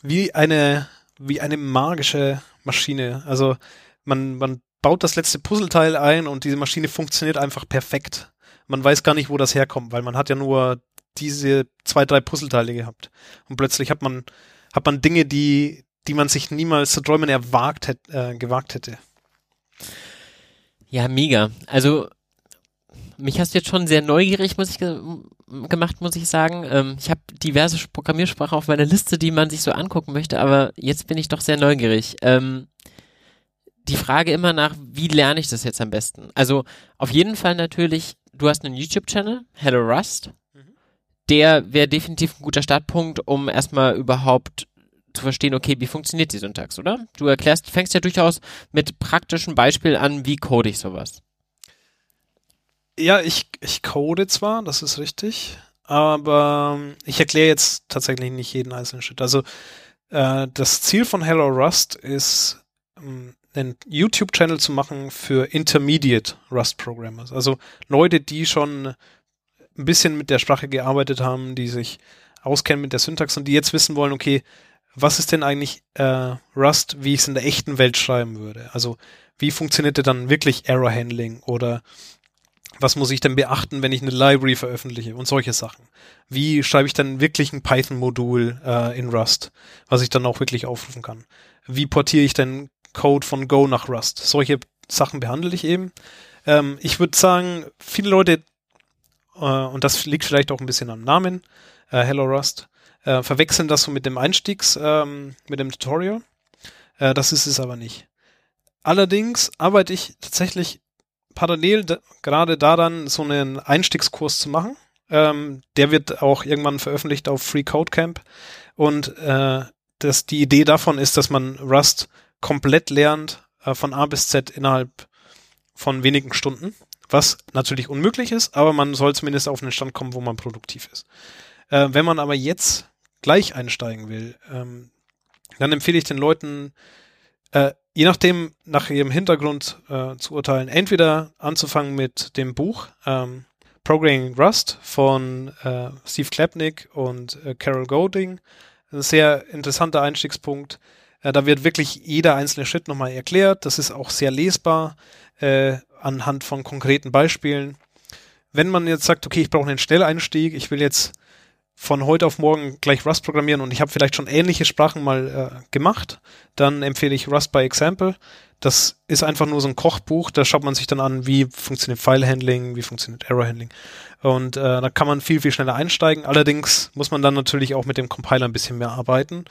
wie eine, wie eine magische Maschine. Also man, man baut das letzte Puzzleteil ein und diese Maschine funktioniert einfach perfekt. Man weiß gar nicht, wo das herkommt, weil man hat ja nur diese zwei, drei Puzzleteile gehabt. Und plötzlich hat man, hat man Dinge, die, die man sich niemals zu träumen erwagt hätte, äh, gewagt hätte. Ja, mega. Also, mich hast du jetzt schon sehr neugierig muss ich ge gemacht, muss ich sagen. Ähm, ich habe diverse Programmiersprachen auf meiner Liste, die man sich so angucken möchte, aber jetzt bin ich doch sehr neugierig. Ähm, die Frage immer nach, wie lerne ich das jetzt am besten? Also auf jeden Fall natürlich, du hast einen YouTube-Channel, Hello Rust der wäre definitiv ein guter Startpunkt, um erstmal überhaupt zu verstehen, okay, wie funktioniert die Syntax, oder? Du erklärst, fängst ja durchaus mit praktischen Beispielen an, wie code ich sowas. Ja, ich, ich code zwar, das ist richtig, aber ich erkläre jetzt tatsächlich nicht jeden einzelnen Schritt. Also äh, das Ziel von Hello Rust ist, ähm, einen YouTube-Channel zu machen für Intermediate Rust-Programmers. Also Leute, die schon ein bisschen mit der Sprache gearbeitet haben, die sich auskennen mit der Syntax und die jetzt wissen wollen, okay, was ist denn eigentlich äh, Rust, wie ich es in der echten Welt schreiben würde? Also wie funktioniert denn dann wirklich Error Handling oder was muss ich denn beachten, wenn ich eine Library veröffentliche und solche Sachen? Wie schreibe ich dann wirklich ein Python-Modul äh, in Rust, was ich dann auch wirklich aufrufen kann? Wie portiere ich denn Code von Go nach Rust? Solche Sachen behandle ich eben. Ähm, ich würde sagen, viele Leute und das liegt vielleicht auch ein bisschen am Namen, äh, Hello Rust, äh, verwechseln das so mit dem Einstiegs, ähm, mit dem Tutorial. Äh, das ist es aber nicht. Allerdings arbeite ich tatsächlich parallel gerade daran, so einen Einstiegskurs zu machen. Ähm, der wird auch irgendwann veröffentlicht auf Free Code Camp. Und äh, das, die Idee davon ist, dass man Rust komplett lernt, äh, von A bis Z innerhalb von wenigen Stunden was natürlich unmöglich ist, aber man soll zumindest auf einen Stand kommen, wo man produktiv ist. Äh, wenn man aber jetzt gleich einsteigen will, ähm, dann empfehle ich den Leuten, äh, je nachdem, nach ihrem Hintergrund äh, zu urteilen, entweder anzufangen mit dem Buch ähm, Programming Rust von äh, Steve Klapnick und äh, Carol Golding. Ein sehr interessanter Einstiegspunkt. Äh, da wird wirklich jeder einzelne Schritt nochmal erklärt. Das ist auch sehr lesbar äh, anhand von konkreten Beispielen. Wenn man jetzt sagt, okay, ich brauche einen Schnelleinstieg, ich will jetzt von heute auf morgen gleich Rust programmieren und ich habe vielleicht schon ähnliche Sprachen mal äh, gemacht, dann empfehle ich Rust by Example. Das ist einfach nur so ein Kochbuch, da schaut man sich dann an, wie funktioniert File-Handling, wie funktioniert Error-Handling. Und äh, da kann man viel, viel schneller einsteigen. Allerdings muss man dann natürlich auch mit dem Compiler ein bisschen mehr arbeiten,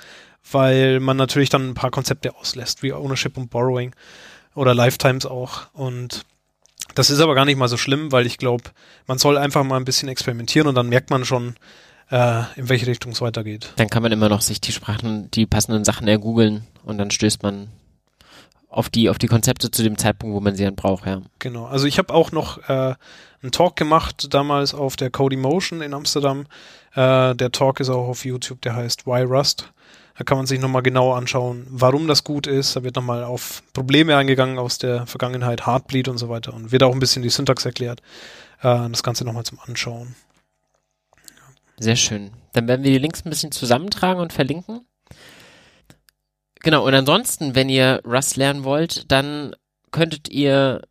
weil man natürlich dann ein paar Konzepte auslässt, wie Ownership und Borrowing oder Lifetimes auch. Und das ist aber gar nicht mal so schlimm, weil ich glaube, man soll einfach mal ein bisschen experimentieren und dann merkt man schon, äh, in welche Richtung es weitergeht. Dann kann man immer noch sich die Sprachen, die passenden Sachen ergoogeln und dann stößt man auf die, auf die Konzepte zu dem Zeitpunkt, wo man sie dann braucht, ja. Genau. Also ich habe auch noch äh, einen Talk gemacht, damals auf der Cody Motion in Amsterdam. Äh, der Talk ist auch auf YouTube, der heißt Why Rust. Da kann man sich nochmal genau anschauen, warum das gut ist. Da wird nochmal auf Probleme eingegangen aus der Vergangenheit, Heartbleed und so weiter. Und wird auch ein bisschen die Syntax erklärt. Äh, das Ganze nochmal zum Anschauen. Sehr schön. Dann werden wir die Links ein bisschen zusammentragen und verlinken. Genau, und ansonsten, wenn ihr Rust lernen wollt, dann könntet ihr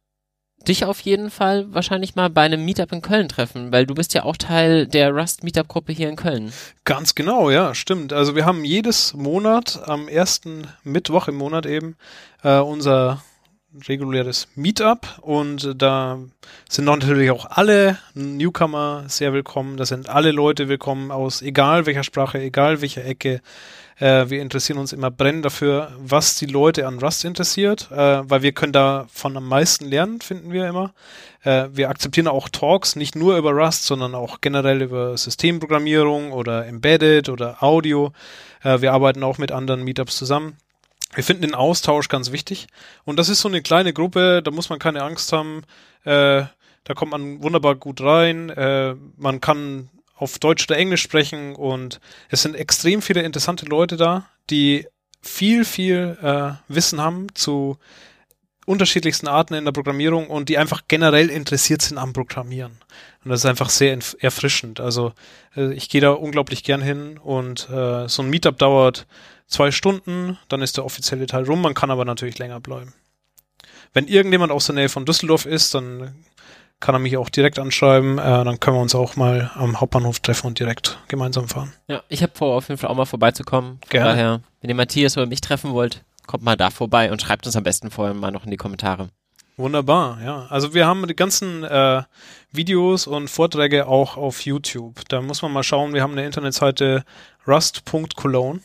dich auf jeden Fall wahrscheinlich mal bei einem Meetup in Köln treffen, weil du bist ja auch Teil der Rust Meetup Gruppe hier in Köln. Ganz genau, ja, stimmt. Also wir haben jedes Monat am ersten Mittwoch im Monat eben äh, unser reguläres Meetup und da sind natürlich auch alle Newcomer sehr willkommen. Da sind alle Leute willkommen aus egal welcher Sprache, egal welcher Ecke. Äh, wir interessieren uns immer brennend dafür, was die Leute an Rust interessiert, äh, weil wir können davon am meisten lernen, finden wir immer. Äh, wir akzeptieren auch Talks, nicht nur über Rust, sondern auch generell über Systemprogrammierung oder Embedded oder Audio. Äh, wir arbeiten auch mit anderen Meetups zusammen. Wir finden den Austausch ganz wichtig. Und das ist so eine kleine Gruppe, da muss man keine Angst haben. Äh, da kommt man wunderbar gut rein. Äh, man kann auf Deutsch oder Englisch sprechen und es sind extrem viele interessante Leute da, die viel, viel äh, Wissen haben zu unterschiedlichsten Arten in der Programmierung und die einfach generell interessiert sind am Programmieren. Und das ist einfach sehr erfrischend. Also äh, ich gehe da unglaublich gern hin und äh, so ein Meetup dauert zwei Stunden, dann ist der offizielle Teil rum, man kann aber natürlich länger bleiben. Wenn irgendjemand aus der Nähe von Düsseldorf ist, dann kann er mich auch direkt anschreiben, äh, dann können wir uns auch mal am Hauptbahnhof treffen und direkt gemeinsam fahren. Ja, ich habe vor, auf jeden Fall auch mal vorbeizukommen. Gerne. Daher, wenn ihr Matthias oder mich treffen wollt, kommt mal da vorbei und schreibt uns am besten vorher mal noch in die Kommentare. Wunderbar, ja. Also wir haben die ganzen äh, Videos und Vorträge auch auf YouTube. Da muss man mal schauen, wir haben eine Internetseite rust.cologne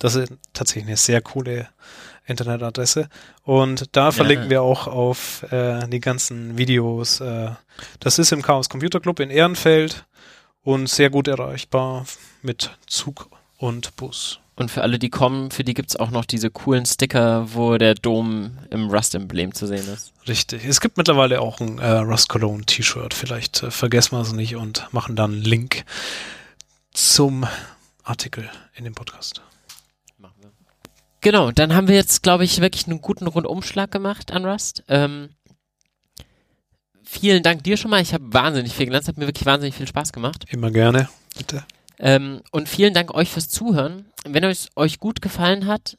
das ist tatsächlich eine sehr coole Internetadresse. Und da verlinken ja. wir auch auf äh, die ganzen Videos. Äh, das ist im Chaos Computer Club in Ehrenfeld und sehr gut erreichbar mit Zug und Bus. Und für alle, die kommen, für die gibt es auch noch diese coolen Sticker, wo der Dom im Rust-Emblem zu sehen ist. Richtig. Es gibt mittlerweile auch ein äh, Rust Cologne T-Shirt. Vielleicht äh, vergessen wir es nicht und machen dann einen Link zum Artikel in dem Podcast. Genau, dann haben wir jetzt, glaube ich, wirklich einen guten Rundumschlag gemacht an Rust. Ähm, vielen Dank dir schon mal. Ich habe wahnsinnig viel gelernt. Es hat mir wirklich wahnsinnig viel Spaß gemacht. Immer gerne. Bitte. Ähm, und vielen Dank euch fürs Zuhören. Wenn es euch gut gefallen hat,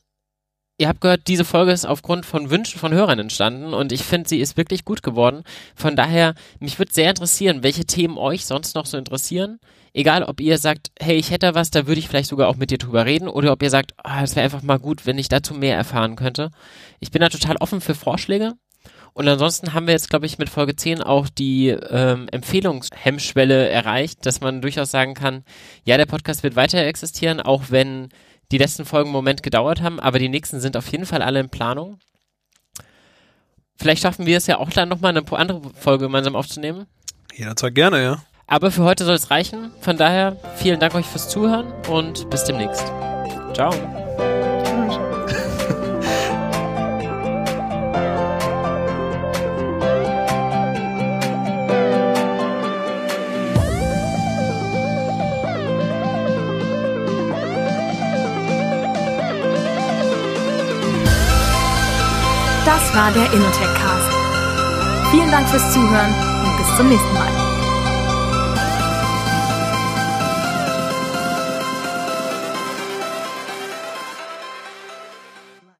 ihr habt gehört, diese Folge ist aufgrund von Wünschen von Hörern entstanden und ich finde, sie ist wirklich gut geworden. Von daher, mich würde sehr interessieren, welche Themen euch sonst noch so interessieren. Egal, ob ihr sagt, hey, ich hätte was, da würde ich vielleicht sogar auch mit dir drüber reden, oder ob ihr sagt, ah, es wäre einfach mal gut, wenn ich dazu mehr erfahren könnte. Ich bin da total offen für Vorschläge. Und ansonsten haben wir jetzt, glaube ich, mit Folge 10 auch die ähm, Empfehlungshemmschwelle erreicht, dass man durchaus sagen kann, ja, der Podcast wird weiter existieren, auch wenn die letzten Folgen einen Moment gedauert haben, aber die nächsten sind auf jeden Fall alle in Planung. Vielleicht schaffen wir es ja auch dann nochmal eine andere Folge gemeinsam aufzunehmen. Jederzeit gerne, ja. Aber für heute soll es reichen. Von daher vielen Dank euch fürs Zuhören und bis demnächst. Ciao. Das war der InnoTech Cast. Vielen Dank fürs Zuhören und bis zum nächsten Mal.